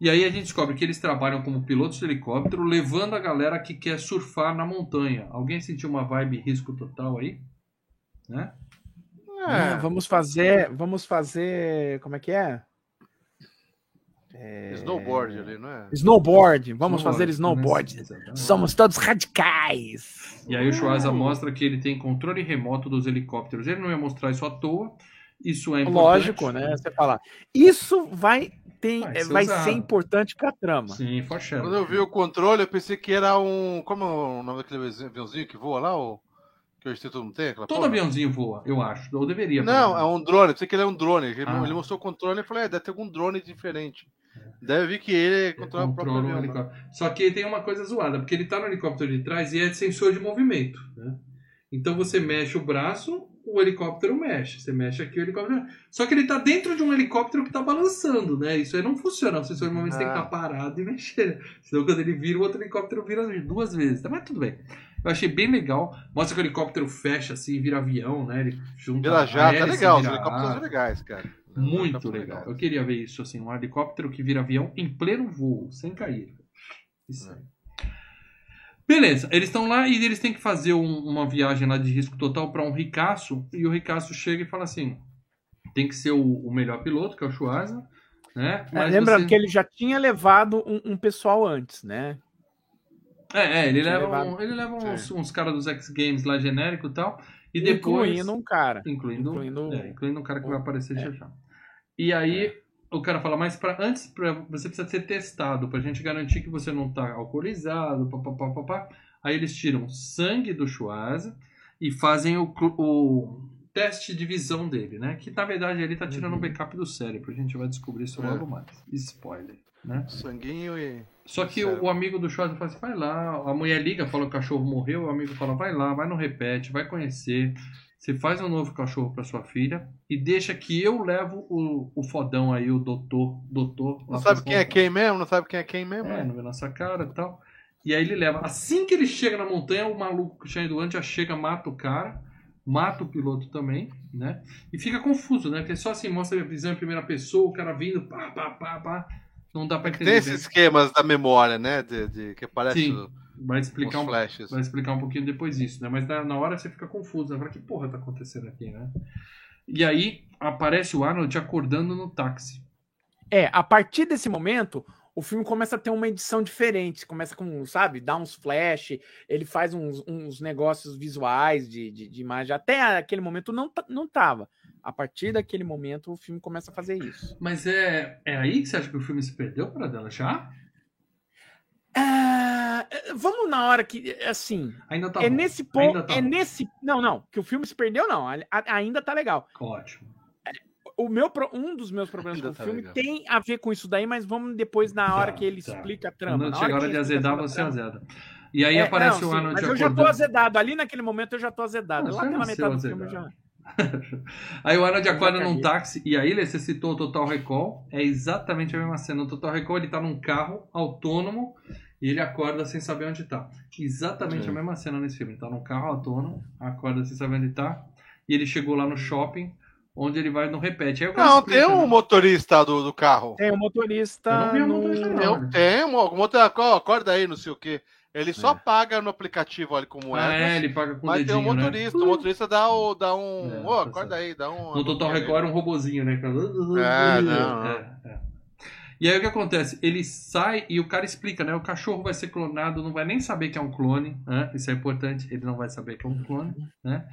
[SPEAKER 1] E aí a gente descobre que eles trabalham como pilotos de helicóptero, levando a galera que quer surfar na montanha. Alguém sentiu uma vibe risco total aí? Né?
[SPEAKER 3] Ah,
[SPEAKER 2] É,
[SPEAKER 3] vamos fazer. Vamos fazer. Como é que é?
[SPEAKER 2] snowboard ali, não é?
[SPEAKER 3] Snowboard. Vamos fazer
[SPEAKER 1] né?
[SPEAKER 3] snowboard.
[SPEAKER 1] Exatamente.
[SPEAKER 3] Somos todos radicais.
[SPEAKER 1] E aí o Schwarza mostra que ele tem controle remoto dos helicópteros. Ele não ia mostrar isso à toa. Isso é importante.
[SPEAKER 3] Lógico, né? Você fala. Isso vai, tem,
[SPEAKER 1] Vai
[SPEAKER 3] é,
[SPEAKER 1] ser
[SPEAKER 3] vai ser importante pra trama.
[SPEAKER 1] Sim.
[SPEAKER 2] Quando eu vi o controle, eu pensei que era um. Como é o nome daquele aviãozinho que voa lá? O, Que hoje todo tem porra?
[SPEAKER 1] aviãozinho voa, eu acho. Ou deveria.
[SPEAKER 2] Não, é um drone. Eu sei que ele é um drone. Ele,
[SPEAKER 1] Ah.
[SPEAKER 2] ele mostrou o controle e falou: é, deve ter algum drone diferente. Deve vir que ele controla o próprio
[SPEAKER 1] Controla o
[SPEAKER 2] avião. né?
[SPEAKER 1] Só que tem uma coisa zoada, porque ele tá no helicóptero de trás e é sensor de movimento. Né? Então você mexe o braço, o helicóptero mexe. Você mexe aqui, o helicóptero. Só que ele tá dentro de um helicóptero que tá balançando, né? Isso aí não funciona. O sensor de movimento você tem que
[SPEAKER 2] Ah.
[SPEAKER 1] estar parado e mexer. Senão quando ele vira, o outro helicóptero vira duas vezes. Mas tudo bem. Eu achei bem legal. Mostra que o helicóptero fecha assim, vira avião, né? Ele junta.
[SPEAKER 2] Vira jato, é legal. Os
[SPEAKER 1] vira
[SPEAKER 2] helicópteros
[SPEAKER 1] asa.
[SPEAKER 2] são legais, cara. Os
[SPEAKER 1] Muito
[SPEAKER 2] helicópteros são
[SPEAKER 1] legal.
[SPEAKER 2] legais.
[SPEAKER 1] Eu queria ver isso, assim, um helicóptero que vira avião em pleno voo, sem cair. Isso aí. Beleza, eles estão lá e eles têm que fazer um- uma viagem lá de risco total para um ricaço, e o ricaço chega e fala assim: tem que ser o, o melhor piloto, que é o Schwarza, né?
[SPEAKER 3] É, lembrando
[SPEAKER 1] você-
[SPEAKER 3] que ele já tinha levado um, um pessoal antes, né?
[SPEAKER 1] É, é, ele leva,
[SPEAKER 3] levado-
[SPEAKER 1] um- ele leva uns, uns caras dos X Games lá genérico e tal, e depois.
[SPEAKER 3] Incluindo um cara.
[SPEAKER 1] Incluindo,
[SPEAKER 3] Incluindo-
[SPEAKER 1] é, incluindo um cara que vai aparecer
[SPEAKER 3] é.
[SPEAKER 1] já já. E aí o cara fala, mas pra, antes pra, você precisa ser testado pra gente garantir que você não tá alcoolizado, papapá, papá. Aí eles tiram sangue do Schwarza e fazem o, o teste de visão dele, né? Que na verdade ele tá tirando um backup do cérebro. A gente vai descobrir isso
[SPEAKER 2] É.
[SPEAKER 1] logo mais. Spoiler, né?
[SPEAKER 2] Sanguinho e.
[SPEAKER 1] Só que o, o amigo do Schwarza fala assim, vai lá, a mulher liga, fala que o cachorro morreu, o amigo fala, vai lá, vai no repete, vai conhecer, você faz um novo cachorro pra sua filha e deixa que eu levo o, o fodão aí, o doutor, doutor.
[SPEAKER 2] Não sabe quem é quem mesmo? Não sabe quem é quem mesmo?
[SPEAKER 1] É, não vê nossa cara e tal. E aí ele leva. Assim que ele chega na montanha, o maluco que tinha ido antes já chega, mata o cara, mata o piloto também, né? E fica confuso, né? Porque só assim mostra a visão em primeira pessoa, o cara vindo, pá, pá, pá, pá. Não dá pra entender.
[SPEAKER 2] Tem esses esquemas da memória, né? De, de- que parece
[SPEAKER 1] Sim.
[SPEAKER 2] o-
[SPEAKER 1] Vai explicar um
[SPEAKER 2] flashes.
[SPEAKER 1] vai explicar um pouquinho depois isso, né? Mas na, na hora você fica confuso, né? Fala, que porra tá acontecendo aqui, né? E aí aparece o Arnold acordando no táxi.
[SPEAKER 3] É, a partir desse momento, o filme começa a ter uma edição diferente. Começa com, sabe, dá uns flash, ele faz uns, uns negócios visuais de, de, de imagem. Até aquele momento não, não tava. A partir daquele momento, o filme começa a fazer isso.
[SPEAKER 1] Mas é, é aí que você acha que o filme se perdeu para dela já?
[SPEAKER 3] Ah, vamos na hora que, assim,
[SPEAKER 1] Ainda tá
[SPEAKER 3] é
[SPEAKER 1] bom.
[SPEAKER 3] nesse ponto,
[SPEAKER 1] tá
[SPEAKER 3] é
[SPEAKER 1] bom.
[SPEAKER 3] nesse, não, não, que o filme se perdeu não, ainda tá legal.
[SPEAKER 1] Ótimo.
[SPEAKER 3] O meu, um dos meus problemas com o
[SPEAKER 2] tá
[SPEAKER 3] filme
[SPEAKER 2] legal.
[SPEAKER 3] tem a ver com isso daí, mas vamos depois na hora
[SPEAKER 1] Tá,
[SPEAKER 3] que ele
[SPEAKER 1] tá.
[SPEAKER 3] explica a trama.
[SPEAKER 1] Quando
[SPEAKER 3] Na
[SPEAKER 1] chega a hora de azedar, você
[SPEAKER 3] trama.
[SPEAKER 1] azeda. E aí
[SPEAKER 3] É,
[SPEAKER 1] aparece
[SPEAKER 3] não,
[SPEAKER 1] o Arnold
[SPEAKER 3] Mas eu já tô azedado. Ali naquele momento eu já tô azedado.
[SPEAKER 1] Não,
[SPEAKER 3] Lá pela metade do filme já.
[SPEAKER 1] Aí o Arnold acorda num táxi, e aí ele, você citou o Total Recall, é exatamente a mesma cena. O Total Recall ele tá num carro autônomo e ele acorda sem saber onde tá. Exatamente a mesma cena nesse filme. Ele tá num carro autônomo, acorda sem saber onde tá, e ele chegou lá no shopping, onde ele vai no repete.
[SPEAKER 2] Não,
[SPEAKER 1] explica,
[SPEAKER 2] tem um
[SPEAKER 1] né?
[SPEAKER 2] motorista do, do carro.
[SPEAKER 3] Tem o motorista.
[SPEAKER 1] Eu não vi
[SPEAKER 3] no-
[SPEAKER 1] motorista, não.
[SPEAKER 2] Tem, tem um motorista, ó, acorda aí, não sei o quê. Ele só paga no aplicativo ali com
[SPEAKER 1] Ah,
[SPEAKER 2] moedas.
[SPEAKER 1] é, ele paga com o
[SPEAKER 2] mas tem
[SPEAKER 1] dedinho,
[SPEAKER 2] um
[SPEAKER 1] né?
[SPEAKER 2] motorista, o motorista dá, o, dá um.
[SPEAKER 1] É, tá
[SPEAKER 2] acorda aí, dá um.
[SPEAKER 1] No Total Recall era um robozinho, né?
[SPEAKER 2] É, não, não.
[SPEAKER 1] É, é. E aí o que acontece? Ele sai e o cara explica, né? O cachorro vai ser clonado, não vai nem saber que é um clone, né? Isso é importante, ele não vai saber que é um clone, né?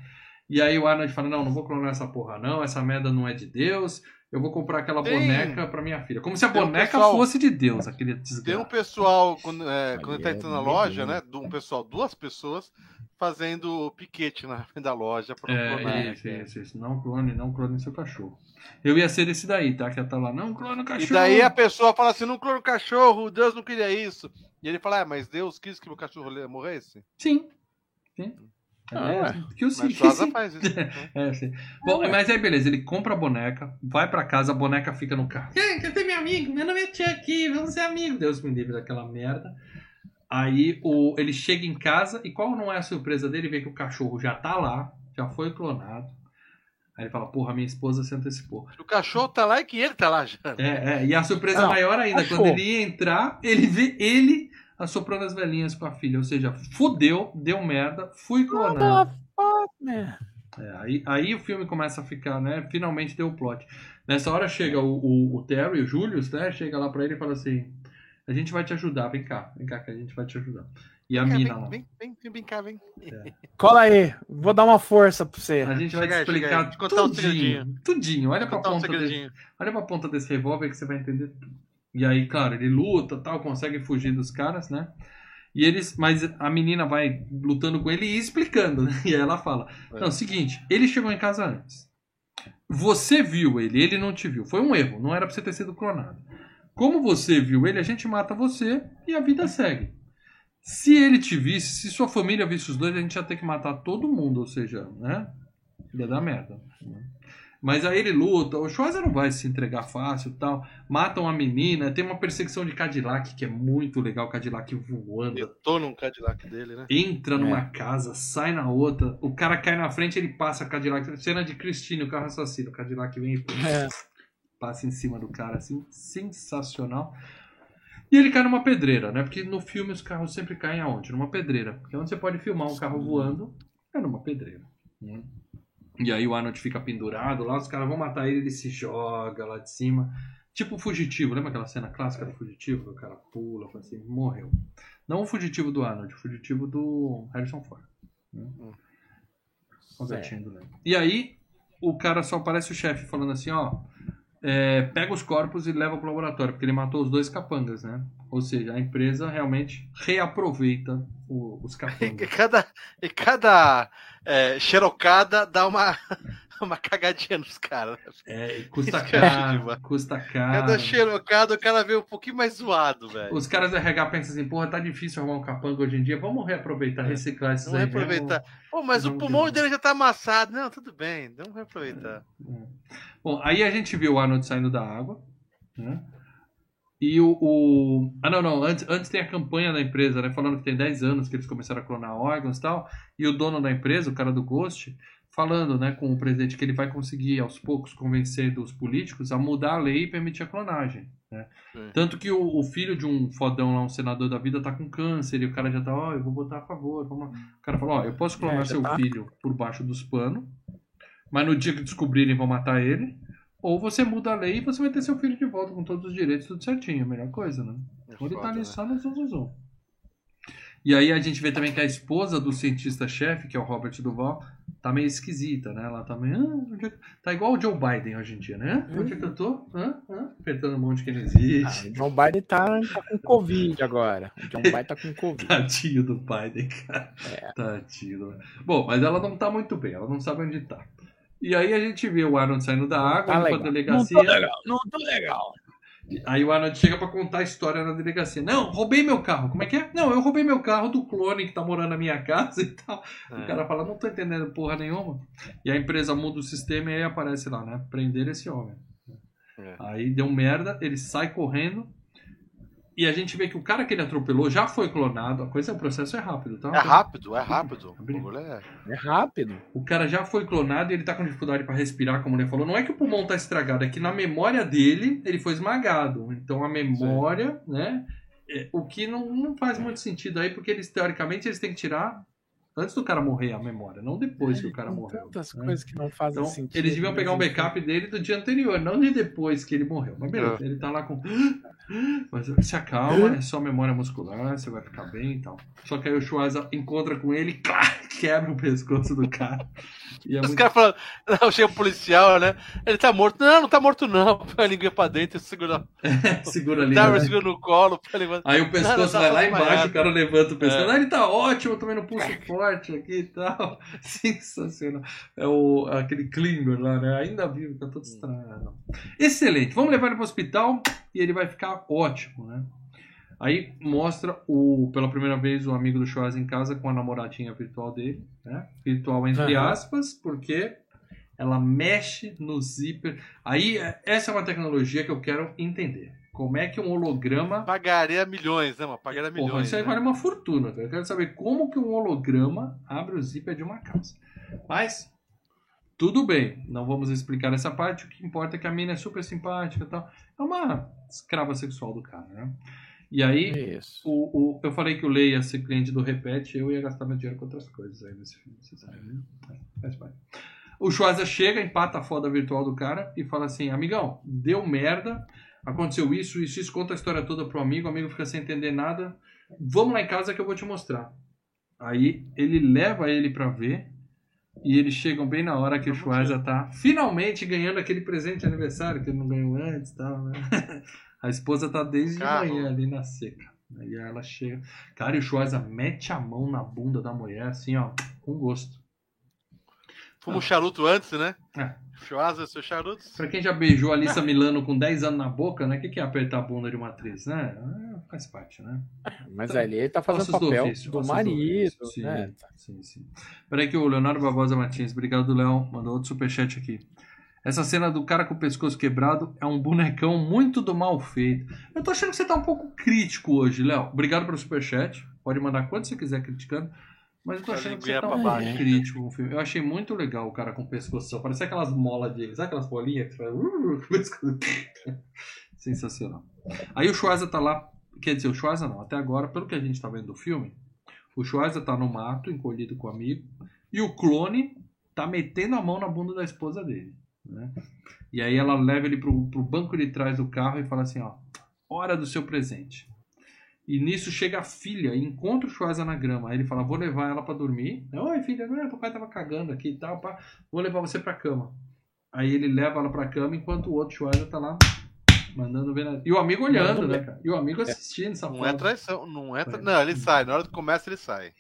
[SPEAKER 1] E aí o Arnold fala, não, não vou clonar essa porra não, essa merda não é de Deus, eu vou comprar aquela
[SPEAKER 2] Tem-
[SPEAKER 1] boneca pra minha filha. Como se a
[SPEAKER 2] tem um
[SPEAKER 1] boneca
[SPEAKER 2] pessoal-
[SPEAKER 1] fosse de Deus, aquele
[SPEAKER 2] Tem um pessoal, quando, é, quando ele tá
[SPEAKER 3] é
[SPEAKER 2] entrando na
[SPEAKER 3] meio
[SPEAKER 2] loja, né? Um pessoal, duas pessoas fazendo piquete na frente da loja pra não clonar.
[SPEAKER 1] É, isso, isso, isso. Não clone, não clone seu cachorro. Eu ia ser esse daí, tá? Que ia estar lá, não clone o cachorro.
[SPEAKER 2] E daí a pessoa fala assim: não clona o cachorro, Deus não queria isso. E ele fala: ah, mas Deus quis que meu cachorro morresse?
[SPEAKER 1] Sim. Sim. É,
[SPEAKER 3] Ah,
[SPEAKER 1] que eu sim,
[SPEAKER 2] Mas
[SPEAKER 1] que
[SPEAKER 2] faz isso. então.
[SPEAKER 1] É, sim. Bom,
[SPEAKER 3] ué.
[SPEAKER 1] mas aí beleza, ele compra a boneca, vai pra casa, a boneca fica no carro. Ei, quer ser meu amigo? Meu nome é Chuck, vamos ser amigos. Deus me livre daquela merda. Aí o, ele chega em casa e qual não é a surpresa dele? Vê que o cachorro já tá lá, já foi clonado. Aí ele fala, porra, minha esposa se antecipou.
[SPEAKER 2] O cachorro tá lá e que ele tá lá já.
[SPEAKER 1] É, é, e a surpresa
[SPEAKER 3] Não,
[SPEAKER 1] maior ainda,
[SPEAKER 3] achou.
[SPEAKER 1] quando ele ia entrar, ele vê ele assoprando as velhinhas com a filha. Ou seja, fudeu, deu merda, fui clonado. É, aí, aí o filme começa a ficar, né? Finalmente deu o plot. Nessa hora chega o, o, o Terry, o Julius, né? Chega lá pra ele e fala assim: A gente vai te ajudar, vem cá, vem cá que a gente vai te ajudar. E a
[SPEAKER 2] Vem,
[SPEAKER 1] mina
[SPEAKER 2] vem,
[SPEAKER 1] lá.
[SPEAKER 2] vem, vem, vem, vem cá, vem.
[SPEAKER 3] Cola aí, vou dar uma força pra você.
[SPEAKER 1] A gente vai
[SPEAKER 2] Chega
[SPEAKER 1] te
[SPEAKER 2] chega
[SPEAKER 1] explicar
[SPEAKER 2] aí, te contar um
[SPEAKER 1] tudinho, tudinho. Olha pra,
[SPEAKER 2] um
[SPEAKER 1] ponta desse, olha pra ponta desse revólver que você vai entender tudo. E aí, claro, ele luta, tal, consegue fugir dos caras, né? E eles, mas a menina vai lutando com ele e explicando, né? E aí ela fala:
[SPEAKER 2] É.
[SPEAKER 1] Não, seguinte, ele chegou em casa antes. Você viu ele, ele não te viu. Foi um erro, não era pra você ter sido clonado. Como você viu ele, a gente mata você e a vida segue. Se ele te visse, se sua família visse os dois, a gente ia ter que matar todo mundo, ou seja, né? Ia dar merda. Mas aí ele luta, o Schwarzer não vai se entregar fácil e tal. Matam a menina, tem uma perseguição de Cadillac que é muito legal, Cadillac voando.
[SPEAKER 2] Eu tô num Cadillac dele, né?
[SPEAKER 1] Entra numa casa, sai na outra, o cara cai na frente, ele passa Cadillac. Cena de Christine, o carro assassino. O Cadillac vem e
[SPEAKER 3] É.
[SPEAKER 1] passa em cima do cara, assim, sensacional. E ele cai numa pedreira, né? Porque no filme os carros sempre caem aonde? Numa pedreira. Porque onde você pode filmar um carro voando é numa pedreira. né? E aí o Arnold fica pendurado lá, os caras vão matar ele, ele se joga lá de cima. Tipo o fugitivo, lembra aquela cena clássica do fugitivo? O cara pula, fala assim, morreu. Não o fugitivo do Arnold, o fugitivo do Harrison Ford. né? Do Leme. E aí, o cara só aparece o chefe falando assim, ó. É, pega os corpos e leva pro laboratório, porque ele matou os dois capangas, né? Ou seja, a empresa realmente reaproveita o- os
[SPEAKER 2] E
[SPEAKER 1] capangas.
[SPEAKER 2] cada, e cada é, xerocada dá uma, uma cagadinha nos caras.
[SPEAKER 1] É, custa
[SPEAKER 2] Isso
[SPEAKER 1] caro, custa caro.
[SPEAKER 2] Cada xerocada o cara vê um pouquinho mais zoado, velho.
[SPEAKER 1] Os caras RH pensam assim, porra, tá difícil arrumar um capanga hoje em dia, vamos reaproveitar,
[SPEAKER 2] É.
[SPEAKER 1] reciclar esses
[SPEAKER 2] Vamos
[SPEAKER 1] aí.
[SPEAKER 2] reaproveitar. Pô, mas o
[SPEAKER 1] Vamos
[SPEAKER 2] pulmão dele já tá amassado. Não, tudo bem, vamos reaproveitar.
[SPEAKER 1] Bom, aí a gente viu o Arnold saindo da água, né? E o, o- Ah, não, não. Antes, antes tem a campanha da empresa, né? Falando que tem 10 anos que eles começaram a clonar órgãos e tal. E o dono da empresa, o cara do Ghost, falando, né, com o presidente que ele vai conseguir aos poucos convencer os políticos a mudar a lei e permitir a clonagem. Né? Tanto que o, o filho de um fodão lá, um senador da vida, tá com câncer e o cara já tá, ó, eu vou botar a favor. Vamos lá. O cara falou, ó, eu posso clonar
[SPEAKER 3] É,
[SPEAKER 1] seu
[SPEAKER 3] tá.
[SPEAKER 1] filho por baixo dos panos, mas no dia que descobrirem vão matar ele. Ou você muda a lei e você vai ter seu filho de volta com todos os direitos, tudo certinho. A melhor coisa, né?
[SPEAKER 2] É
[SPEAKER 1] Então ele tá ali
[SPEAKER 2] né?
[SPEAKER 1] só no zum, zum, zum. E aí a gente vê também que a esposa do cientista-chefe, que é o Robert Duval, tá meio esquisita, né? Ela tá meio. Ah, onde é que- Tá igual o Joe Biden hoje em dia, né? Onde é que eu tô? Hã? Hã? Apertando a mão de quem não
[SPEAKER 3] Ah,
[SPEAKER 1] existe.
[SPEAKER 3] o John Biden tá, tá com Covid agora. O John Biden tá com Covid.
[SPEAKER 1] Tadinho do Biden, cara. Tadinho. do- Bom, mas ela não tá muito bem, ela não sabe onde tá. E aí a gente vê o Arnold saindo da água,
[SPEAKER 3] Tá
[SPEAKER 1] indo pra
[SPEAKER 3] legal. Não
[SPEAKER 1] delegacia.
[SPEAKER 3] tô legal, não tô legal.
[SPEAKER 1] Aí o Arnold chega pra contar a história na delegacia. Não, roubei meu carro. Como é que é? Não, eu roubei meu carro do clone que tá morando na minha casa e tal. O
[SPEAKER 2] É.
[SPEAKER 1] cara fala, não tô entendendo porra nenhuma. E a empresa muda o sistema e aí aparece lá, né? Prender esse homem.
[SPEAKER 2] É.
[SPEAKER 1] Aí deu merda, ele sai correndo. E a gente vê que o cara que ele atropelou já foi clonado. A coisa, o processo é rápido, tá?
[SPEAKER 2] É rápido, é rápido. Bagulho é-
[SPEAKER 3] É rápido.
[SPEAKER 1] O cara já foi clonado e ele tá com dificuldade pra respirar, como ele falou. Não é que o pulmão tá estragado, é que na memória dele ele foi esmagado. Então a memória, né? é- o que não, não faz muito sentido aí, porque eles, teoricamente, eles têm que tirar antes do cara morrer a memória, não depois que o cara
[SPEAKER 3] Tem
[SPEAKER 1] morreu.
[SPEAKER 3] Tantas
[SPEAKER 1] né?
[SPEAKER 3] coisas que não fazem
[SPEAKER 1] Então,
[SPEAKER 3] sentido.
[SPEAKER 1] eles deviam
[SPEAKER 3] mas
[SPEAKER 1] pegar um backup dele do dia anterior, não de depois que ele morreu. Mas beleza, ele tá lá com. Mas se acalma, é só memória muscular, você vai ficar bem e tal. Só que aí o Schwarza encontra com ele, clá, quebra o pescoço do cara. E é
[SPEAKER 2] Os
[SPEAKER 1] muito
[SPEAKER 2] caras falando, não, chega o policial, né? Ele tá morto. Não, não tá morto, não. Põe a língua pra dentro, segura,
[SPEAKER 1] segura ali.
[SPEAKER 2] tá,
[SPEAKER 1] né?
[SPEAKER 2] segura no colo.
[SPEAKER 1] Aí o pescoço
[SPEAKER 2] Não, não, tá
[SPEAKER 1] vai lá embaixo, o cara levanta o pescoço.
[SPEAKER 2] É.
[SPEAKER 1] Ele tá ótimo, tô vendo pulso forte aqui e tal. Sensacional. É o, aquele Klinger lá, né? Ainda vivo, tá todo estranho. Excelente. Vamos levar ele pro hospital e ele vai ficar ótimo, né? Aí mostra o, pela primeira vez o amigo do Schwarz em casa com a namoradinha virtual dele, né? Virtual entre
[SPEAKER 3] Aham.
[SPEAKER 1] aspas, porque ela mexe no zíper. Aí, é- essa é uma tecnologia que eu quero entender. Como é que um holograma
[SPEAKER 2] Pagaria milhões, né, mano? Pagaria
[SPEAKER 1] Porra,
[SPEAKER 2] milhões.
[SPEAKER 1] isso aí
[SPEAKER 2] né?
[SPEAKER 1] vale uma fortuna, cara. Eu quero saber como que um holograma abre o zíper de uma calça. Mas, tudo bem, não vamos explicar essa parte. O que importa é que a mina é super simpática e tal. É uma escrava sexual do cara, né? E aí,
[SPEAKER 3] Isso.
[SPEAKER 1] o, o- eu falei que o Lei ia ser cliente do Repete, eu ia gastar meu dinheiro com outras coisas aí nesse filme, vocês sabem, né? É, faz parte. O Schwarza chega, empata a foda virtual do cara e fala assim: amigão, deu merda, aconteceu isso, isso, isso, conta a história toda pro amigo, o amigo fica sem entender nada. Vamos lá em casa que eu vou te mostrar. Aí ele leva ele pra ver e eles chegam bem na hora que o Schwarza tá finalmente ganhando aquele presente de aniversário que ele não ganhou antes e tal, né? A esposa tá desde de
[SPEAKER 2] Carro.
[SPEAKER 1] manhã ali na seca. E aí ela chega. Cara, e o Schwarza mete a mão na bunda da mulher, assim, ó, com gosto.
[SPEAKER 2] Fuma um charuto antes, né?
[SPEAKER 1] É.
[SPEAKER 2] Schwarza, seu charuto.
[SPEAKER 1] Pra quem já beijou a Alissa Milano com 10 anos na boca, né? O que que é apertar a bunda de uma atriz, né? É, faz parte, né?
[SPEAKER 3] Mas
[SPEAKER 1] Então,
[SPEAKER 3] ali ele tá fazendo
[SPEAKER 1] Ossos do
[SPEAKER 3] papel
[SPEAKER 1] ofício,
[SPEAKER 3] do marido,
[SPEAKER 1] ofício, sim.
[SPEAKER 3] né?
[SPEAKER 1] Sim, sim. Peraí que o Leonardo Barbosa Martins, obrigado, Léo, mandou outro superchat aqui. Essa cena do cara com o pescoço quebrado é um bonecão muito do mal feito. Eu tô achando que você tá um pouco crítico hoje, Léo. Obrigado pelo superchat. Pode mandar quanto você quiser criticando. Mas eu tô achando que você tá um
[SPEAKER 2] baixo.
[SPEAKER 1] pouco crítico com o filme. Eu achei muito legal o cara com o pescoço. Parece aquelas molas de. Sabe aquelas bolinhas que faz. uh? Sensacional. Aí o Schwarza tá lá. Quer dizer, o Schwarza não. Até agora, pelo que a gente tá vendo do filme, o Schwarza tá no mato, encolhido com o amigo. E o clone tá metendo a mão na bunda da esposa dele. Né? E aí ela leva ele pro, pro banco de trás do carro e fala assim, ó, hora do seu presente. E nisso chega a filha e encontra o Schwarza na grama. Aí ele fala, vou levar ela pra dormir. Oi, filha, não é, papai tava cagando aqui e tal, pá. Vou levar você pra cama. Aí ele leva ela pra cama enquanto o outro Schwarza tá lá mandando ver. na- E o amigo olhando, né,
[SPEAKER 3] ver.
[SPEAKER 1] cara? E o amigo assistindo essa
[SPEAKER 2] Não
[SPEAKER 1] foto.
[SPEAKER 2] é traição, não é tra...
[SPEAKER 1] É.
[SPEAKER 2] Não, ele sai. Na hora que começa, ele sai.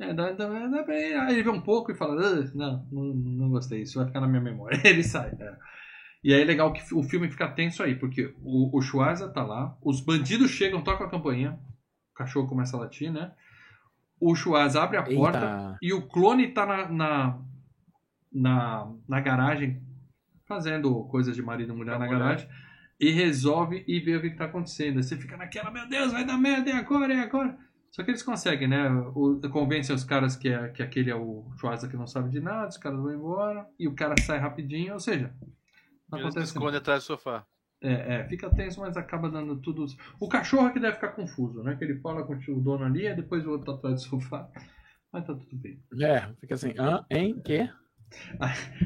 [SPEAKER 1] É, dá, dá, dá pra ele, aí ele vê um pouco e fala, "Ah, não, não, não gostei, isso vai ficar na minha memória. Ele sai. é. E aí é legal que o filme fica tenso aí, porque o, o Schwarza tá lá, os bandidos chegam, tocam a campainha, o cachorro começa a latir, né? O Schwarza abre a porta
[SPEAKER 3] Eita.
[SPEAKER 1] e o clone tá na, na, na, na garagem, fazendo coisas de marido e mulher na
[SPEAKER 2] mulher.
[SPEAKER 1] garagem, e resolve e vê o que, que tá acontecendo. Aí você fica naquela, meu Deus, vai dar merda, é agora, é agora. Só que eles conseguem, né? O, convencem os caras que, é, que aquele é o Schwarza que não sabe de nada, os caras vão embora, e o cara sai rapidinho, ou seja, não
[SPEAKER 2] Ele se
[SPEAKER 1] acontece
[SPEAKER 2] esconde atrás do sofá.
[SPEAKER 1] é, é, fica tenso, mas acaba dando tudo. O cachorro é que deve ficar confuso, né? Que ele fala com o dono ali, e depois o outro tá atrás do sofá. Mas tá tudo bem.
[SPEAKER 3] É, fica assim, hã? Hein? Quê?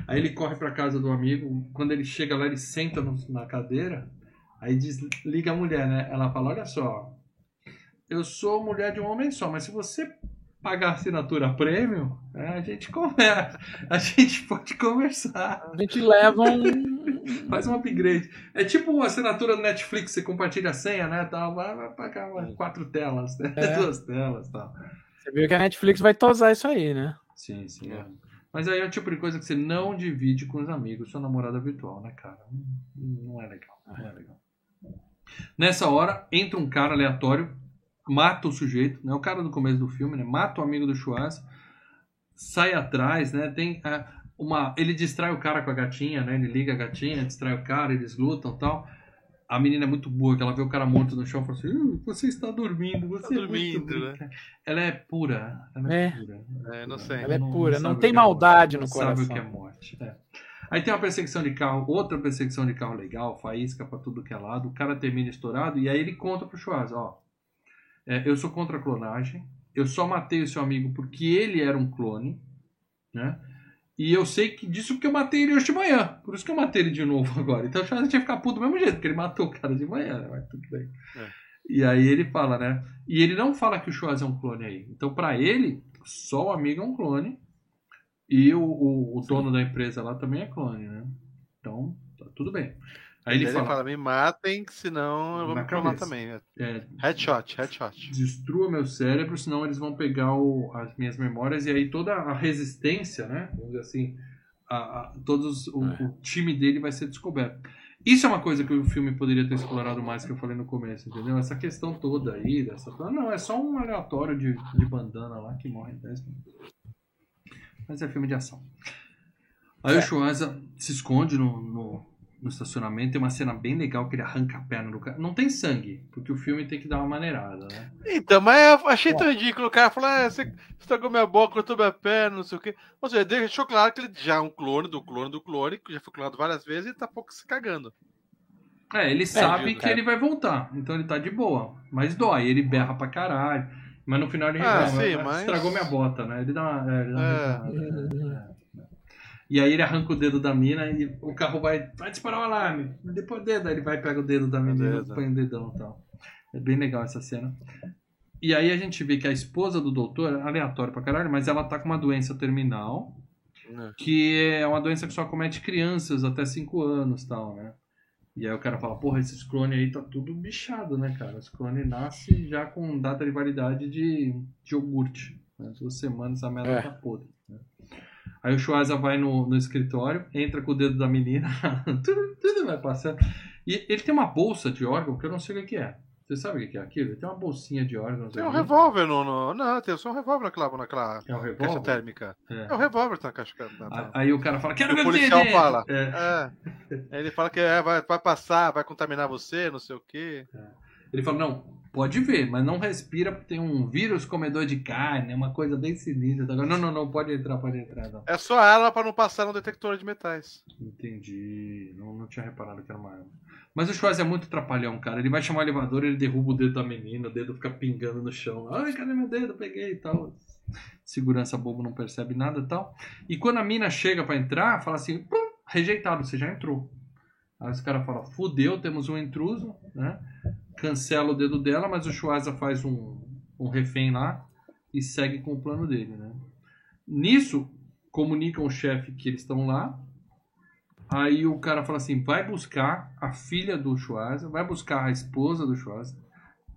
[SPEAKER 1] Aí ele corre pra casa do amigo. Quando ele chega lá, ele senta no- na cadeira. Aí desliga a mulher, né? Ela fala: Olha só, eu sou mulher de um homem só, mas se você pagar assinatura premium, é, a gente conversa. A gente pode conversar.
[SPEAKER 3] A gente leva um.
[SPEAKER 1] Faz um upgrade. É tipo uma assinatura do Netflix, você compartilha a senha, né? Tal, vai, vai pagar umas quatro telas, né?
[SPEAKER 3] É.
[SPEAKER 1] Duas telas tal.
[SPEAKER 3] Você viu que a Netflix vai tosar isso aí, né?
[SPEAKER 1] Sim, sim.
[SPEAKER 2] É.
[SPEAKER 1] Mas aí é o tipo de coisa que você não divide com os amigos, sua namorada virtual, né, cara? Não é legal. Não é legal. Nessa hora, entra um cara aleatório, mata o sujeito, né? O cara do começo do filme, né? Mata o amigo do Schwarz, sai atrás, né? Tem ah, uma. Ele distrai o cara com a gatinha, né? Ele liga a gatinha, distrai o cara, eles lutam e tal. A menina é muito boa, que ela vê o cara morto no chão e fala assim: "Uh, Você está dormindo, você
[SPEAKER 2] Tá
[SPEAKER 1] é muito
[SPEAKER 2] dormindo,
[SPEAKER 1] bonita."
[SPEAKER 2] né?
[SPEAKER 1] Ela é pura. Ela é,
[SPEAKER 3] É.
[SPEAKER 1] pura.
[SPEAKER 2] É, não sei.
[SPEAKER 3] Ela é pura, não
[SPEAKER 1] sabe
[SPEAKER 3] tem
[SPEAKER 1] é
[SPEAKER 3] maldade no
[SPEAKER 1] não Sabe o que é
[SPEAKER 3] coração.
[SPEAKER 1] morte. é. Aí tem uma perseguição de carro, outra perseguição de carro legal, faísca pra tudo que é lado. O cara termina estourado e aí ele conta pro Schwarz, ó. É, eu sou contra a clonagem. Eu só matei o seu amigo porque ele era um clone, né? E eu sei que disso porque eu matei ele hoje de manhã. Por isso que eu matei ele de novo agora. Então o Schwarz tinha que ficar puto do mesmo jeito, porque ele matou o cara de manhã, né? Mas tudo bem.
[SPEAKER 2] É.
[SPEAKER 1] E aí ele fala, né? E ele não fala que o Schwarz é um clone aí. Então pra ele, só o amigo é um clone. E o, o, o dono da empresa lá também é clone, né? Então, tá tudo bem. Aí ele
[SPEAKER 2] Ele
[SPEAKER 1] fala,
[SPEAKER 2] fala, me matem, senão eu vou me
[SPEAKER 1] cabeça.
[SPEAKER 2] também.
[SPEAKER 1] é,
[SPEAKER 2] Headshot, headshot.
[SPEAKER 1] destrua meu cérebro, senão eles vão pegar o- as minhas memórias e aí toda a resistência, né? Vamos dizer assim, a, a- todos o,
[SPEAKER 3] É.
[SPEAKER 1] o time dele vai ser descoberto. Isso é uma coisa que o filme poderia ter explorado mais, que eu falei no começo, entendeu? Essa questão toda aí, dessa. Não, é só um aleatório de, de bandana lá que morre em 10 minutos. Mas é filme de ação. Aí
[SPEAKER 3] É.
[SPEAKER 1] o Schwarza se esconde no, no, no estacionamento. Tem uma cena bem legal que ele arranca a perna do cara. Não tem sangue, porque o filme tem que dar uma maneirada, né?
[SPEAKER 2] Então, mas eu achei tão ridículo. O cara falou, ah, você estragou minha boca, cortou minha perna, não sei o quê. Ou seja, deixou claro que ele já é um clone do clone do clone, que já foi clonado várias vezes e tá pouco se cagando.
[SPEAKER 1] É, ele sabe
[SPEAKER 2] Justo,
[SPEAKER 1] que
[SPEAKER 3] é.
[SPEAKER 1] ele vai voltar, então ele tá de boa. Mas dói, ele berra pra caralho. Mas no final ele
[SPEAKER 2] Ah,
[SPEAKER 1] reclama,
[SPEAKER 2] sim,
[SPEAKER 1] "Ah,
[SPEAKER 2] mas-
[SPEAKER 1] estragou minha bota, né? Ele dá uma. é, ele dá uma
[SPEAKER 2] É.
[SPEAKER 1] é, é. E aí ele arranca o dedo da mina e o carro vai, vai disparar o alarme. Depois o dedo, aí ele vai pega o dedo da menina
[SPEAKER 2] Beleza.
[SPEAKER 1] e põe o dedão e tal. É bem legal essa cena. E aí a gente vê que a esposa do doutor, aleatório pra caralho, mas ela tá com uma doença terminal
[SPEAKER 2] né?
[SPEAKER 1] que é uma doença que só comete crianças até 5 anos tal, né? E aí o cara fala, porra, esses clones aí tá tudo bichado, né, cara? Os clones nascem já com data de validade de, de iogurte. Né? Duas semanas a merda
[SPEAKER 3] É.
[SPEAKER 1] tá podre. Aí o Schwarza vai no, no escritório, entra com o dedo da menina, tudo, tudo vai passando. E ele tem uma bolsa de órgão que eu não sei o que é. Você sabe o que é aquilo? Ele tem uma bolsinha de órgãos.
[SPEAKER 2] Tem um
[SPEAKER 1] ali.
[SPEAKER 2] revólver no, no- Não, tem só um revólver naquela, naquela
[SPEAKER 1] É um
[SPEAKER 2] caixa
[SPEAKER 1] revólver?
[SPEAKER 2] térmica.
[SPEAKER 1] É.
[SPEAKER 2] É o revólver que tá na caixa térmica.
[SPEAKER 1] A- Aí o cara fala, quero ver o
[SPEAKER 2] policial
[SPEAKER 1] dentro.
[SPEAKER 2] fala.
[SPEAKER 1] É.
[SPEAKER 2] É. Aí ele fala que é, vai, vai passar, vai contaminar você, não sei o quê.
[SPEAKER 1] Ele fala, não, pode ver, mas não respira porque tem um vírus comedor de carne, é uma coisa bem sinistra. Não, não, não, pode entrar, pode entrar. Não.
[SPEAKER 2] É só arma pra não passar no detector de metais.
[SPEAKER 1] Entendi, não, não tinha reparado que era uma arma. Mas o Schwarz é muito trapalhão, cara. Ele vai chamar o elevador, ele derruba o dedo da menina, o dedo fica pingando no chão. Ai, cadê meu dedo? Peguei e tal. Segurança bobo não percebe nada e tal. E quando a mina chega pra entrar, fala assim, "Pum, rejeitado, você já entrou. Aí os caras falam, fudeu, temos um intruso, né? Cancela o dedo dela, mas o Schwarza faz um, um refém lá e segue com o plano dele, né? Nisso, comunicam o chefe que eles estão lá. Aí o cara fala assim, vai buscar a filha do Schwarza, vai buscar a esposa do Schwarza,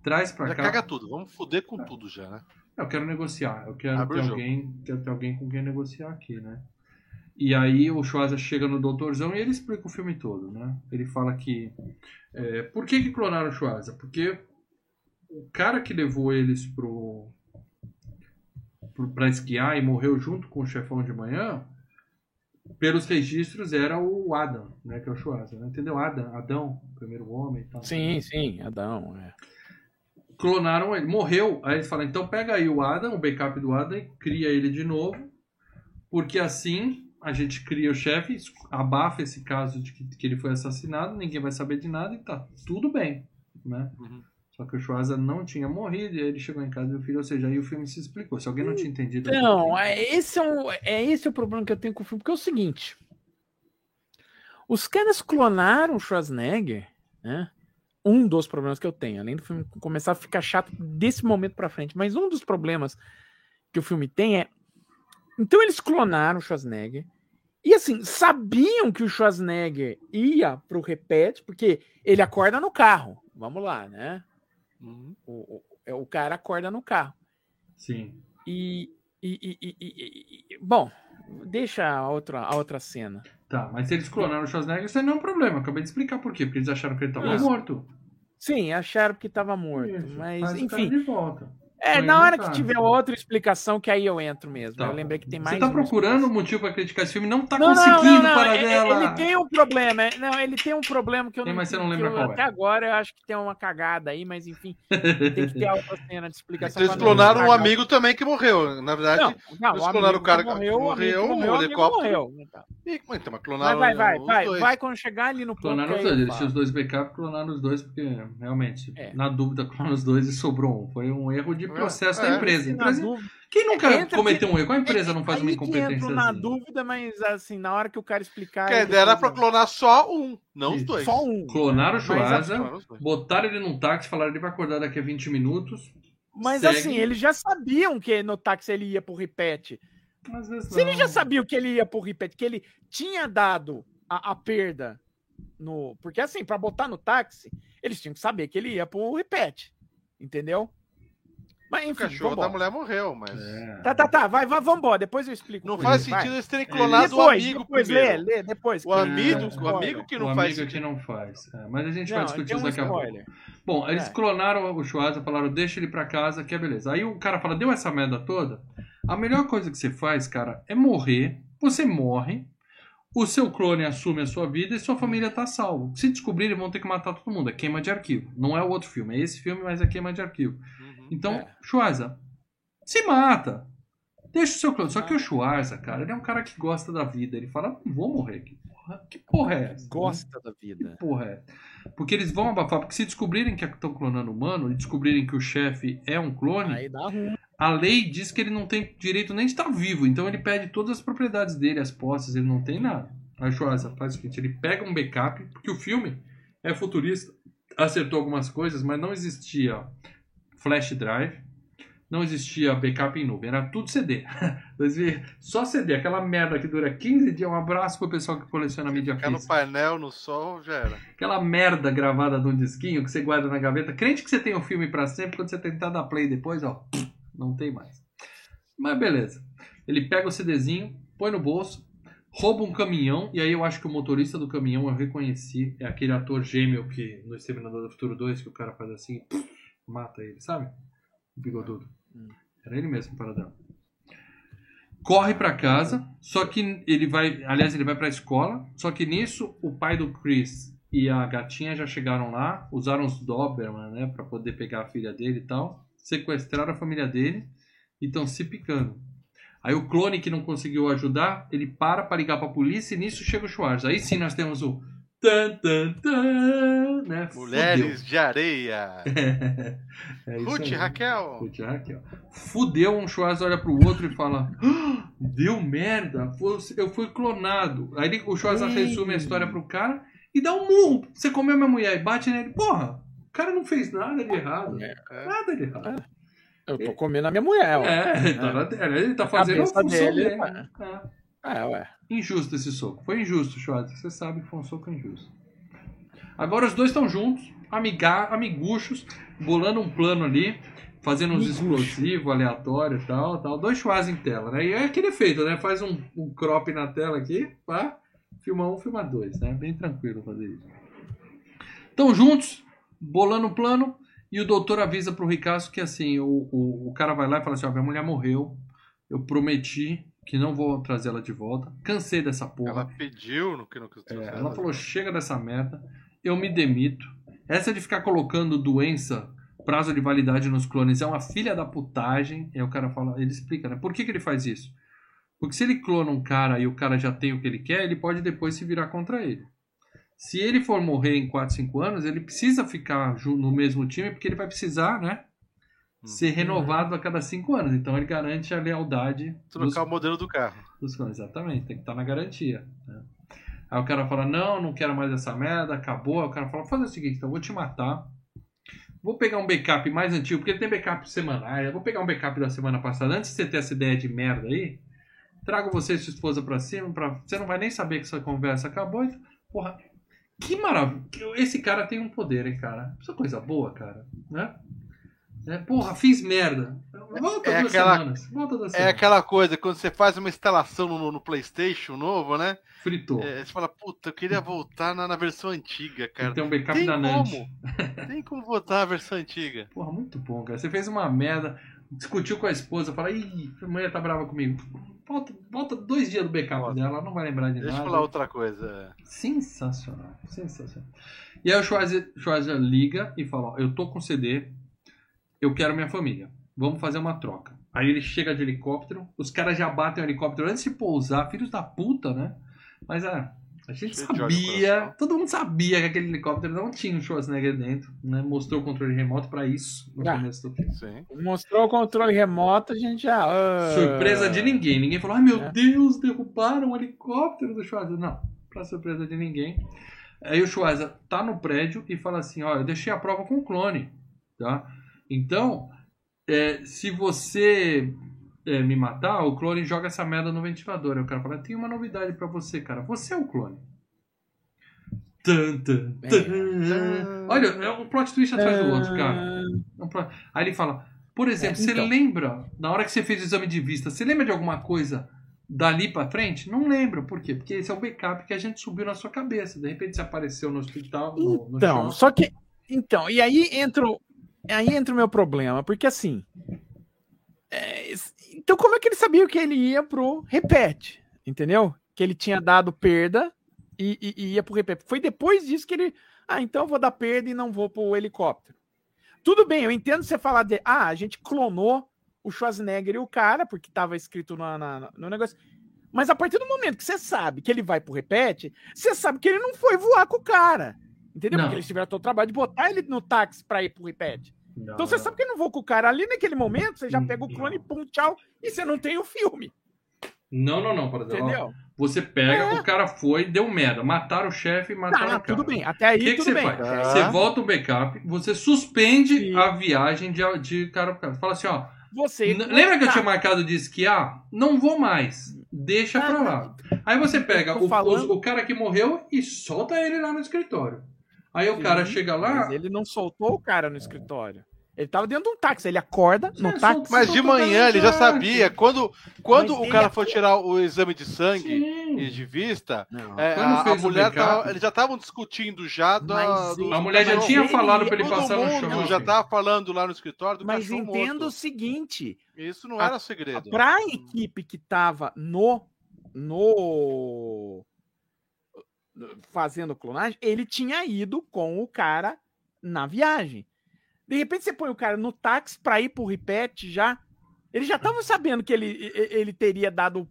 [SPEAKER 1] traz pra
[SPEAKER 2] Já
[SPEAKER 1] cá.
[SPEAKER 2] caga tudo, vamos foder com tudo já, né?
[SPEAKER 1] Eu quero negociar, eu quero
[SPEAKER 2] Abre
[SPEAKER 1] ter alguém, quero ter alguém com quem negociar aqui, né? E aí o Schwarza chega no Doutorzão e ele explica o filme todo, né? Ele fala que... é, por que que clonaram o Schwarza? Porque o cara que levou eles pro... pro pra esquiar e morreu junto com o chefão de manhã, pelos registros era o Adam, né? Que é o Schwarza, né? Entendeu? Adam, Adão, o primeiro homem e tal.
[SPEAKER 3] Sim, sim, Adão. É.
[SPEAKER 1] clonaram ele, morreu. Aí eles falam, então pega aí o Adam, o backup do Adam, e cria ele de novo, porque assim a gente cria o chefe, abafa esse caso de que, que ele foi assassinado, ninguém vai saber de nada e tá tudo bem, né?
[SPEAKER 2] Uhum.
[SPEAKER 1] Só que o Schwarza não tinha morrido e aí ele chegou em casa e o filho, ou seja, aí o filme se explicou. Se alguém não tinha entendido...
[SPEAKER 3] Não, é esse é, um, é esse o problema que eu tenho com o filme, porque é o seguinte. Os caras clonaram o Schwarzenegger, né? Um dos problemas que eu tenho, além do filme começar a ficar chato desse momento pra frente, mas um dos problemas que o filme tem é. Então eles clonaram o Schwarzenegger. E assim, sabiam que o Schwarzenegger ia pro repete, porque ele acorda no carro. Vamos lá, né?
[SPEAKER 2] Uhum.
[SPEAKER 3] O, o, é, o cara acorda no carro.
[SPEAKER 1] Sim.
[SPEAKER 3] E, e- e- e- bom, deixa a outra, a outra cena.
[SPEAKER 1] Tá, mas se eles clonaram o Schwarzenegger, isso aí não é um problema. Acabei de explicar por quê. Porque eles acharam que ele estava morto.
[SPEAKER 3] Sim, acharam que estava morto,
[SPEAKER 1] Isso,
[SPEAKER 3] mas
[SPEAKER 1] cara
[SPEAKER 3] enfim.
[SPEAKER 1] de volta.
[SPEAKER 3] É,
[SPEAKER 1] Mas
[SPEAKER 3] na hora que tiver outra explicação, que aí eu entro mesmo.
[SPEAKER 1] Tá.
[SPEAKER 3] Eu lembrei que tem mais.
[SPEAKER 1] Você tá procurando um motivo pra criticar esse filme, não tá
[SPEAKER 3] Não,
[SPEAKER 1] conseguindo
[SPEAKER 3] não, não,
[SPEAKER 1] para
[SPEAKER 3] ele-
[SPEAKER 1] dela.
[SPEAKER 3] Ele tem um problema. é- Não, ele tem um problema que eu
[SPEAKER 1] Tem,
[SPEAKER 3] não.
[SPEAKER 1] mas você não lembra
[SPEAKER 3] eu-
[SPEAKER 1] qual é.
[SPEAKER 3] Até agora eu acho que tem uma cagada aí, mas enfim, tem que ter a outra cena de explicação.
[SPEAKER 2] Eles clonaram um amigo também que morreu. Na verdade,
[SPEAKER 3] Não, não,
[SPEAKER 2] eles clonaram o cara
[SPEAKER 3] que morreu,
[SPEAKER 2] morreu, o
[SPEAKER 3] morreu, o amigo
[SPEAKER 2] helicóptero.
[SPEAKER 3] morreu. Então.
[SPEAKER 2] Ih, então, mas
[SPEAKER 3] Vai,
[SPEAKER 2] clonaram
[SPEAKER 3] vai, vai,
[SPEAKER 2] os
[SPEAKER 3] vai,
[SPEAKER 2] dois.
[SPEAKER 3] vai quando chegar ali no ponto.
[SPEAKER 1] Clonaram os dois, eles tinham os dois backup, clonaram os dois, porque realmente,
[SPEAKER 3] É.
[SPEAKER 1] na dúvida, clonaram os dois e sobrou um. Foi um erro de processo
[SPEAKER 2] É,
[SPEAKER 1] da
[SPEAKER 2] é.
[SPEAKER 1] empresa. A empresa-
[SPEAKER 3] dúvida-
[SPEAKER 1] Quem nunca
[SPEAKER 3] Entra
[SPEAKER 1] cometeu um erro? Qual empresa não faz uma incompetência
[SPEAKER 3] entro na
[SPEAKER 1] assim?
[SPEAKER 3] dúvida, mas assim, na hora que o cara explicar.
[SPEAKER 2] Que a
[SPEAKER 3] eu
[SPEAKER 2] era pra clonar só um, não os dois.
[SPEAKER 3] Só um.
[SPEAKER 1] Clonaram o
[SPEAKER 2] os dois.
[SPEAKER 1] botaram ele num táxi, falaram ele vai acordar daqui a 20 minutos.
[SPEAKER 3] Mas
[SPEAKER 1] Segue.
[SPEAKER 3] assim, eles já sabiam que no táxi ele ia pro repete. Se ele já sabia que ele ia pro repete, que ele tinha dado a, a perda no. Porque assim, pra botar no táxi, eles tinham que saber que ele ia pro repete. Entendeu? Mas
[SPEAKER 2] O
[SPEAKER 3] enfim,
[SPEAKER 2] cachorro
[SPEAKER 3] vambora.
[SPEAKER 2] da mulher morreu, mas.
[SPEAKER 1] É.
[SPEAKER 3] Tá, tá, tá. Vai, vai, vambora. Depois eu explico.
[SPEAKER 2] Não faz
[SPEAKER 3] vai.
[SPEAKER 2] sentido eles terem
[SPEAKER 1] É,
[SPEAKER 2] clonado o amigo
[SPEAKER 3] depois,
[SPEAKER 2] primeiro.
[SPEAKER 3] lê, lê, depois.
[SPEAKER 2] O amigo, o
[SPEAKER 3] spoiler.
[SPEAKER 2] amigo que
[SPEAKER 1] o
[SPEAKER 2] não
[SPEAKER 1] amigo
[SPEAKER 2] faz
[SPEAKER 1] que
[SPEAKER 2] sentido.
[SPEAKER 1] não faz. É, mas a gente vai
[SPEAKER 3] Não,
[SPEAKER 1] discutir
[SPEAKER 3] tem
[SPEAKER 1] isso
[SPEAKER 3] um
[SPEAKER 1] daqui a pouco. Bom, eles
[SPEAKER 3] É.
[SPEAKER 1] clonaram o Schwarza, falaram, deixa ele pra casa, que é beleza. Aí o cara fala, deu essa merda toda? A melhor coisa que você faz, cara, é morrer. Você morre, o seu clone assume a sua vida e sua família tá salvo. Se descobrirem, vão ter que matar todo mundo. É queima de arquivo. Não é o outro filme, é esse filme, mas é queima de arquivo.
[SPEAKER 2] Uhum.
[SPEAKER 1] Então,
[SPEAKER 3] É.
[SPEAKER 1] Schwarza, se mata. Deixa o seu clone. Só que o Schwarza, cara, ele é um cara que gosta da vida. Ele fala, não vou morrer. Que porra, que porra é essa?
[SPEAKER 3] Gosta da
[SPEAKER 1] Que
[SPEAKER 3] vida.
[SPEAKER 1] porra é? Porque eles vão abafar, porque se descobrirem que estão clonando humano e descobrirem que o chefe é um clone,
[SPEAKER 3] Aí dá ruim.
[SPEAKER 1] a lei diz que ele não tem direito nem de estar vivo. Então ele perde todas as propriedades dele, as posses, ele não tem nada. Aí o Schwarza faz o seguinte: ele pega um backup, porque o filme é futurista, acertou algumas coisas, mas não existia flash drive, não existia backup em nuvem, era tudo CD. Só CD, aquela merda que dura 15 dias. Um abraço pro pessoal que coleciona mídia
[SPEAKER 2] Ficar no
[SPEAKER 1] física.
[SPEAKER 2] painel, no sol, já era.
[SPEAKER 1] Aquela merda gravada num disquinho que você guarda na gaveta. Crente que você tem o filme pra sempre, quando você tentar dar play depois, ó, não tem mais. Mas beleza. Ele pega o CDzinho, põe no bolso, rouba um caminhão, e aí eu acho que o motorista do caminhão eu reconheci. É aquele ator gêmeo que no Exterminador do Futuro 2 que o cara faz assim, puf, mata ele, sabe? O bigodudo. Era ele mesmo, paradão. Corre pra casa, só que ele vai, aliás, ele vai pra escola, só que nisso o pai do Chris e a gatinha já chegaram lá, usaram os Doberman, né, para poder pegar a filha dele e tal, sequestraram a família dele e estão se picando. Aí o clone que não conseguiu ajudar, ele para para ligar pra polícia e nisso chega o Schwarz. Aí sim nós temos o tan tan tan, né?
[SPEAKER 2] Mulheres de areia.
[SPEAKER 1] Fudeu. é isso
[SPEAKER 2] Ruth,
[SPEAKER 1] aí.
[SPEAKER 2] Raquel.
[SPEAKER 1] Ruth Raquel. Fudeu, um Schwarz olha pro outro e fala: "Ah, Deu merda, eu fui clonado. Aí o Schwarz resume a história pro cara e dá um murro. Você comeu minha mulher e bate nele. Porra, o cara não fez nada de errado.
[SPEAKER 2] É.
[SPEAKER 1] Nada de errado.
[SPEAKER 3] Eu tô comendo a minha mulher, ué.
[SPEAKER 1] É, ele tá, ele tá fazendo a função
[SPEAKER 3] dele,
[SPEAKER 1] dele.
[SPEAKER 3] tá.
[SPEAKER 1] É.
[SPEAKER 3] É, ué.
[SPEAKER 1] Injusto esse soco. Foi injusto, Schwarz. Você sabe que foi um soco injusto. Agora os dois estão juntos, amiga, amiguchos, bolando um plano ali, fazendo uns explosivos aleatórios e tal, tal. Dois Schwarz em tela, né? E é aquele efeito, né? Faz um, um crop na tela aqui, pá, filma um, filma dois, né? Bem tranquilo fazer isso. Estão juntos, bolando um plano, e o doutor avisa pro Ricasso que assim, o, o, o cara vai lá e fala assim, ó, minha mulher morreu, eu prometi que não vou trazer ela de volta, cansei dessa porra.
[SPEAKER 2] Ela pediu no que não quis
[SPEAKER 1] É,
[SPEAKER 2] trazer
[SPEAKER 1] ela falou: chega dessa merda, eu me demito. Essa de ficar colocando doença, prazo de validade nos clones é uma filha da putagem. E aí o cara fala, ele explica, né? Por que, que ele faz isso? Porque se ele clona um cara e o cara já tem o que ele quer, ele pode depois se virar contra ele. Se ele for morrer em 4, 5 anos, ele precisa ficar no mesmo time, porque ele vai precisar, né? Ser renovado a cada 5 anos. Então ele garante a lealdade dos
[SPEAKER 2] Trocar o modelo do carro.
[SPEAKER 1] dos exatamente, tem que estar na garantia. né? Aí o cara fala, não, não quero mais essa merda, acabou. Aí o cara fala, faz o seguinte, então eu vou te matar. Vou pegar um backup mais antigo, porque ele tem backup semanais. Eu vou pegar um backup da semana passada, antes de você ter essa ideia de merda aí. Trago você e sua esposa pra cima, pra... você não vai nem saber que essa conversa acabou. Então, Porra, que maravilha. Esse cara tem um poder, hein, cara. Isso é coisa boa, cara, né? É, porra, fiz merda. Volta
[SPEAKER 2] É
[SPEAKER 1] duas
[SPEAKER 2] aquela-
[SPEAKER 1] semanas. Volta duas
[SPEAKER 2] É
[SPEAKER 1] semanas.
[SPEAKER 2] aquela coisa, quando você faz uma instalação no, no PlayStation novo, né?
[SPEAKER 1] Fritou.
[SPEAKER 2] É, você fala, puta, eu queria voltar na, na versão antiga, cara.
[SPEAKER 1] Tem um backup
[SPEAKER 2] Tem
[SPEAKER 1] da
[SPEAKER 2] como? Tem como voltar na versão antiga.
[SPEAKER 1] Porra, muito bom, cara. Você fez uma merda, discutiu com a esposa, fala, ih, a mulher tá brava comigo. Volta, volta dois dias do backup
[SPEAKER 2] Volta.
[SPEAKER 1] dela, ela não vai lembrar de
[SPEAKER 2] Deixa eu
[SPEAKER 1] nada.
[SPEAKER 2] falar outra coisa.
[SPEAKER 1] Sensacional, sensacional. E aí o Schwarzer, Schwarzer liga e fala, ó, eu tô com CD, eu quero minha família. Vamos fazer uma troca. Aí ele chega de helicóptero, os caras já batem o helicóptero antes de pousar, filhos da puta, né? Mas ah, a gente
[SPEAKER 2] Cheio
[SPEAKER 1] sabia, todo mundo sabia que aquele helicóptero não tinha o Schwarzenegger dentro, né? Mostrou o controle remoto pra isso no
[SPEAKER 3] Ah.
[SPEAKER 1] começo do filme.
[SPEAKER 2] Sim.
[SPEAKER 3] Mostrou o controle remoto, a gente já. ah.
[SPEAKER 1] Surpresa de ninguém. Ninguém falou, ai meu
[SPEAKER 3] É.
[SPEAKER 1] Deus, derrubaram o helicóptero do Schwarzer. Não, pra surpresa de ninguém. Aí o Schwarzer tá no prédio e fala assim, ó, eu deixei a prova com o clone, tá? Então, é, se você é, me matar, o clone joga essa merda no ventilador. Aí o cara fala, tem uma novidade pra você, cara. Você é o clone. Tan, tan,
[SPEAKER 3] É.
[SPEAKER 1] tan. Olha, é um plot twist atrás do outro, cara. É Aí ele fala, por exemplo,
[SPEAKER 3] É,
[SPEAKER 1] você
[SPEAKER 3] então.
[SPEAKER 1] lembra, na hora que você fez o exame de vista, você lembra de alguma coisa dali pra frente? Não lembra. Por quê? Porque esse é o backup que a gente subiu na sua cabeça. De repente você apareceu no hospital, no,
[SPEAKER 3] Então, só que. Então, e aí entra, aí entra o meu problema, porque assim. é, então, como é que ele sabia que ele ia pro repete? Entendeu? Que ele tinha dado perda e, e- e ia pro repete. Foi depois disso que ele. Ah, então eu vou dar perda e não vou pro helicóptero. Tudo bem, eu entendo você falar de. Ah, a gente clonou o Schwarzenegger e o cara, porque tava escrito na- na- no negócio. Mas a partir do momento que você sabe que ele vai pro repete, você sabe que ele não foi voar com o cara. Entendeu?
[SPEAKER 1] Não.
[SPEAKER 3] Porque eles tiveram todo o trabalho de botar ele no táxi pra ir pro repete.
[SPEAKER 1] Não,
[SPEAKER 3] Então você sabe que ele não voa com o cara ali naquele momento, você já pega o clone,
[SPEAKER 1] não.
[SPEAKER 3] pum, tchau, e você não tem o filme.
[SPEAKER 1] Não, não, não, por exemplo.
[SPEAKER 3] Entendeu?
[SPEAKER 1] Você pega,
[SPEAKER 3] É.
[SPEAKER 1] o cara foi, deu merda. Mataram o chefe mataram
[SPEAKER 3] Tá,
[SPEAKER 1] o cara.
[SPEAKER 3] tudo bem. Até aí
[SPEAKER 1] O que, que
[SPEAKER 3] tudo
[SPEAKER 1] você
[SPEAKER 3] bem.
[SPEAKER 1] faz?
[SPEAKER 2] Tá.
[SPEAKER 1] Você volta o backup, você suspende
[SPEAKER 3] Sim.
[SPEAKER 1] a viagem de, de cara pra cara. Fala assim, ó,
[SPEAKER 3] Você.
[SPEAKER 1] Lembra que eu
[SPEAKER 3] Tá.
[SPEAKER 1] tinha marcado de esquiar? Não vou mais. Deixa pra lá. Aí você pega o,
[SPEAKER 3] falando-
[SPEAKER 1] o- o cara que morreu e solta ele lá no escritório. Aí o cara
[SPEAKER 3] Sim,
[SPEAKER 1] chega lá.
[SPEAKER 3] Mas ele não soltou o cara no escritório. Ele tava dentro de um táxi. Ele acorda no
[SPEAKER 1] É,
[SPEAKER 3] táxi.
[SPEAKER 2] Mas de manhã ele já
[SPEAKER 1] táxi.
[SPEAKER 2] sabia. Quando, quando
[SPEAKER 3] Mas
[SPEAKER 2] o
[SPEAKER 3] ele
[SPEAKER 2] cara
[SPEAKER 3] é-
[SPEAKER 2] foi tirar o exame de sangue e
[SPEAKER 1] Sim.
[SPEAKER 2] de vista,
[SPEAKER 3] Não.
[SPEAKER 2] é, a, a mulher tava, eles já estavam discutindo já da,
[SPEAKER 3] Mas
[SPEAKER 2] do,
[SPEAKER 1] A mulher já tinha
[SPEAKER 3] ele-
[SPEAKER 1] falado pra ele
[SPEAKER 2] todo
[SPEAKER 1] passar no
[SPEAKER 2] mundo
[SPEAKER 1] shopping.
[SPEAKER 2] já tava falando lá no escritório do
[SPEAKER 3] Mas
[SPEAKER 2] cachorro
[SPEAKER 3] entenda o
[SPEAKER 2] morto.
[SPEAKER 3] seguinte:
[SPEAKER 2] Isso não
[SPEAKER 3] a-
[SPEAKER 2] era segredo.
[SPEAKER 3] pra equipe que tava no. no. fazendo clonagem, ele tinha ido com o cara na viagem. De repente você põe o cara no táxi pra ir pro repete já. Ele já tava sabendo que ele, ele teria dado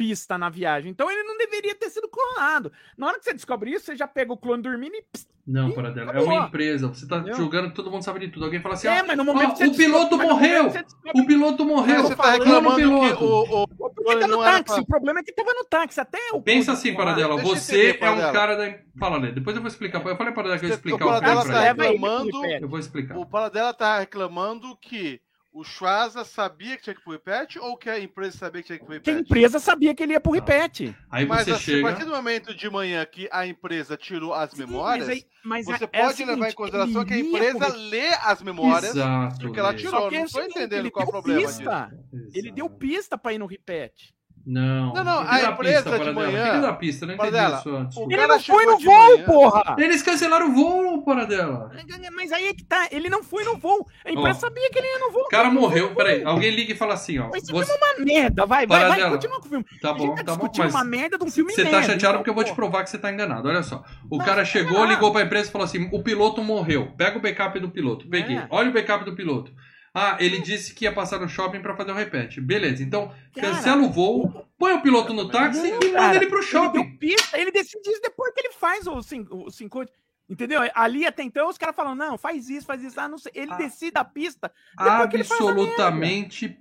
[SPEAKER 3] pista na viagem. Então ele não deveria ter sido clonado. Na hora que você descobre isso, você já pega o clone dormindo e. pss,
[SPEAKER 1] Não, para dela. É uma empresa. Você tá
[SPEAKER 3] Entendeu?
[SPEAKER 1] julgando que todo mundo sabe de tudo. Alguém fala assim:
[SPEAKER 3] é,
[SPEAKER 1] ó,
[SPEAKER 3] mas no momento
[SPEAKER 1] ó, o piloto morreu. o piloto morreu.
[SPEAKER 2] Você tá reclamando que
[SPEAKER 1] piloto.
[SPEAKER 2] o, o,
[SPEAKER 3] Porque tá no táxi.
[SPEAKER 2] pra-
[SPEAKER 3] O problema é que tava no táxi. Até o.
[SPEAKER 1] Pensa assim, Paradela,
[SPEAKER 2] Deixa eu
[SPEAKER 1] você
[SPEAKER 2] entender,
[SPEAKER 1] é um cara da. Fala, Lê, depois eu vou explicar. Eu falei para Paradela que eu ia explicar
[SPEAKER 2] o
[SPEAKER 1] o
[SPEAKER 2] Paradela tá reclamando-.
[SPEAKER 1] Eu vou explicar.
[SPEAKER 2] o Paradela tá reclamando que o Schwarza sabia que tinha que ir pro repete ou que a empresa sabia que tinha que ir pro
[SPEAKER 3] Que a
[SPEAKER 2] repete?
[SPEAKER 3] empresa sabia que ele ia pro repete.
[SPEAKER 1] Aí
[SPEAKER 2] Mas
[SPEAKER 1] você
[SPEAKER 2] assim, a
[SPEAKER 1] chega.
[SPEAKER 2] partir do momento de manhã que a empresa tirou as
[SPEAKER 3] Sim,
[SPEAKER 2] memórias,
[SPEAKER 3] mas aí- mas
[SPEAKER 2] você
[SPEAKER 3] é- é o
[SPEAKER 2] pode levar em
[SPEAKER 3] seguinte,
[SPEAKER 2] consideração que a empresa
[SPEAKER 3] pro repete.
[SPEAKER 2] lê as memórias
[SPEAKER 1] Exato.
[SPEAKER 2] porque ela tirou.
[SPEAKER 3] Só que é
[SPEAKER 2] não
[SPEAKER 3] o
[SPEAKER 2] tô
[SPEAKER 3] seguinte,
[SPEAKER 2] entendendo
[SPEAKER 3] ele
[SPEAKER 2] qual o
[SPEAKER 3] deu
[SPEAKER 2] problema
[SPEAKER 3] pista.
[SPEAKER 1] Exato.
[SPEAKER 3] Ele deu pista pra ir no repete.
[SPEAKER 1] Não.
[SPEAKER 2] Não, não, a empresa
[SPEAKER 1] pista,
[SPEAKER 2] de manhã-
[SPEAKER 1] dar pista, não entendi
[SPEAKER 2] Paradela,
[SPEAKER 1] isso antes.
[SPEAKER 2] o
[SPEAKER 3] Ele
[SPEAKER 2] cara
[SPEAKER 3] não foi no voo,
[SPEAKER 2] manhã.
[SPEAKER 3] porra!
[SPEAKER 1] Eles cancelaram o voo, Paradela.
[SPEAKER 3] Mas aí é que tá. Ele não foi no voo. A empresa
[SPEAKER 1] Ó,
[SPEAKER 3] sabia que ele ia no voo.
[SPEAKER 1] O cara morreu. Peraí, alguém liga e fala assim, ó.
[SPEAKER 3] Mas esse
[SPEAKER 1] Você...
[SPEAKER 3] filme é uma merda. Vai, vai, vai.
[SPEAKER 1] Paradela.
[SPEAKER 3] Continua com o filme.
[SPEAKER 1] Tá bom,
[SPEAKER 3] tá
[SPEAKER 1] tá bom. Mas
[SPEAKER 3] uma merda de um filme
[SPEAKER 1] você
[SPEAKER 3] merda.
[SPEAKER 1] tá chateado porque eu vou te provar que você tá enganado. Olha só. O
[SPEAKER 3] Não,
[SPEAKER 1] cara chegou, ligou pra empresa e falou assim: o piloto morreu. Pega o backup do piloto. Peguei.
[SPEAKER 3] É.
[SPEAKER 1] Olha o backup do piloto. Ah, ele disse que ia passar no shopping pra fazer o repete. Beleza, então cancela o voo, põe o piloto no táxi
[SPEAKER 3] Não,
[SPEAKER 1] e manda
[SPEAKER 3] cara,
[SPEAKER 1] ele pro
[SPEAKER 3] Ele
[SPEAKER 1] shopping.
[SPEAKER 3] deu pista, ele decide isso depois que ele faz o 5. Entendeu? Ali até então os caras falam, não, faz isso, faz isso. Ah, não sei. Ele
[SPEAKER 1] Ah.
[SPEAKER 3] decide a pista depois que ele faz a
[SPEAKER 1] Absolutamente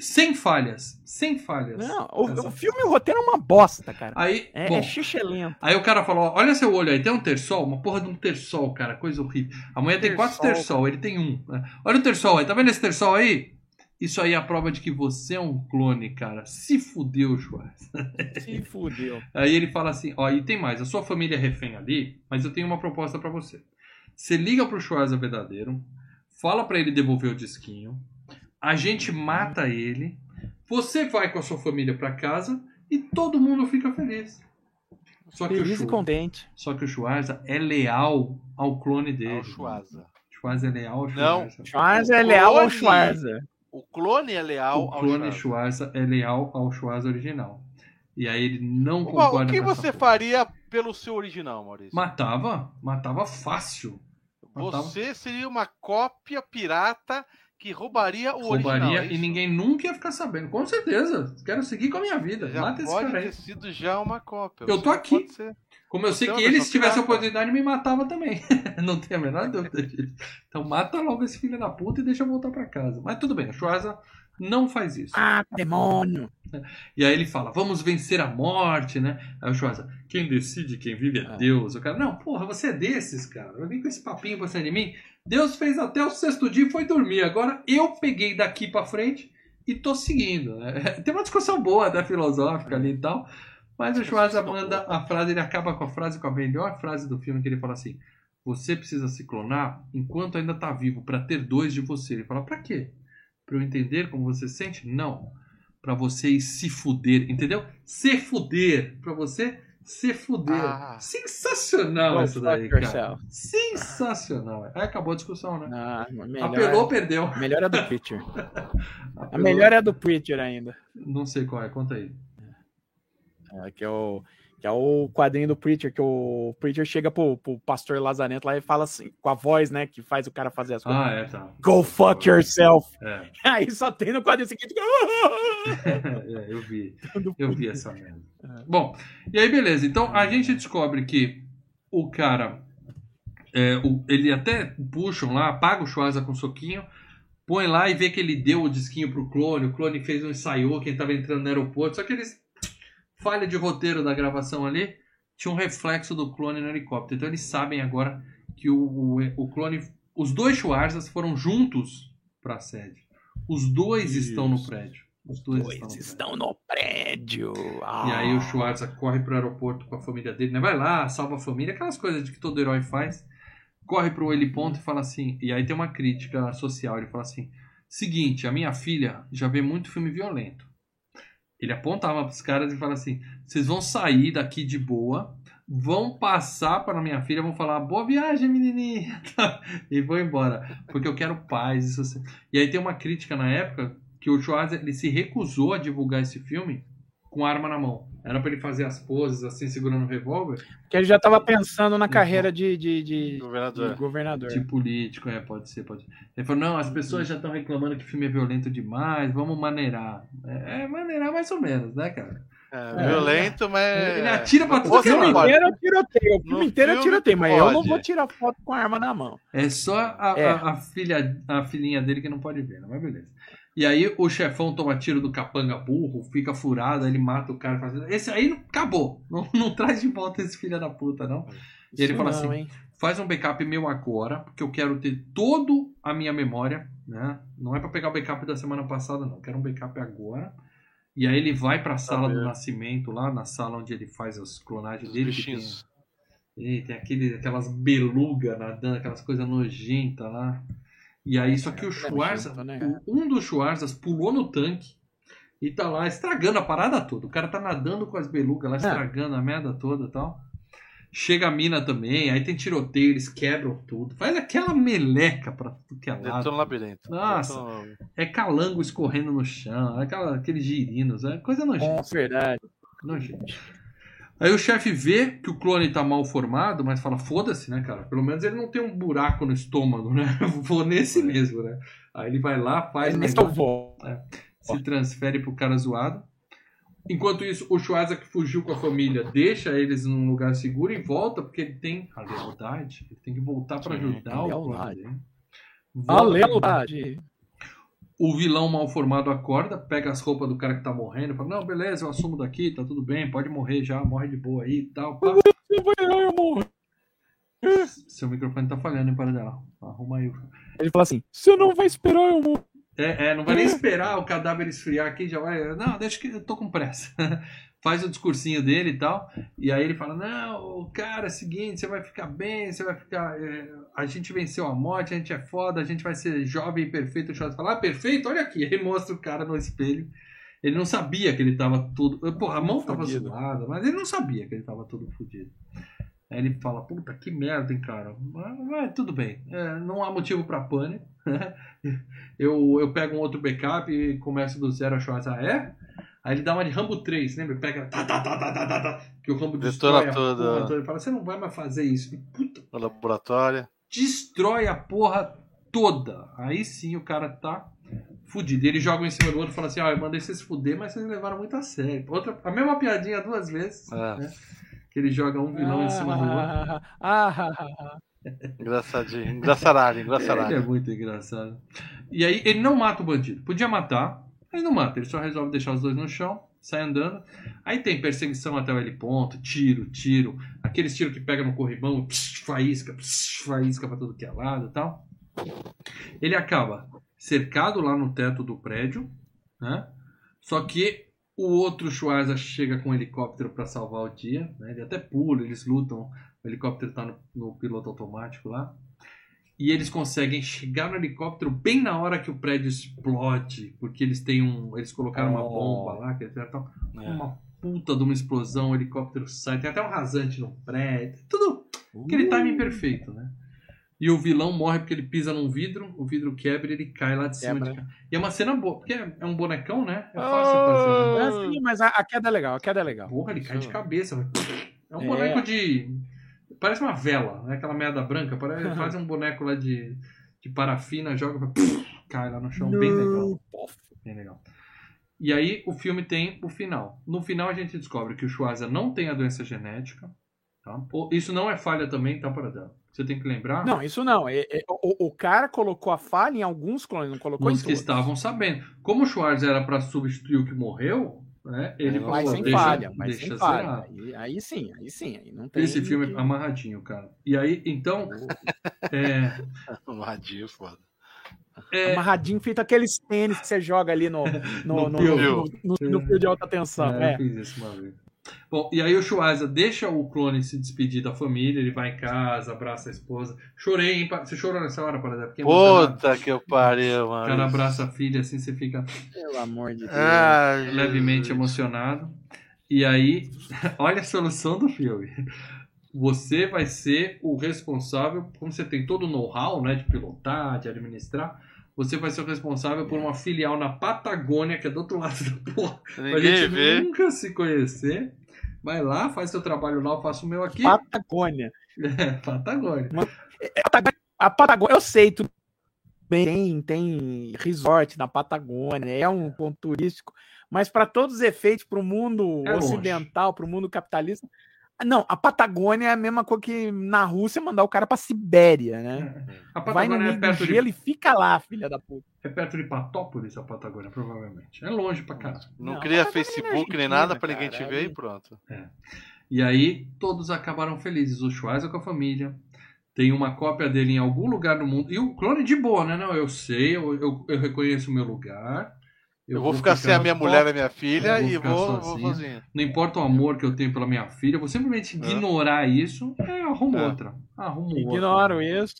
[SPEAKER 1] sem falhas. Sem falhas.
[SPEAKER 3] Não, o, o filme e o roteiro é uma bosta, cara.
[SPEAKER 1] Aí,
[SPEAKER 3] É,
[SPEAKER 1] bom,
[SPEAKER 3] é xixelento.
[SPEAKER 1] aí o cara falou: olha seu olho aí, tem um terçol, uma porra de um terçol, cara, coisa horrível. A mulher tem quatro
[SPEAKER 3] Terçol,
[SPEAKER 1] ele tem um. né? Olha o terçol aí, tá vendo esse terçol aí? Isso aí é a prova de que você é um clone, cara. Se fudeu, Schwarz.
[SPEAKER 3] Se fudeu.
[SPEAKER 1] Aí ele fala assim: ó, e tem mais, a sua família é refém ali, mas eu tenho uma proposta pra você. Você liga pro Schwarza verdadeiro, fala pra ele devolver o disquinho, a gente mata ele, você vai com a sua família pra casa e todo mundo fica feliz. Só que, o
[SPEAKER 3] Feliz e contente.
[SPEAKER 1] só que o Schwarza é leal ao clone dele.
[SPEAKER 2] Ao Schwarza.
[SPEAKER 1] O Schwarza é leal ao
[SPEAKER 2] Não.
[SPEAKER 1] Schwarza.
[SPEAKER 3] Schwarza é leal ao. Schwarza.
[SPEAKER 2] O clone é leal
[SPEAKER 1] O
[SPEAKER 2] ao
[SPEAKER 1] clone
[SPEAKER 2] Schwarza.
[SPEAKER 1] Schwarza é leal ao Schwarza original. E aí ele não
[SPEAKER 2] Bom,
[SPEAKER 1] concorda
[SPEAKER 2] o que você
[SPEAKER 1] porra.
[SPEAKER 2] faria pelo seu original, Maurício?
[SPEAKER 1] Matava, matava fácil. matava.
[SPEAKER 2] Você seria uma cópia pirata que roubaria o original.
[SPEAKER 1] roubaria
[SPEAKER 2] é
[SPEAKER 1] e ninguém nunca ia ficar sabendo. Com certeza. Quero seguir com a minha vida.
[SPEAKER 2] Já
[SPEAKER 1] Mata esse cara aí.
[SPEAKER 2] sido já uma cópia.
[SPEAKER 1] Eu tô aqui. Como eu sei
[SPEAKER 2] é
[SPEAKER 1] que ele, se tivesse a oportunidade, me matava também. Não tem a menor dúvida disso. Então mata logo esse filho da puta e deixa eu voltar pra casa. Mas tudo bem, a Schwarza não faz isso.
[SPEAKER 3] Ah, demônio.
[SPEAKER 1] E aí ele fala, vamos vencer a morte, né? Aí o Schwarza, quem decide quem vive é
[SPEAKER 3] Ah.
[SPEAKER 1] Deus. O cara, não, porra, você é desses, cara. Vir com esse papinho pra cima de mim. Deus fez até o sexto dia e foi dormir. Agora eu peguei daqui pra frente e tô seguindo. né? Tem uma discussão boa, até filosófica ali e tal. Mas o Schwarza manda a frase, ele acaba com a frase, com a melhor frase do filme, que ele fala assim: Você precisa se clonar enquanto ainda tá vivo, pra ter dois de você. Ele fala: Pra quê? Pra eu entender como você sente? Não. Pra você se fuder, entendeu? Se fuder. Pra você se fuder.
[SPEAKER 2] Ah.
[SPEAKER 1] Sensacional
[SPEAKER 3] Go
[SPEAKER 1] isso daí, cara.
[SPEAKER 3] yourself.
[SPEAKER 1] Sensacional. Aí acabou a discussão, né?
[SPEAKER 3] Ah, melhor,
[SPEAKER 1] Apelou, perdeu.
[SPEAKER 3] a melhor é do Preacher. A melhor é a do Preacher ainda.
[SPEAKER 1] Não sei qual é, conta aí.
[SPEAKER 3] É, que, é o, que é o quadrinho do Preacher, que o Preacher chega pro, pro pastor Lazarento lá e fala assim, com a voz, né, que faz o cara fazer as coisas.
[SPEAKER 1] Ah, é, tá.
[SPEAKER 3] Go fuck yourself.
[SPEAKER 1] É,
[SPEAKER 3] Aí só tem no quadrinho seguinte.
[SPEAKER 1] é eu vi. Eu vi essa merda. Bom, e aí beleza. Então a gente descobre que o cara. é, o- ele até puxam lá, paga o Schwarza com um soquinho, põe lá e vê que ele deu o disquinho pro clone. O clone fez um ensaio, quem tava entrando no aeroporto. Só que eles. Falha de roteiro da gravação ali. Tinha um reflexo do clone no helicóptero. Então eles sabem agora que o, o, o clone. Os dois Schwarzas foram juntos pra sede. Os dois
[SPEAKER 3] Isso.
[SPEAKER 1] estão no prédio. Os dois,
[SPEAKER 3] Dois
[SPEAKER 1] estão no prédio.
[SPEAKER 3] estão no prédio.
[SPEAKER 1] E
[SPEAKER 3] Ah.
[SPEAKER 1] aí o Schwarza corre pro aeroporto com a família dele, né? Vai lá, salva a família, aquelas coisas de que todo herói faz. Corre pro heliponto e fala assim. E aí tem uma crítica social. Ele fala assim: seguinte, a minha filha já vê muito filme violento. Ele apontava pros caras e fala assim: vocês vão sair daqui de boa, vão passar para minha filha, vão falar boa viagem, menininha, e vão embora, porque eu quero paz. Isso assim. E aí tem uma crítica na época que o Schwarza ele se recusou a divulgar esse filme com arma na mão. Era pra ele fazer as poses assim, segurando o revólver,
[SPEAKER 3] Que ele já tava pensando na carreira de, de, de- de
[SPEAKER 2] Governador.
[SPEAKER 3] governador.
[SPEAKER 1] de político, é, pode ser, pode ser. Ele falou, não, as pessoas já estão reclamando que o filme é violento demais, vamos maneirar. É, é maneirar mais ou menos, né, cara?
[SPEAKER 2] É, violento, mas.
[SPEAKER 1] Ele atira pra tudo é
[SPEAKER 3] o filme inteiro é tiroteio. O filme
[SPEAKER 2] No
[SPEAKER 3] inteiro é
[SPEAKER 2] filme
[SPEAKER 3] tiroteio, mas eu não vou tirar foto com a arma na mão.
[SPEAKER 1] É só a,
[SPEAKER 3] É.
[SPEAKER 1] a- a filha, a filhinha dele que não pode ver, né? mas beleza. E aí o chefão toma tiro do capanga burro, fica furado, aí ele mata o cara. Faz... Esse aí acabou. Não, não traz de volta esse filho da puta, não. E ele
[SPEAKER 3] Isso
[SPEAKER 1] fala
[SPEAKER 3] não,
[SPEAKER 1] assim,
[SPEAKER 3] hein?
[SPEAKER 1] faz um backup meu agora, porque eu quero ter todo a minha memória, né? Não é pra pegar o backup da semana passada, não. Eu quero um backup agora. E aí ele vai pra sala do
[SPEAKER 2] Saber.
[SPEAKER 1] nascimento, lá na sala onde ele faz as clonagens dele. que tem- e tem aquele, aquelas belugas nadando, aquelas coisas nojentas lá. E aí, só que o
[SPEAKER 3] É
[SPEAKER 1] Schwarza,
[SPEAKER 3] nojento, né?
[SPEAKER 1] o- um dos Schwarzas pulou no tanque e tá lá estragando a parada toda. O cara tá nadando com as belugas lá, estragando a merda toda e tal. Chega a mina também, aí tem tiroteio, eles quebram tudo. Faz aquela meleca pra tudo que é
[SPEAKER 2] Dentro
[SPEAKER 1] lado.
[SPEAKER 2] do labirinto.
[SPEAKER 1] Nossa.
[SPEAKER 2] Dentro
[SPEAKER 1] É calango escorrendo no chão, aquela, aqueles girinos, é coisa nojenta.
[SPEAKER 3] Nossa, verdade.
[SPEAKER 1] Nojento. Aí o chefe vê que o clone tá mal formado, mas fala, foda-se, né, cara? Pelo menos ele não tem um buraco no estômago, né? Vou nesse mesmo, né? Aí ele vai lá, faz
[SPEAKER 3] Ele
[SPEAKER 1] negócio,
[SPEAKER 3] salvou.
[SPEAKER 1] se transfere pro cara zoado. Enquanto isso, o Schwarza que fugiu com a família deixa eles num lugar seguro e volta, porque ele tem a lealdade. Ele tem que voltar pra
[SPEAKER 3] Sim,
[SPEAKER 1] ajudar
[SPEAKER 3] a
[SPEAKER 1] o
[SPEAKER 3] lealdade.
[SPEAKER 1] clone.
[SPEAKER 3] A
[SPEAKER 1] Volta-
[SPEAKER 3] lealdade.
[SPEAKER 1] O vilão mal formado acorda, pega as roupas do cara que tá morrendo, fala: Não, beleza, eu assumo daqui, tá tudo bem, pode morrer já, morre de boa aí e tal. pá.
[SPEAKER 3] Você vai lá, eu morro.
[SPEAKER 1] Seu microfone tá falhando, hein, para dela. Arruma aí.
[SPEAKER 3] Ele fala assim: você não vai esperar eu morrer.
[SPEAKER 1] É, é, não vai nem esperar o cadáver esfriar aqui, já vai. Não, deixa que eu tô com pressa. Faz o discursinho dele e tal. E aí ele fala: Não, cara, é o seguinte, você vai ficar bem, você vai ficar. é, a gente venceu a morte, a gente é foda, a gente vai ser jovem e perfeito. O Charles fala: Ah, perfeito, olha aqui. Ele mostra o cara no espelho. Ele não sabia que ele tava todo. Porra, a mão tava
[SPEAKER 3] Fudido.
[SPEAKER 1] zoada, mas ele não sabia que ele tava todo fodido. Aí ele fala, puta, que merda, hein, cara. Mas, tudo bem. É, não há motivo pra pânico. eu, eu pego um outro backup e começo do zero a Schwarz. Ah, é? Aí ele dá uma de Rambo 3, lembra? Pega. Tá, tá, tá, tá, tá, tá, tá, que o Rambo destrói a porra toda. Ele fala, você não vai mais fazer isso. E, puta,
[SPEAKER 2] No laboratório.
[SPEAKER 1] destrói a porra toda. Aí sim o cara tá fudido. Ele joga em cima do outro e fala assim: Ó, eu mandei vocês fuder, mas vocês levaram muito a sério. Outra, a mesma piadinha duas vezes.
[SPEAKER 2] É.
[SPEAKER 1] né? Que ele joga um vilão em cima do outro.
[SPEAKER 3] Ah, ah, ah, ah.
[SPEAKER 2] Engraçadinho. Engraçaralho,
[SPEAKER 1] Ele é muito engraçado. E aí ele não mata o bandido. Podia matar, mas não mata. Ele só resolve deixar os dois no chão, sai andando. Aí tem perseguição até o heliponto, tiro, tiro. Aqueles tiros que pega no corrimão, faísca, faísca pra todo que é lado e tal. Ele acaba cercado lá no teto do prédio, né? Só que o outro Schwarza chega com um helicóptero pra salvar o dia, né? Ele até pula, eles lutam. O helicóptero tá no, no piloto automático lá. E eles conseguem chegar no helicóptero bem na hora que o prédio explode, porque eles têm um, eles colocaram uma
[SPEAKER 3] Oh.
[SPEAKER 1] bomba lá, que etc. tal.
[SPEAKER 2] É.
[SPEAKER 1] Uma puta de uma explosão, o helicóptero sai, tem até um rasante no prédio, tudo aquele timing perfeito, né? E o vilão morre porque ele pisa num vidro, o vidro quebra e ele cai lá de cima. De... cá. E é uma cena boa, porque é é um bonecão, né? É fácil fazer. né?
[SPEAKER 3] É, sim, mas a, a queda é legal, a queda é legal.
[SPEAKER 1] Porra, ele cai de cabeça. É um
[SPEAKER 3] É.
[SPEAKER 1] boneco de. Parece uma vela, né? Aquela merda branca. Parece, faz um boneco lá de, de parafina, joga, vai, cai lá no chão. Bem legal. Bem legal. E aí o filme tem o final. No final a gente descobre que o Schwarza não tem a doença genética. Tá? Isso não é falha também, tá, Paradão? Você tem que lembrar
[SPEAKER 3] Não, isso não. É- é- o, o cara colocou a falha em alguns clones, não colocou em
[SPEAKER 1] nos que
[SPEAKER 3] todos.
[SPEAKER 1] estavam sabendo. Como o Schwarza era pra substituir o que morreu, né? Ele
[SPEAKER 2] Mas
[SPEAKER 1] falou,
[SPEAKER 3] Mas sem
[SPEAKER 1] deixa,
[SPEAKER 3] falha, mas
[SPEAKER 1] deixa
[SPEAKER 3] sem falha. Aí, aí sim, aí sim. Aí não tem
[SPEAKER 1] Esse filme
[SPEAKER 3] que-
[SPEAKER 1] é amarradinho, cara. E aí, então, é,
[SPEAKER 2] Um radinho, foda.
[SPEAKER 1] É,
[SPEAKER 3] Amarradinho, feito aqueles tênis que você joga ali no, no,
[SPEAKER 1] No
[SPEAKER 3] no,
[SPEAKER 1] fio.
[SPEAKER 3] no, no- no fio de alta tensão.
[SPEAKER 1] É,
[SPEAKER 3] É.
[SPEAKER 1] eu fiz isso uma vez. Bom, e aí o Schwarza deixa o clone se despedir da família, ele vai em casa, abraça a esposa. Chorei, hein? Você chorou nessa hora, para Fiquei emocionado.
[SPEAKER 2] Puta que eu pariu,
[SPEAKER 1] O
[SPEAKER 2] mano.
[SPEAKER 1] cara abraça a filha assim, você fica
[SPEAKER 3] Pelo amor de Deus.
[SPEAKER 2] Ai,
[SPEAKER 1] levemente
[SPEAKER 2] Jesus.
[SPEAKER 1] emocionado. E aí, olha a solução do filme. Você vai ser o responsável, como você tem todo o know-how, né, de pilotar, de administrar, você vai ser o responsável por uma filial na Patagônia, que é do outro lado da porra. Pra
[SPEAKER 2] Ninguém
[SPEAKER 1] gente
[SPEAKER 2] vê.
[SPEAKER 1] nunca se conhecer. Vai lá, faz seu trabalho lá, eu faço o meu aqui.
[SPEAKER 3] Patagônia.
[SPEAKER 1] É, Patagônia.
[SPEAKER 3] A Patagônia, eu sei, tudo bem, tem, tem resort na Patagônia, é um ponto turístico, mas para todos os efeitos, para o mundo
[SPEAKER 1] É
[SPEAKER 3] ocidental, para o mundo capitalista, não, a Patagônia é a mesma coisa que na Rússia mandar o cara para Sibéria, né?
[SPEAKER 1] A
[SPEAKER 3] Vai no
[SPEAKER 1] Patagônia é
[SPEAKER 3] meio do
[SPEAKER 1] perto,
[SPEAKER 3] gelo
[SPEAKER 1] de,
[SPEAKER 3] e fica lá, filha da puta.
[SPEAKER 1] é perto de Patópolis, a Patagônia, provavelmente. É longe pra caralho.
[SPEAKER 2] Não,
[SPEAKER 3] Não,
[SPEAKER 2] cria
[SPEAKER 3] Patagônia é
[SPEAKER 2] Facebook nem nada pra ninguém te
[SPEAKER 3] cara,
[SPEAKER 2] ver
[SPEAKER 3] aí-
[SPEAKER 2] e pronto.
[SPEAKER 1] E aí, todos acabaram felizes. O Schweizer com a família. Tem uma cópia dele em algum lugar do mundo. E o clone de boa, né? Não, eu sei, eu, eu, eu reconheço o meu lugar.
[SPEAKER 2] Eu, vou ficar sem a minha mulher e a minha filha
[SPEAKER 1] Eu vou
[SPEAKER 2] e vou, vou
[SPEAKER 1] sozinho. Não importa o amor que eu tenho pela minha filha, eu vou simplesmente ignorar isso. É, eu arrumo
[SPEAKER 2] É.
[SPEAKER 1] outra. Arrumo outra.
[SPEAKER 3] Ignoro isso.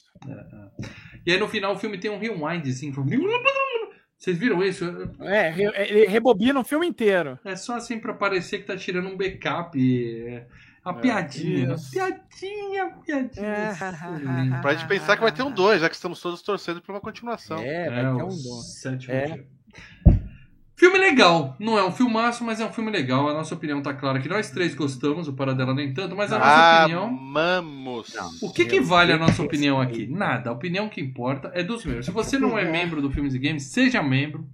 [SPEAKER 1] E aí no final o filme tem um rewind, assim. Vocês viram isso?
[SPEAKER 3] É, ele rebobina o filme inteiro.
[SPEAKER 1] É só assim pra parecer que tá tirando um backup. É uma piadinha. né?
[SPEAKER 3] isso.
[SPEAKER 1] Piadinha, piadinha.
[SPEAKER 3] É.
[SPEAKER 2] Pra gente pensar que vai ter um 2, já que estamos todos torcendo pra uma continuação.
[SPEAKER 3] É, vai
[SPEAKER 1] É,
[SPEAKER 3] ter um dom.
[SPEAKER 1] sétimo
[SPEAKER 3] É.
[SPEAKER 1] Filme legal. Não é um filmaço, mas é um filme legal. A nossa opinião tá clara que nós três gostamos, o Paradela nem tanto, mas a nossa
[SPEAKER 2] Ah,
[SPEAKER 1] opinião.
[SPEAKER 2] Amamos.
[SPEAKER 1] O que, que vale a nossa opinião aqui? Nada. A opinião que importa é dos membros. Se você não é membro do Filmes e Games, seja membro,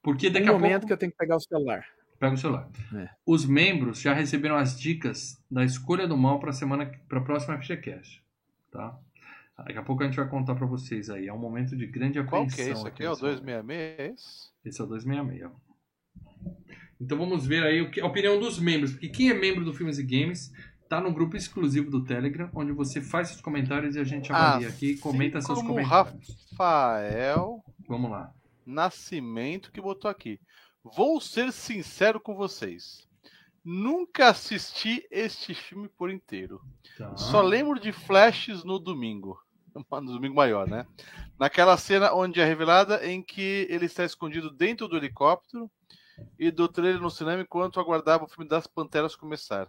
[SPEAKER 1] porque daqui a
[SPEAKER 3] momento
[SPEAKER 1] pouco.
[SPEAKER 3] que eu tenho que pegar o celular.
[SPEAKER 1] Pega o celular.
[SPEAKER 3] É.
[SPEAKER 1] Os membros já receberam as dicas da escolha do mal para semana para a próxima FGCast, tá? Daqui a pouco a gente vai contar para vocês aí. É um momento de grande
[SPEAKER 2] Qual
[SPEAKER 1] apreensão.
[SPEAKER 2] que é isso aqui? É o
[SPEAKER 1] nesse momento.
[SPEAKER 2] 266? É esse?
[SPEAKER 1] Esse é o 266. Então vamos ver aí que, a opinião dos membros, porque quem é membro do Filmes e Games tá no grupo exclusivo do Telegram, onde você faz seus comentários e a gente avalia aqui e comenta
[SPEAKER 2] Assim
[SPEAKER 1] seus comentários.
[SPEAKER 2] Rafael
[SPEAKER 1] Vamos lá.
[SPEAKER 2] Nascimento que botou aqui. Vou ser sincero com vocês. Nunca assisti este filme por inteiro.
[SPEAKER 1] Tá.
[SPEAKER 2] Só lembro de flashes no domingo. No domingo maior, né? Naquela cena onde é revelada em que ele está escondido dentro do helicóptero e do trailer no cinema enquanto aguardava o filme das Panteras começar.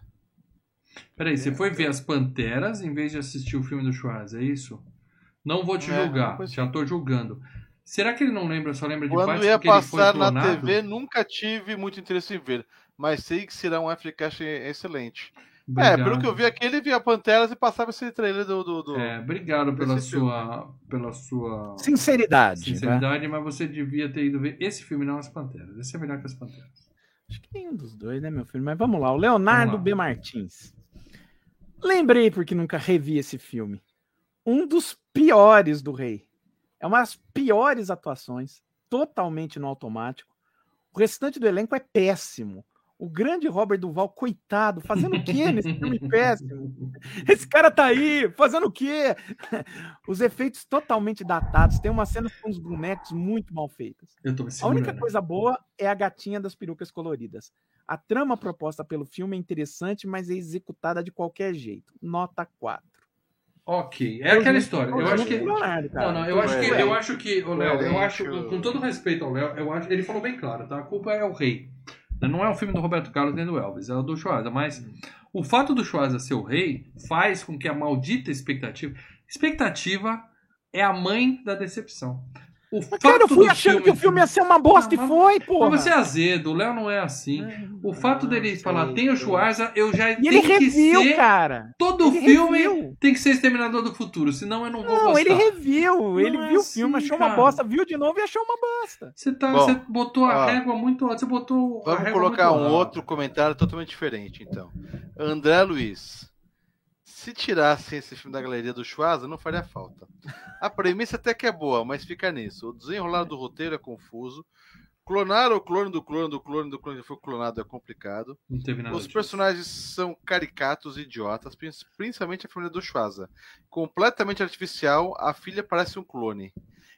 [SPEAKER 1] Peraí, você foi ver as Panteras em vez de assistir o filme do Schwarz, é isso? Não vou te
[SPEAKER 2] É,
[SPEAKER 1] julgar, já tô julgando. Será que ele não lembra, só lembra de
[SPEAKER 2] Quando
[SPEAKER 1] partes
[SPEAKER 2] ia
[SPEAKER 1] porque ele foi
[SPEAKER 2] passar na? TV, nunca tive muito interesse em ver, mas sei que será um FCast excelente. É,
[SPEAKER 1] Obrigado.
[SPEAKER 2] pelo que eu vi aqui, ele via Panteras e passava esse trailer do. do, do-
[SPEAKER 1] É, obrigado pela
[SPEAKER 2] filme.
[SPEAKER 1] sua, pela sua
[SPEAKER 3] Sinceridade. né?
[SPEAKER 1] sinceridade, mas você devia ter ido ver esse filme, não as Panteras. Esse é melhor que as Panteras.
[SPEAKER 3] Acho que nenhum dos dois, né, meu filho? Mas vamos lá. O Leonardo
[SPEAKER 1] lá.
[SPEAKER 3] B. Martins. Lembrei porque nunca revi esse filme. Um dos piores do Rei. É uma das piores atuações, totalmente no automático. O restante do elenco é péssimo. O grande Robert Duval, coitado, fazendo o quê nesse filme péssimo? Esse cara tá aí, fazendo o quê? Os efeitos totalmente datados. Tem uma cena com os bonecos muito mal feitas. A única coisa boa é a gatinha das perucas coloridas. A trama proposta pelo filme é interessante, mas é executada de qualquer jeito. Nota 4.
[SPEAKER 1] Ok, é aquela história. Eu acho que. Não, não, eu acho que, eu acho que, o Léo, eu acho, com todo respeito ao Léo, eu acho, ele falou bem claro, tá? A culpa é o rei. Não é o filme do Roberto Carlos nem do Elvis, é do Schwarza, mas o fato do Schwarza ser o rei faz com que a maldita expectativa. Expectativa é a mãe da decepção. O
[SPEAKER 3] cara, eu
[SPEAKER 1] fato
[SPEAKER 3] fui
[SPEAKER 1] do
[SPEAKER 3] achando que o filme ia ser uma bosta
[SPEAKER 1] Não,
[SPEAKER 3] e foi.
[SPEAKER 1] Mas você é azedo, o Léo não é assim. O fato dele falar tem o Schwarza, eu já
[SPEAKER 3] E ele
[SPEAKER 1] tenho que
[SPEAKER 3] reviu,
[SPEAKER 1] ser.
[SPEAKER 3] cara.
[SPEAKER 1] Todo
[SPEAKER 3] Ele
[SPEAKER 1] filme
[SPEAKER 3] reviu.
[SPEAKER 1] tem que ser Exterminador do Futuro, senão eu não vou
[SPEAKER 3] Não,
[SPEAKER 1] gostar.
[SPEAKER 3] ele reviu. Ele
[SPEAKER 1] é
[SPEAKER 3] viu o
[SPEAKER 1] assim,
[SPEAKER 3] filme, achou
[SPEAKER 1] cara.
[SPEAKER 3] uma bosta, viu de novo e achou uma bosta.
[SPEAKER 1] Você, tá,
[SPEAKER 2] Bom,
[SPEAKER 1] você botou a
[SPEAKER 2] ó,
[SPEAKER 1] régua muito alta. Você botou a
[SPEAKER 2] Vamos
[SPEAKER 1] régua
[SPEAKER 2] colocar
[SPEAKER 1] muito
[SPEAKER 2] um
[SPEAKER 1] alta.
[SPEAKER 2] outro comentário totalmente diferente, então. André Luiz. Se tirassem esse filme da galeria do Schwarza, não faria falta. A premissa até que é boa, mas fica nisso. O desenrolar do roteiro é confuso. Clonar o clone do clone do clone do clone que foi clonado é complicado. Os
[SPEAKER 1] disso.
[SPEAKER 2] personagens são caricatos e idiotas, prin- principalmente a família do Schwarza. Completamente artificial, a filha parece um clone.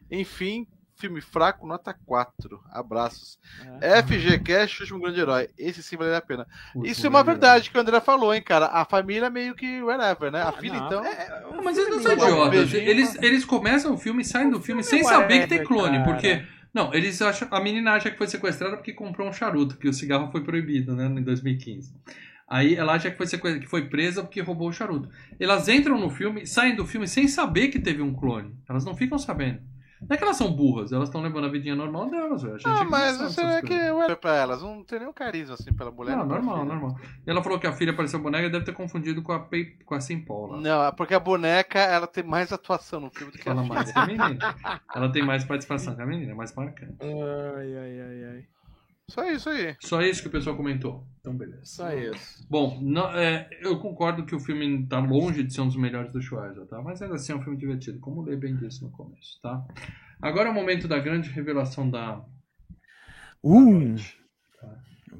[SPEAKER 2] Enfim, Filme fraco, nota 4. Abraços.
[SPEAKER 3] É.
[SPEAKER 2] FGCast, último grande herói. Esse sim vale a pena.
[SPEAKER 1] Último
[SPEAKER 2] Isso é uma verdade que o André falou, hein, cara. A família meio que whatever, né? A
[SPEAKER 3] Ah,
[SPEAKER 2] filha,
[SPEAKER 3] não,
[SPEAKER 2] então.
[SPEAKER 3] é-
[SPEAKER 1] Não, mas eles não são
[SPEAKER 2] um
[SPEAKER 1] idiotas. Eles, eles começam o filme e saem do filme sem
[SPEAKER 3] filme
[SPEAKER 1] saber que tem
[SPEAKER 3] whatever,
[SPEAKER 1] clone.
[SPEAKER 3] cara.
[SPEAKER 1] Porque. Não, eles acham. A menina acha que foi sequestrada porque comprou um charuto, que o cigarro foi proibido, né? Em 2015. Aí ela acha que foi, sequest- que foi presa porque roubou o charuto. Elas entram no filme, saem do filme sem saber que teve um clone. Elas não ficam sabendo. Não é que elas são burras, elas estão levando a vidinha normal delas, velho. A gente
[SPEAKER 2] Ah,
[SPEAKER 1] que
[SPEAKER 2] mas
[SPEAKER 1] sabe
[SPEAKER 2] é que
[SPEAKER 1] coisas.
[SPEAKER 2] whatever pra elas. Não tem nenhum carisma assim pela mulher.
[SPEAKER 1] Não, normal,
[SPEAKER 2] filha.
[SPEAKER 1] normal. E ela falou que a filha pareceu boneca e deve ter confundido com a, Pei- com a Simple lá.
[SPEAKER 2] Não, é porque a boneca ela tem mais atuação no filme do que a
[SPEAKER 1] Fala
[SPEAKER 2] filha.
[SPEAKER 1] mais que a menina. Ela tem mais participação que a menina, é mais marcante.
[SPEAKER 3] Ai, ai, ai, ai.
[SPEAKER 2] Só isso aí.
[SPEAKER 1] Só isso que o pessoal comentou. Então, beleza.
[SPEAKER 3] Só isso.
[SPEAKER 1] Bom, não- é, eu concordo que o filme tá longe de ser um dos melhores do Schwarzer, tá? Mas ainda assim é um filme divertido, como o Lê bem disse no começo, tá? Agora é o momento da grande revelação da.
[SPEAKER 3] Uh,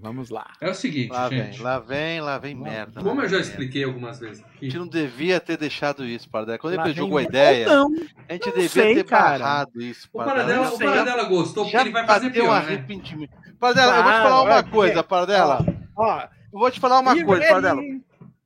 [SPEAKER 3] vamos lá.
[SPEAKER 1] É o seguinte,
[SPEAKER 2] Lá
[SPEAKER 1] gente.
[SPEAKER 2] vem, lá vem, lá vem merda.
[SPEAKER 1] Como eu já
[SPEAKER 2] vem
[SPEAKER 1] expliquei algumas vezes
[SPEAKER 2] merda. A
[SPEAKER 1] aqui,
[SPEAKER 2] gente não devia ter deixado isso, Paradela. Quando
[SPEAKER 3] Lá
[SPEAKER 2] ele jogou a ideia,
[SPEAKER 3] Não,
[SPEAKER 2] a gente
[SPEAKER 3] Não
[SPEAKER 2] devia
[SPEAKER 3] sei,
[SPEAKER 2] ter
[SPEAKER 3] cara.
[SPEAKER 2] barrado isso,
[SPEAKER 1] o
[SPEAKER 2] Paradela.
[SPEAKER 1] Paradela,
[SPEAKER 3] não
[SPEAKER 1] o. Paradela gostou porque
[SPEAKER 2] Já
[SPEAKER 1] ele vai fazer
[SPEAKER 2] bateu um
[SPEAKER 1] pior, né?
[SPEAKER 2] arrependimento. Paradela, eu vou te falar
[SPEAKER 3] Claro,
[SPEAKER 2] uma
[SPEAKER 3] é
[SPEAKER 2] coisa, Paradela.
[SPEAKER 3] ó.
[SPEAKER 2] Eu vou te falar uma coisa,
[SPEAKER 3] Riverinho.
[SPEAKER 2] Paradela.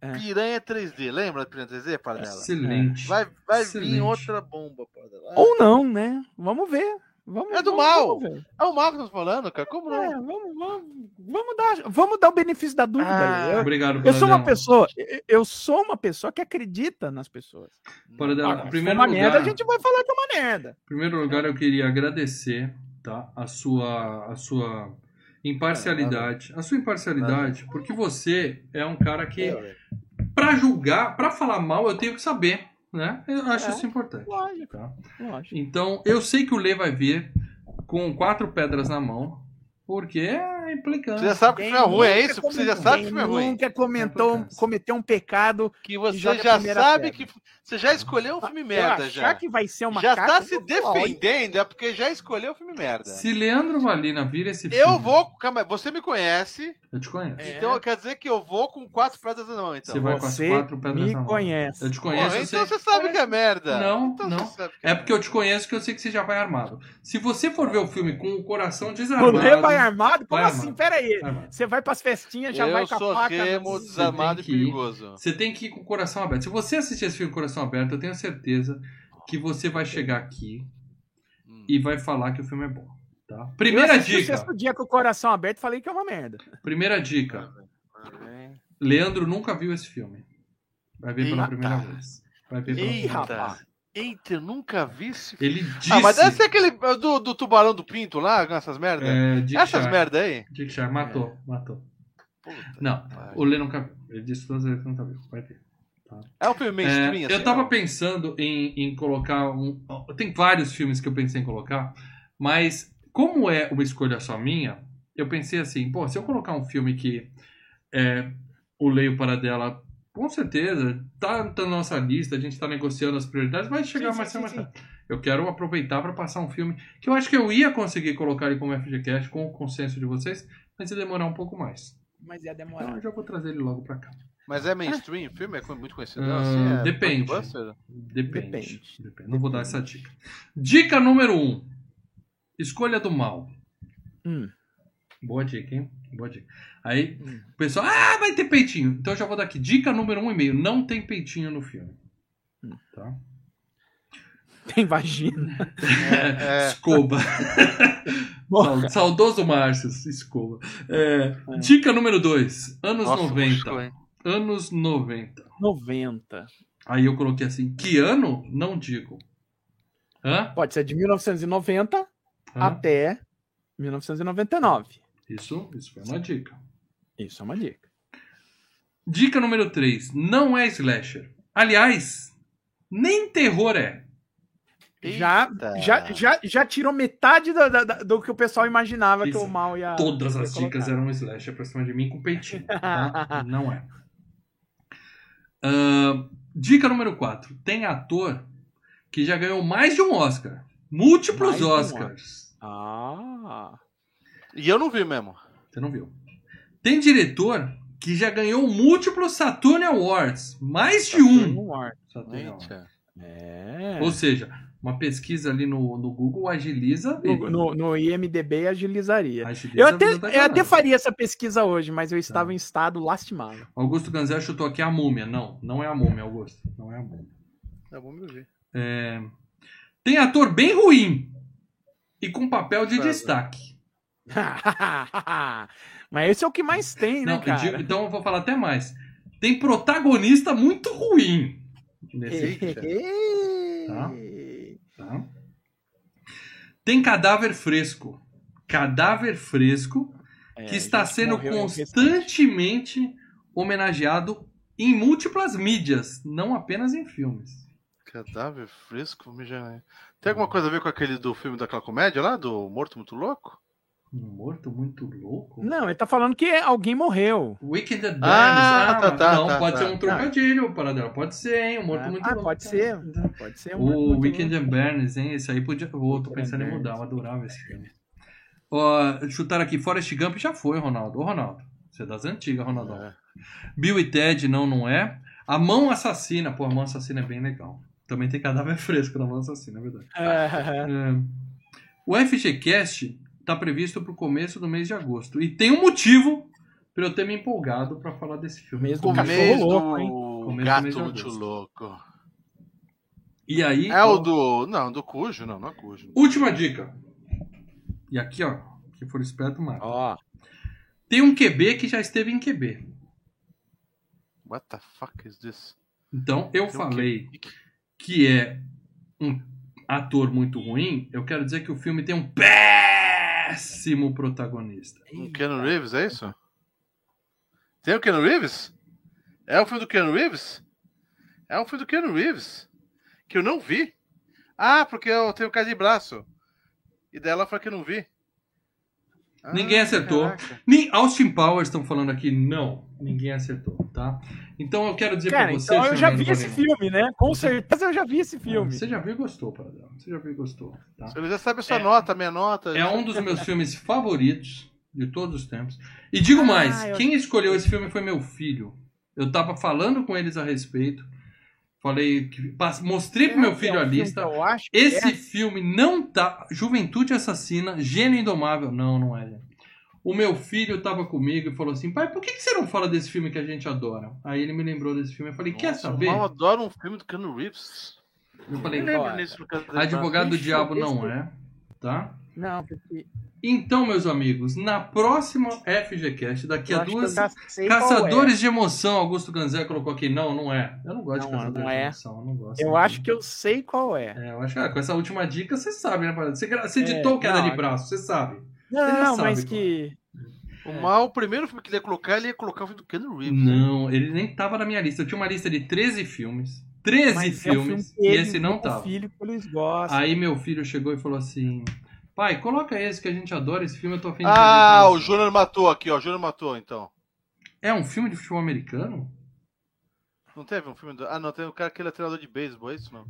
[SPEAKER 3] É.
[SPEAKER 2] Piranha 3D, lembra da Piranha 3D, Paradela?
[SPEAKER 1] Excelente.
[SPEAKER 2] Vai, vai
[SPEAKER 1] Excelente.
[SPEAKER 2] vir outra bomba, Paradela.
[SPEAKER 3] Ou não, né? Vamos ver. Vamos,
[SPEAKER 2] É do
[SPEAKER 3] vamos-
[SPEAKER 2] mal.
[SPEAKER 3] Vamos.
[SPEAKER 2] É o mal que nós falando, cara. Como não?
[SPEAKER 3] É, vamos, vamos, vamos, dar, vamos dar o benefício da dúvida.
[SPEAKER 2] Ah,
[SPEAKER 3] eu,
[SPEAKER 1] Obrigado,
[SPEAKER 3] eu sou uma pessoa, eu- sou uma pessoa que acredita nas pessoas. Agora,
[SPEAKER 1] em
[SPEAKER 3] se
[SPEAKER 1] primeiro
[SPEAKER 3] uma
[SPEAKER 1] lugar,
[SPEAKER 3] merda, a gente vai falar que é uma merda.
[SPEAKER 1] Em primeiro lugar, eu queria agradecer tá, a, sua, a sua imparcialidade. A sua imparcialidade, porque você é um cara que, pra julgar, pra falar mal, eu tenho que saber. Né? Eu acho
[SPEAKER 3] É.
[SPEAKER 1] isso importante.
[SPEAKER 3] Lógico,
[SPEAKER 1] Tá?
[SPEAKER 3] lógico.
[SPEAKER 1] Então, eu sei que o Lê vai vir com quatro pedras na mão, porque é implicante.
[SPEAKER 2] Você já sabe que o filme é ruim, é isso? Você já sabe que o filme é ruim.
[SPEAKER 3] Nunca comentou, cometeu um pecado.
[SPEAKER 2] Que você já sabe
[SPEAKER 3] pedra.
[SPEAKER 2] que. Você já escolheu um filme merda,
[SPEAKER 3] achar
[SPEAKER 2] já.
[SPEAKER 3] que vai ser uma
[SPEAKER 2] Já
[SPEAKER 3] caca,
[SPEAKER 2] tá se defendendo, é porque já escolheu o filme merda.
[SPEAKER 1] Se Leandro Valina vira esse filme...
[SPEAKER 2] Eu vou. Calma, você me conhece,
[SPEAKER 1] Eu te conheço.
[SPEAKER 3] É.
[SPEAKER 2] então quer dizer que eu vou com quatro pedras na mão, então.
[SPEAKER 1] Você vai com as
[SPEAKER 3] Você
[SPEAKER 1] quatro pedras
[SPEAKER 3] me
[SPEAKER 1] na mão.
[SPEAKER 3] conhece.
[SPEAKER 1] Eu te conheço,
[SPEAKER 2] então você sabe que é merda.
[SPEAKER 1] Não,
[SPEAKER 2] Então
[SPEAKER 1] não.
[SPEAKER 2] você sabe que
[SPEAKER 1] É porque eu te conheço que eu sei que você já vai armado. Se você for ver o filme com o coração
[SPEAKER 3] O
[SPEAKER 1] desarmado...
[SPEAKER 3] Lê vai armado? Como
[SPEAKER 1] Vai
[SPEAKER 3] assim?
[SPEAKER 1] Armado.
[SPEAKER 3] Pera aí.
[SPEAKER 1] Armado.
[SPEAKER 3] Você vai pras festinhas, já
[SPEAKER 2] eu
[SPEAKER 3] vai com a
[SPEAKER 2] sou
[SPEAKER 3] faca.
[SPEAKER 2] remo,
[SPEAKER 3] no-
[SPEAKER 2] desarmado e
[SPEAKER 1] tem que ir.
[SPEAKER 2] perigoso.
[SPEAKER 1] Você tem que ir com o coração aberto. Se você assistir esse filme com o coração aberto, eu tenho certeza que você vai chegar aqui
[SPEAKER 2] Hum.
[SPEAKER 1] e vai falar que o filme é bom. Tá?
[SPEAKER 3] Eu
[SPEAKER 1] Primeira
[SPEAKER 3] o
[SPEAKER 1] dica.
[SPEAKER 3] sexto dia com o coração aberto falei que é uma merda.
[SPEAKER 1] Primeira dica.
[SPEAKER 2] É.
[SPEAKER 1] Leandro nunca viu esse filme. Vai ver pela
[SPEAKER 2] Eita.
[SPEAKER 1] primeira vez. Vai ver pela
[SPEAKER 2] Eita.
[SPEAKER 1] primeira vez.
[SPEAKER 2] Eita, eu nunca vi esse filme.
[SPEAKER 1] Ele disse.
[SPEAKER 2] Ah, mas deve ser aquele do, do tubarão do pinto lá, essas merdas.
[SPEAKER 1] é, Dick
[SPEAKER 2] Essas
[SPEAKER 1] Sharp.
[SPEAKER 2] merda aí.
[SPEAKER 1] Dick Sharp matou, matou.
[SPEAKER 2] Puta
[SPEAKER 1] Não,
[SPEAKER 2] que pariu.
[SPEAKER 1] o Lê nunca viu. Ele disse todas as vezes que nunca viu. Vai ver.
[SPEAKER 2] É um filme
[SPEAKER 1] É,
[SPEAKER 2] mainstream, assim.
[SPEAKER 1] eu tava
[SPEAKER 2] não?
[SPEAKER 1] pensando em, em colocar um. Tem vários filmes que eu pensei em colocar, mas como é uma escolha só minha, eu pensei assim, pô, se eu colocar um filme que é, o Leio para dela, com certeza, tá, tá na nossa lista, a gente tá negociando as prioridades, vai chegar
[SPEAKER 3] Sim,
[SPEAKER 1] mais
[SPEAKER 3] sim, sim.
[SPEAKER 1] Eu quero aproveitar para passar um filme que eu acho que eu ia conseguir colocar ele como FGCast com o consenso de vocês, mas ia demorar um pouco mais.
[SPEAKER 3] Mas ia
[SPEAKER 1] Então
[SPEAKER 3] demorar.
[SPEAKER 1] eu já vou trazer ele logo para cá.
[SPEAKER 2] Mas é mainstream? O filme é muito conhecido?
[SPEAKER 1] Ah,
[SPEAKER 2] assim, é
[SPEAKER 1] depende. Depende.
[SPEAKER 3] Depende.
[SPEAKER 1] Depende. Não vou dar essa dica. Dica número 1. Um. Escolha do mal.
[SPEAKER 3] Hum.
[SPEAKER 1] Boa dica, hein? Boa dica. Aí
[SPEAKER 3] Hum.
[SPEAKER 1] o pessoal, ah, vai ter peitinho. Então eu já vou dar aqui. Dica número um e meio. Não tem peitinho no filme.
[SPEAKER 3] Hum.
[SPEAKER 1] Tá?
[SPEAKER 3] Tem vagina.
[SPEAKER 2] É,
[SPEAKER 1] Escoba.
[SPEAKER 3] Bom,
[SPEAKER 1] Sal- Saudoso Márcio. Escoba. É, dica número 2. Anos
[SPEAKER 2] Nossa,
[SPEAKER 1] 90.
[SPEAKER 2] buscou, hein?
[SPEAKER 1] Anos 90.
[SPEAKER 3] 90.
[SPEAKER 1] Aí eu coloquei assim. Que ano? Não digo. Hã?
[SPEAKER 3] Pode ser de 1990
[SPEAKER 1] Hã?
[SPEAKER 3] até 1999.
[SPEAKER 1] Isso, isso foi uma dica.
[SPEAKER 3] Isso é uma dica.
[SPEAKER 1] Dica número 3. Não é slasher. Aliás, nem terror é.
[SPEAKER 3] Já,
[SPEAKER 2] Eita.
[SPEAKER 3] já, já, já tirou metade do, do, do que o pessoal imaginava que o mal ia.
[SPEAKER 1] Todas as
[SPEAKER 3] ia
[SPEAKER 1] dicas
[SPEAKER 3] colocar.
[SPEAKER 1] eram slasher pra cima de mim com peitinho. Tá? Não é. Ahn, dica número 4. Tem ator que já ganhou mais de um Oscar. Múltiplos
[SPEAKER 3] Mais de um
[SPEAKER 1] Oscars.
[SPEAKER 3] Ah.
[SPEAKER 2] E eu não vi mesmo.
[SPEAKER 1] Você não viu. Tem diretor que já ganhou múltiplos Saturn Awards. Mais de um.
[SPEAKER 3] War.
[SPEAKER 1] Saturn Awards.
[SPEAKER 3] É.
[SPEAKER 1] Ou seja, Uma pesquisa ali no, no Google agiliza.
[SPEAKER 3] No, no, no IMDB agilizaria.
[SPEAKER 1] agiliza
[SPEAKER 3] Eu até, eu até faria essa pesquisa hoje, mas eu estava
[SPEAKER 1] Tá.
[SPEAKER 3] em estado lastimado.
[SPEAKER 1] Augusto Ganzel chutou aqui a múmia. Não, não é a múmia, Augusto. Não é a múmia.
[SPEAKER 2] É bom me ver.
[SPEAKER 1] É, Tem ator bem ruim e com papel de
[SPEAKER 2] Sabe.
[SPEAKER 1] destaque.
[SPEAKER 3] mas esse é o que mais tem, né,
[SPEAKER 1] Não,
[SPEAKER 3] cara?
[SPEAKER 1] digo- então eu vou falar até mais. Tem protagonista muito ruim nesse Tá. Tá? Tem cadáver fresco. Cadáver fresco
[SPEAKER 3] É,
[SPEAKER 1] que está sendo constantemente homenageado em múltiplas mídias, não apenas em filmes.
[SPEAKER 2] Cadáver fresco, me já. Tem alguma coisa a ver com aquele do filme daquela comédia lá, do Morto Muito Louco?
[SPEAKER 1] Um morto muito louco?
[SPEAKER 3] Não, ele tá falando que alguém morreu.
[SPEAKER 1] Weekend at Bernie's.
[SPEAKER 2] Ah, tá,
[SPEAKER 1] mas
[SPEAKER 2] tá,
[SPEAKER 1] não,
[SPEAKER 2] tá,
[SPEAKER 1] pode
[SPEAKER 2] tá.
[SPEAKER 1] ser um trocadilho, paradela. Pode ser, hein? Um morto
[SPEAKER 3] Ah,
[SPEAKER 1] muito
[SPEAKER 3] ah,
[SPEAKER 1] louco.
[SPEAKER 3] pode ser. Pode ser um
[SPEAKER 1] O
[SPEAKER 3] muito
[SPEAKER 1] Weekend
[SPEAKER 3] louco.
[SPEAKER 1] at Bernie's, hein? Esse aí podia. Ô, tô pensando em mudar, eu adorava esse filme. Ó, chutaram aqui, Forrest Gump já foi, Ronaldo. Ô, Ronaldo, você é das antigas, Ronaldão.
[SPEAKER 2] É.
[SPEAKER 1] Bill e Ted, não, não é. A Mão Assassina, pô, a Mão Assassina é bem legal. Também tem cadáver fresco na Mão Assassina, é verdade.
[SPEAKER 3] É,
[SPEAKER 1] É. O FGCast tá previsto pro começo do mês de agosto. E tem um motivo pra eu ter me empolgado pra falar desse filme.
[SPEAKER 3] Do
[SPEAKER 2] O
[SPEAKER 3] cachorro
[SPEAKER 2] mês
[SPEAKER 3] louco,
[SPEAKER 2] do
[SPEAKER 1] Começo do
[SPEAKER 2] gato
[SPEAKER 1] mês de
[SPEAKER 2] louco.
[SPEAKER 1] E aí,
[SPEAKER 2] É
[SPEAKER 1] ó,
[SPEAKER 2] o do. Não, do Cujo, não, não é Cujo.
[SPEAKER 1] última dica. E aqui, ó, que for esperto, marca.
[SPEAKER 3] Ó,
[SPEAKER 1] Tem um QB que já esteve em QB.
[SPEAKER 2] What the fuck is this?
[SPEAKER 1] Então, eu
[SPEAKER 2] Tem um
[SPEAKER 1] falei
[SPEAKER 2] quê?
[SPEAKER 1] que é um ator muito ruim, eu quero dizer que o filme tem um péssimo protagonista.
[SPEAKER 2] Um Keanu Reeves, é isso? Tem o Keanu Reeves? É o filme do Keanu Reeves? É um filme do Keanu Reeves. Que eu não vi. Ah, porque eu tenho cara de braço. E dela foi que eu não vi. Ah,
[SPEAKER 1] Ninguém acertou.
[SPEAKER 2] caraca.
[SPEAKER 1] Nem Austin Powers estão falando aqui, não. Ninguém acertou, tá? Então eu quero dizer
[SPEAKER 3] cara,
[SPEAKER 1] pra você.
[SPEAKER 3] então eu já vi esse
[SPEAKER 1] Valina,
[SPEAKER 3] filme, né? Com certeza eu já vi esse filme.
[SPEAKER 1] Você já viu e gostou, Paradão. Você já viu e gostou, tá?
[SPEAKER 2] Ele já sabe a sua
[SPEAKER 1] É.
[SPEAKER 2] nota, a minha nota.
[SPEAKER 1] É um dos meus filmes favoritos de todos os tempos. E digo
[SPEAKER 3] Ah,
[SPEAKER 1] mais,
[SPEAKER 3] eu-
[SPEAKER 1] quem escolheu esse filme foi meu filho. Eu tava falando com eles a respeito. Falei que mostrei pro meu
[SPEAKER 3] É,
[SPEAKER 1] filho
[SPEAKER 3] é um
[SPEAKER 1] a lista.
[SPEAKER 3] Eu acho que
[SPEAKER 1] Esse
[SPEAKER 3] é.
[SPEAKER 1] filme não tá. Juventude Assassina, Gênio Indomável. Não, não é, gente. O meu filho tava comigo e falou assim: pai, por que, que você não fala desse filme que a gente adora? Aí ele me lembrou desse filme. Eu falei: quer
[SPEAKER 2] Nossa,
[SPEAKER 1] saber?
[SPEAKER 2] Eu adoro um filme do Keanu Reeves.
[SPEAKER 1] Eu
[SPEAKER 2] Eu
[SPEAKER 1] falei:
[SPEAKER 2] de
[SPEAKER 1] Advogado do
[SPEAKER 3] eu
[SPEAKER 1] Diabo não é, tá?
[SPEAKER 3] Não, porque.
[SPEAKER 1] Então, meus amigos, na próxima FGCast, daqui
[SPEAKER 3] eu
[SPEAKER 1] a duas. Caçadores de emoção, Augusto Ganzé colocou aqui. Não, não é. Eu não gosto de
[SPEAKER 3] Não,
[SPEAKER 1] caçadores
[SPEAKER 3] não
[SPEAKER 1] de
[SPEAKER 3] é.
[SPEAKER 1] emoção. Eu não gosto.
[SPEAKER 3] é. Eu acho que eu sei qual é.
[SPEAKER 1] É, eu acho que ah, com essa última dica você sabe, né? Você, você
[SPEAKER 3] É,
[SPEAKER 1] editou o Queda
[SPEAKER 3] não,
[SPEAKER 1] de Braço, você sabe.
[SPEAKER 3] Não,
[SPEAKER 1] já
[SPEAKER 3] não,
[SPEAKER 1] sabe
[SPEAKER 3] mas
[SPEAKER 1] qual
[SPEAKER 3] que.
[SPEAKER 2] O mal, o primeiro filme que ele ia colocar, ele ia colocar o filme do Keanu Reeves.
[SPEAKER 1] Não, ele nem tava na minha lista. Eu tinha uma lista de 13 filmes. 13
[SPEAKER 3] Mas é
[SPEAKER 1] filmes.
[SPEAKER 3] filme que
[SPEAKER 1] e esse não tava.
[SPEAKER 3] Filho que eles gostam.
[SPEAKER 1] Aí meu filho chegou e falou assim: Pai, coloca esse que a gente adora esse filme, eu tô afim de
[SPEAKER 2] Ah, o
[SPEAKER 1] com você."
[SPEAKER 2] Júnior matou aqui, ó. O Júnior matou, então.
[SPEAKER 1] É um filme de futebol americano?
[SPEAKER 2] Não teve um filme do... Ah, não, tem o cara que ele é treinador de beisebol, é isso não?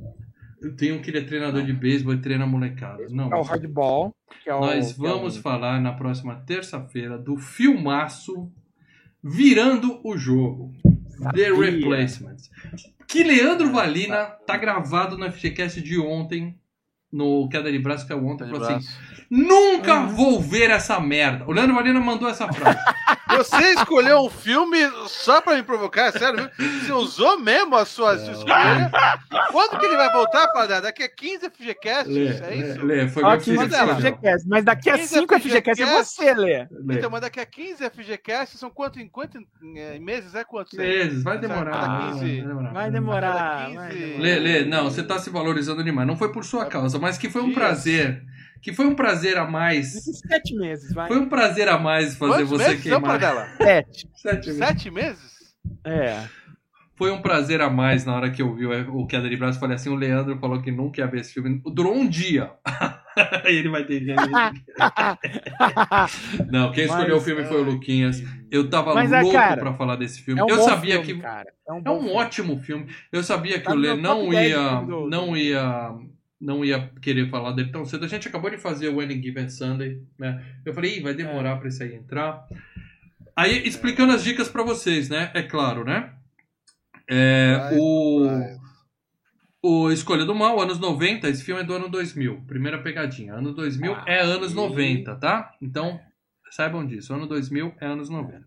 [SPEAKER 1] Eu tenho um que ele é treinador de beisebol e treina molecada. Não,
[SPEAKER 3] É o hardball. Que é o,
[SPEAKER 1] Nós
[SPEAKER 3] que é
[SPEAKER 1] vamos
[SPEAKER 3] o-
[SPEAKER 1] falar na próxima terça-feira do filmaço Virando o Jogo. The
[SPEAKER 3] Sabia.
[SPEAKER 1] Replacements. Que Leandro Valina tá gravado no FGCast de ontem, no Queda de Braço, que é o ontem,
[SPEAKER 2] Tá
[SPEAKER 1] falou assim. Nunca
[SPEAKER 3] Uhum.
[SPEAKER 1] vou ver essa merda. O Leandro Valina mandou essa frase.
[SPEAKER 2] Você escolheu um filme só pra me provocar, é sério? Você usou mesmo a sua, escolha? Quando que ele vai voltar, Padre? Daqui a 15 FGCasts,
[SPEAKER 1] Lê,
[SPEAKER 2] é isso?
[SPEAKER 1] Lê, foi
[SPEAKER 3] Ó,
[SPEAKER 1] meu
[SPEAKER 3] 15
[SPEAKER 1] filho que
[SPEAKER 2] dela.
[SPEAKER 1] escolheu.
[SPEAKER 3] FGCast, mas daqui a
[SPEAKER 2] 15
[SPEAKER 3] 5 FGCast é
[SPEAKER 2] FGCast.
[SPEAKER 3] você, Lê.
[SPEAKER 1] Lê.
[SPEAKER 2] Então, mas daqui a 15 FGCasts são quanto em, quanto em, em meses? É quantos? aí?
[SPEAKER 1] Meses, vai demorar. Vai
[SPEAKER 2] 15.
[SPEAKER 1] demorar.
[SPEAKER 3] Vai demorar.
[SPEAKER 2] Cada
[SPEAKER 3] vai
[SPEAKER 2] 15.
[SPEAKER 3] demorar.
[SPEAKER 1] Lê, Lê, não, você tá se valorizando demais. Não foi por sua causa, mas que foi um
[SPEAKER 2] Dias.
[SPEAKER 1] prazer. Que foi um prazer a mais.
[SPEAKER 3] Sete meses, vai.
[SPEAKER 1] Foi um prazer a mais fazer
[SPEAKER 2] Quantos
[SPEAKER 1] você
[SPEAKER 2] meses
[SPEAKER 1] queimar.
[SPEAKER 2] Pradela?
[SPEAKER 3] Sete.
[SPEAKER 1] Sete meses.
[SPEAKER 2] Sete meses?
[SPEAKER 3] É.
[SPEAKER 1] Foi um prazer a mais na hora que eu vi o Queda de Braço. Falei assim: o Leandro falou que nunca ia ver esse filme. Durou um dia. Aí ele vai ter gente. Não, quem escolheu
[SPEAKER 3] Mas,
[SPEAKER 1] o filme foi o Luquinhas. Eu tava
[SPEAKER 3] Mas é,
[SPEAKER 1] louco
[SPEAKER 3] cara,
[SPEAKER 1] pra falar desse filme.
[SPEAKER 3] É um
[SPEAKER 1] eu
[SPEAKER 3] bom
[SPEAKER 1] sabia
[SPEAKER 3] filme,
[SPEAKER 1] que.
[SPEAKER 3] cara. É um,
[SPEAKER 1] É um
[SPEAKER 3] filme.
[SPEAKER 1] ótimo filme. Eu sabia que
[SPEAKER 3] Tá
[SPEAKER 1] o Lê não
[SPEAKER 3] top 10
[SPEAKER 1] ia,
[SPEAKER 3] filme do-
[SPEAKER 1] não ia, não ia querer falar dele tão cedo. A gente acabou de fazer o Any Given Sunday, né? Eu falei, vai demorar pra isso aí entrar. Aí, explicando as dicas pra vocês, né? É claro, né? É,
[SPEAKER 2] Vai,
[SPEAKER 1] o,
[SPEAKER 2] vai.
[SPEAKER 1] O Escolha do Mal, anos 90, esse filme é do ano 2000. Primeira pegadinha. Ano 2000
[SPEAKER 3] Ah,
[SPEAKER 1] é anos
[SPEAKER 3] e-
[SPEAKER 1] 90, tá? Então, saibam disso. Ano 2000 é anos 90.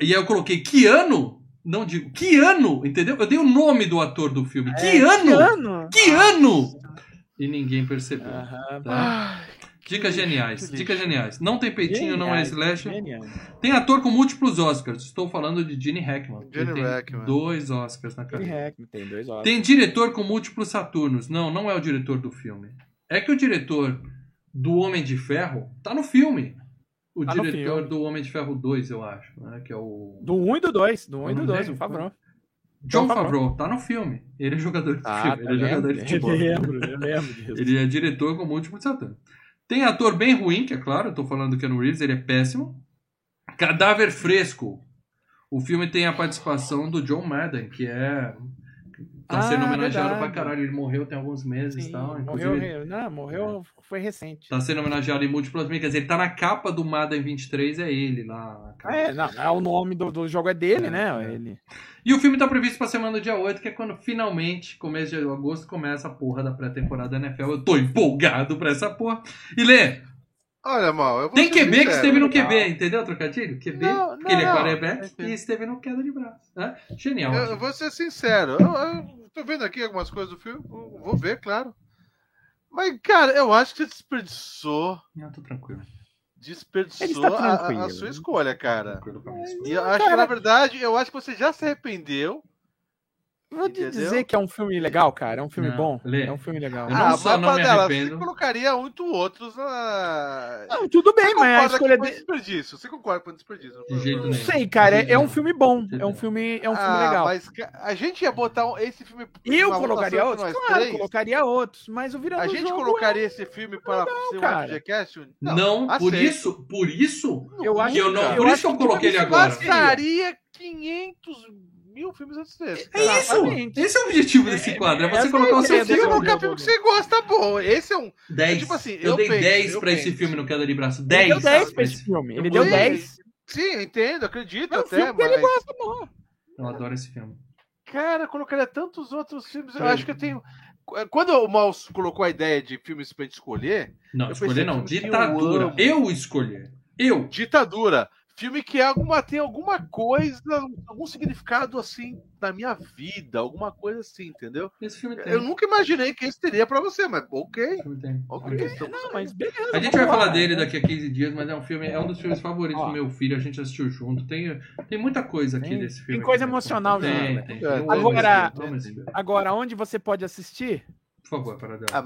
[SPEAKER 1] E aí eu coloquei que ano? Não digo, que ano? Entendeu? Eu dei o nome do ator do filme. Que ano?
[SPEAKER 3] Que ano?
[SPEAKER 1] Que ano? E ninguém percebeu. Tá?
[SPEAKER 2] Ai,
[SPEAKER 1] Dicas geniais, dicas geniais. Não tem peitinho, não é
[SPEAKER 3] geniais.
[SPEAKER 1] Tem ator com múltiplos Oscars. Estou falando de Gene Hackman.
[SPEAKER 2] Gene
[SPEAKER 1] tem
[SPEAKER 2] Hackman.
[SPEAKER 1] dois Oscars na
[SPEAKER 3] Gene
[SPEAKER 1] carreira.
[SPEAKER 3] Hackman tem dois olhos.
[SPEAKER 1] Tem diretor com múltiplos Saturnos. Não, não é o diretor do filme. É que o diretor do Homem de Ferro tá no filme. O
[SPEAKER 3] Tá no
[SPEAKER 1] diretor do Homem de Ferro 2, eu acho. Né? Que é o.
[SPEAKER 3] Do 1 e do 2. Do 1 e do
[SPEAKER 1] nome
[SPEAKER 3] 2,
[SPEAKER 1] dele?
[SPEAKER 3] o Favreau.
[SPEAKER 1] John
[SPEAKER 3] Favreau.
[SPEAKER 1] Tá no filme. Ele é jogador de
[SPEAKER 3] Ah,
[SPEAKER 1] filme. Ele é jogador de futebol.
[SPEAKER 3] Eu lembro, eu lembro disso.
[SPEAKER 1] Ele é diretor com múltiplos Saturnos. Tem ator bem ruim, que é claro, eu tô falando do Keanu Reeves, ele é péssimo. Cadáver Fresco. O filme tem a participação do John Madden, que é. Tá
[SPEAKER 3] Ah,
[SPEAKER 1] sendo homenageado
[SPEAKER 3] verdade.
[SPEAKER 1] pra caralho. Ele morreu tem alguns meses e tal.
[SPEAKER 3] morreu,
[SPEAKER 1] Inclusive,
[SPEAKER 3] não, morreu, foi recente.
[SPEAKER 1] tá sendo homenageado em múltiplas mídias. Quer dizer, ele tá na capa do Madden 23, é ele lá.
[SPEAKER 3] É, não, é, o nome do, do jogo é dele,
[SPEAKER 1] É,
[SPEAKER 3] né?
[SPEAKER 1] é.
[SPEAKER 3] Ele.
[SPEAKER 1] E o filme tá previsto pra semana do dia 8, que é quando finalmente, começo de agosto, começa a porra da pré-temporada da NFL. Eu tô empolgado pra essa porra. E Lê,
[SPEAKER 2] Olha, mal, eu vou
[SPEAKER 1] Tem QB que esteve no. QB, entendeu, trocadilho? QB,
[SPEAKER 2] Não,
[SPEAKER 1] porque ele é
[SPEAKER 2] não,
[SPEAKER 1] quarterback
[SPEAKER 2] entendi.
[SPEAKER 1] e esteve no queda de braço. né? Genial.
[SPEAKER 2] Eu, eu vou ser sincero. Eu, eu tô vendo aqui algumas coisas do filme. Vou ver, claro. Mas, cara, eu acho que você desperdiçou.
[SPEAKER 1] Não, tô tranquilo.
[SPEAKER 2] Desperdiçou a- a, sua escolha, cara.
[SPEAKER 1] mim.
[SPEAKER 2] E eu acho que, na verdade, eu acho que você já se arrependeu.
[SPEAKER 3] Vou te dizer que é um filme legal, cara. É um filme
[SPEAKER 1] Não,
[SPEAKER 3] bom.
[SPEAKER 1] Lê.
[SPEAKER 3] É um filme legal.
[SPEAKER 1] Eu não
[SPEAKER 2] ah,
[SPEAKER 1] só não me
[SPEAKER 2] Padela,
[SPEAKER 1] arrependo.
[SPEAKER 2] Você colocaria muito outros na.
[SPEAKER 3] Não, tudo bem,
[SPEAKER 2] Você
[SPEAKER 3] mas a
[SPEAKER 2] concorda
[SPEAKER 3] escolha dele.
[SPEAKER 2] desperdício. Você concorda com o desperdício?
[SPEAKER 1] De jeito
[SPEAKER 3] Não sei, cara. É, é um
[SPEAKER 1] Não.
[SPEAKER 3] filme bom. É um filme, é um filme
[SPEAKER 2] ah,
[SPEAKER 3] legal.
[SPEAKER 2] Mas a gente ia botar um- esse filme.
[SPEAKER 3] Eu colocaria outros? Claro,
[SPEAKER 2] três?
[SPEAKER 3] colocaria outros. Mas o virando
[SPEAKER 2] A gente
[SPEAKER 3] jogo
[SPEAKER 2] colocaria esse filme para ser um. FGCast?
[SPEAKER 1] Não, por
[SPEAKER 2] aceito.
[SPEAKER 1] isso, por isso,
[SPEAKER 3] Eu acho
[SPEAKER 1] que eu não, por isso que eu coloquei ele agora.
[SPEAKER 2] Passaria 500 mil filmes antes desse.
[SPEAKER 1] É isso.
[SPEAKER 3] Exatamente.
[SPEAKER 1] Esse é o objetivo desse quadro, é você colocar
[SPEAKER 3] é a
[SPEAKER 1] o seu filme.
[SPEAKER 2] colocar filme que você gosta, bom. Esse é um.
[SPEAKER 1] 10.
[SPEAKER 2] tipo assim,
[SPEAKER 1] eu,
[SPEAKER 2] eu
[SPEAKER 1] dei
[SPEAKER 2] penso,
[SPEAKER 1] 10
[SPEAKER 2] eu
[SPEAKER 1] pra esse filme no Queda de Braço.
[SPEAKER 3] Ele
[SPEAKER 1] 10.
[SPEAKER 3] deu 10
[SPEAKER 1] sabe?
[SPEAKER 3] pra esse filme. Ele
[SPEAKER 1] Eu
[SPEAKER 3] deu
[SPEAKER 1] vou-
[SPEAKER 3] 10.
[SPEAKER 2] Sim, eu entendo, acredito
[SPEAKER 3] É um
[SPEAKER 2] até,
[SPEAKER 3] filme que ele
[SPEAKER 2] mas.
[SPEAKER 3] gosta, bom.
[SPEAKER 1] Eu adoro esse filme.
[SPEAKER 2] Cara, eu colocaria tantos outros filmes. Eu acho que eu tenho. Quando o Maus colocou a ideia de filmes pra gente escolher,
[SPEAKER 1] Não,
[SPEAKER 2] Eu
[SPEAKER 1] escolher
[SPEAKER 2] pensei
[SPEAKER 1] não.
[SPEAKER 2] eu
[SPEAKER 1] Ditadura.
[SPEAKER 2] amo.
[SPEAKER 1] Eu escolher. Eu.
[SPEAKER 2] Ditadura. Filme que é alguma, tem alguma coisa, algum significado assim na minha vida, alguma coisa assim, entendeu?
[SPEAKER 1] Esse filme tem.
[SPEAKER 2] Eu nunca imaginei que esse teria pra você, mas ok.
[SPEAKER 1] Esse filme tem.
[SPEAKER 2] Ok. então-
[SPEAKER 3] Não, mas beleza.
[SPEAKER 1] A gente vai falar dele daqui a 15 dias, mas é um filme, é um dos filmes favoritos
[SPEAKER 3] Ó.
[SPEAKER 1] do meu filho, a gente assistiu junto. Tem, tem muita coisa aqui
[SPEAKER 3] Tem-
[SPEAKER 1] desse filme.
[SPEAKER 3] tem coisa
[SPEAKER 1] aqui, né?
[SPEAKER 3] emocional
[SPEAKER 1] tem,
[SPEAKER 3] junto,
[SPEAKER 1] tem,
[SPEAKER 3] né?
[SPEAKER 1] tem.
[SPEAKER 2] É,
[SPEAKER 3] agora-. Agora, onde você pode assistir?
[SPEAKER 1] Por favor, para dela.
[SPEAKER 2] A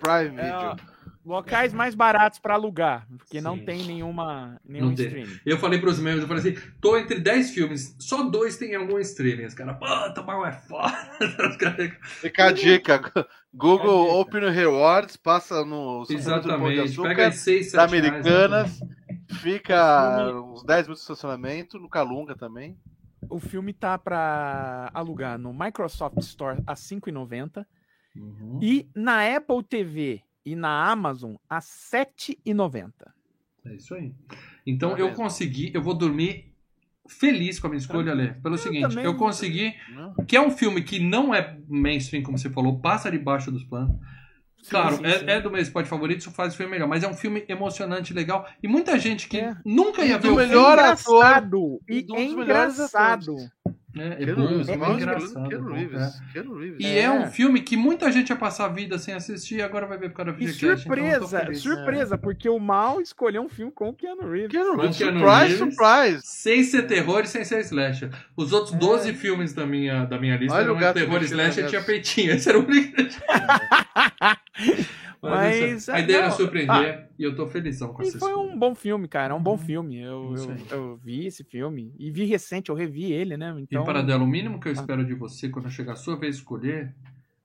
[SPEAKER 2] Prime
[SPEAKER 3] É,
[SPEAKER 2] Video.
[SPEAKER 3] Locais mais baratos pra alugar, porque não
[SPEAKER 1] Sim.
[SPEAKER 3] tem nenhuma nenhum
[SPEAKER 1] Não tem.
[SPEAKER 3] streaming.
[SPEAKER 1] Eu falei pros membros, eu falei assim, tô entre 10 filmes, só dois tem algum streaming. Os caras, pô, tomar é foda. Os
[SPEAKER 2] Fica a dica. Google. Open Rewards, passa no
[SPEAKER 1] Exatamente.
[SPEAKER 2] Açúcar,
[SPEAKER 1] Pega as 6, 7
[SPEAKER 2] da Americanas, fica uns 10 minutos de estacionamento, no Calunga também.
[SPEAKER 3] O filme tá pra alugar no Microsoft Store a R$ 5,90
[SPEAKER 1] Uhum.
[SPEAKER 3] e na Apple TV e na Amazon a R$ 7,90.
[SPEAKER 1] É isso aí. Então
[SPEAKER 2] Tá
[SPEAKER 1] eu
[SPEAKER 2] vendo?
[SPEAKER 1] consegui, eu vou dormir feliz com a minha escolha, Lê. Pelo seguinte,
[SPEAKER 3] também
[SPEAKER 1] eu consegui,
[SPEAKER 2] Né?
[SPEAKER 1] que é um filme que não é mainstream, como você falou, passa debaixo dos panos. Claro,
[SPEAKER 3] sim,
[SPEAKER 1] é,
[SPEAKER 3] sim.
[SPEAKER 1] é do meu spot favorito, isso faz o filme melhor. Mas é um filme emocionante, legal. E muita gente que
[SPEAKER 3] É.
[SPEAKER 1] nunca ia ver o
[SPEAKER 2] melhor
[SPEAKER 1] filme.
[SPEAKER 2] ator.
[SPEAKER 3] engraçado e
[SPEAKER 2] Um dos melhores
[SPEAKER 3] engraçado.
[SPEAKER 2] atores.
[SPEAKER 1] É, é
[SPEAKER 2] Keanu
[SPEAKER 1] bom,
[SPEAKER 2] Reeves,
[SPEAKER 1] é engraçado.
[SPEAKER 2] Keanu
[SPEAKER 1] é bom,
[SPEAKER 2] Reeves,
[SPEAKER 1] é.
[SPEAKER 2] Keanu Reeves.
[SPEAKER 1] E
[SPEAKER 3] É.
[SPEAKER 1] é. um filme que muita gente ia passar a vida sem assistir e agora vai ver por causa
[SPEAKER 3] E
[SPEAKER 1] videocast. então
[SPEAKER 3] surpresa,
[SPEAKER 1] feliz.
[SPEAKER 3] surpresa, porque o Mal escolheu um filme com o Keanu Reeves.
[SPEAKER 2] Keanu Reeves,
[SPEAKER 1] Keanu
[SPEAKER 2] surprise,
[SPEAKER 1] Reeves.
[SPEAKER 2] surprise.
[SPEAKER 1] Sem ser terror e sem ser slasher. Os outros 12 filmes da minha, da minha lista
[SPEAKER 2] É. Olha o
[SPEAKER 1] eram terror e slasher e tinha peitinho. Esse era o único.
[SPEAKER 3] Mas,
[SPEAKER 1] isso- a ideia era
[SPEAKER 3] não,
[SPEAKER 1] surpreender e eu tô felizão com
[SPEAKER 3] E
[SPEAKER 1] essa
[SPEAKER 3] foi
[SPEAKER 1] escolha.
[SPEAKER 3] um bom filme, cara. É um bom filme. Eu,
[SPEAKER 1] Uhum. Isso
[SPEAKER 3] eu,
[SPEAKER 1] aí.
[SPEAKER 3] eu vi esse filme. E vi recente, eu revi ele, né?
[SPEAKER 1] E
[SPEAKER 3] Então.
[SPEAKER 1] Paradelo, o mínimo
[SPEAKER 3] Ah.
[SPEAKER 1] que eu espero de você quando chegar a sua vez de escolher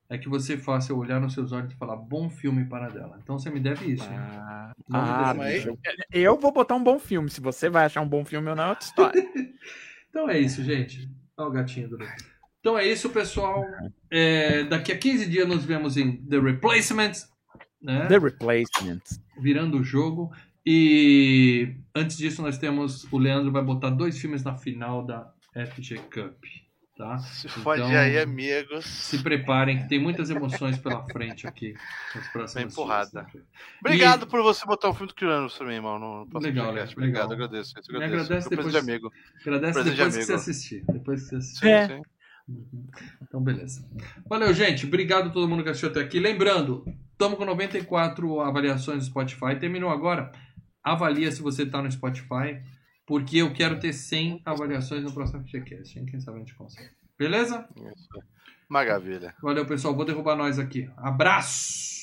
[SPEAKER 1] é que você faça eu olhar nos seus olhos e falar bom filme Paradela. Então você me deve isso.
[SPEAKER 3] Ah,
[SPEAKER 1] me
[SPEAKER 3] ah,
[SPEAKER 1] isso.
[SPEAKER 3] eu, eu vou botar um bom filme. Se você vai achar um bom filme ou não, é outra história.
[SPEAKER 1] Então é isso, gente. Olha o gatinho do. Então é isso, pessoal. É, daqui a 15 dias nos vemos em The Replacements, né?
[SPEAKER 3] The Replacement.
[SPEAKER 1] virando o jogo. E antes disso, nós temos. O Leandro vai botar dois filmes na final da FG Cup. tá?
[SPEAKER 2] Se fode
[SPEAKER 1] Então,
[SPEAKER 2] aí, amigos.
[SPEAKER 1] Se preparem, que tem muitas emoções pela frente aqui. Nas próximas
[SPEAKER 2] Bem porrada.
[SPEAKER 1] dias.
[SPEAKER 2] Obrigado por você botar um filme do pra mim, irmão. No próximo
[SPEAKER 1] Legal.
[SPEAKER 2] Obrigado, agradeço. isso,
[SPEAKER 1] Me
[SPEAKER 2] agradeço.
[SPEAKER 1] agradece depois-
[SPEAKER 2] de amigo.
[SPEAKER 1] Agradece
[SPEAKER 2] Prazer de
[SPEAKER 1] depois que você
[SPEAKER 2] amigo.
[SPEAKER 1] assistir. Depois que você assistir.
[SPEAKER 2] Sim,
[SPEAKER 3] É.
[SPEAKER 2] sim.
[SPEAKER 1] Então, beleza. Valeu, gente. Obrigado a todo mundo que assistiu até aqui. Lembrando, estamos com 94 avaliações no Spotify. Terminou agora. Avalia se você está no Spotify, porque eu quero ter 100 avaliações no próximo FGCast. Quem sabe a gente consegue. Beleza?
[SPEAKER 2] Maravilha.
[SPEAKER 1] Valeu, pessoal. Vou derrubar nós aqui. Abraço!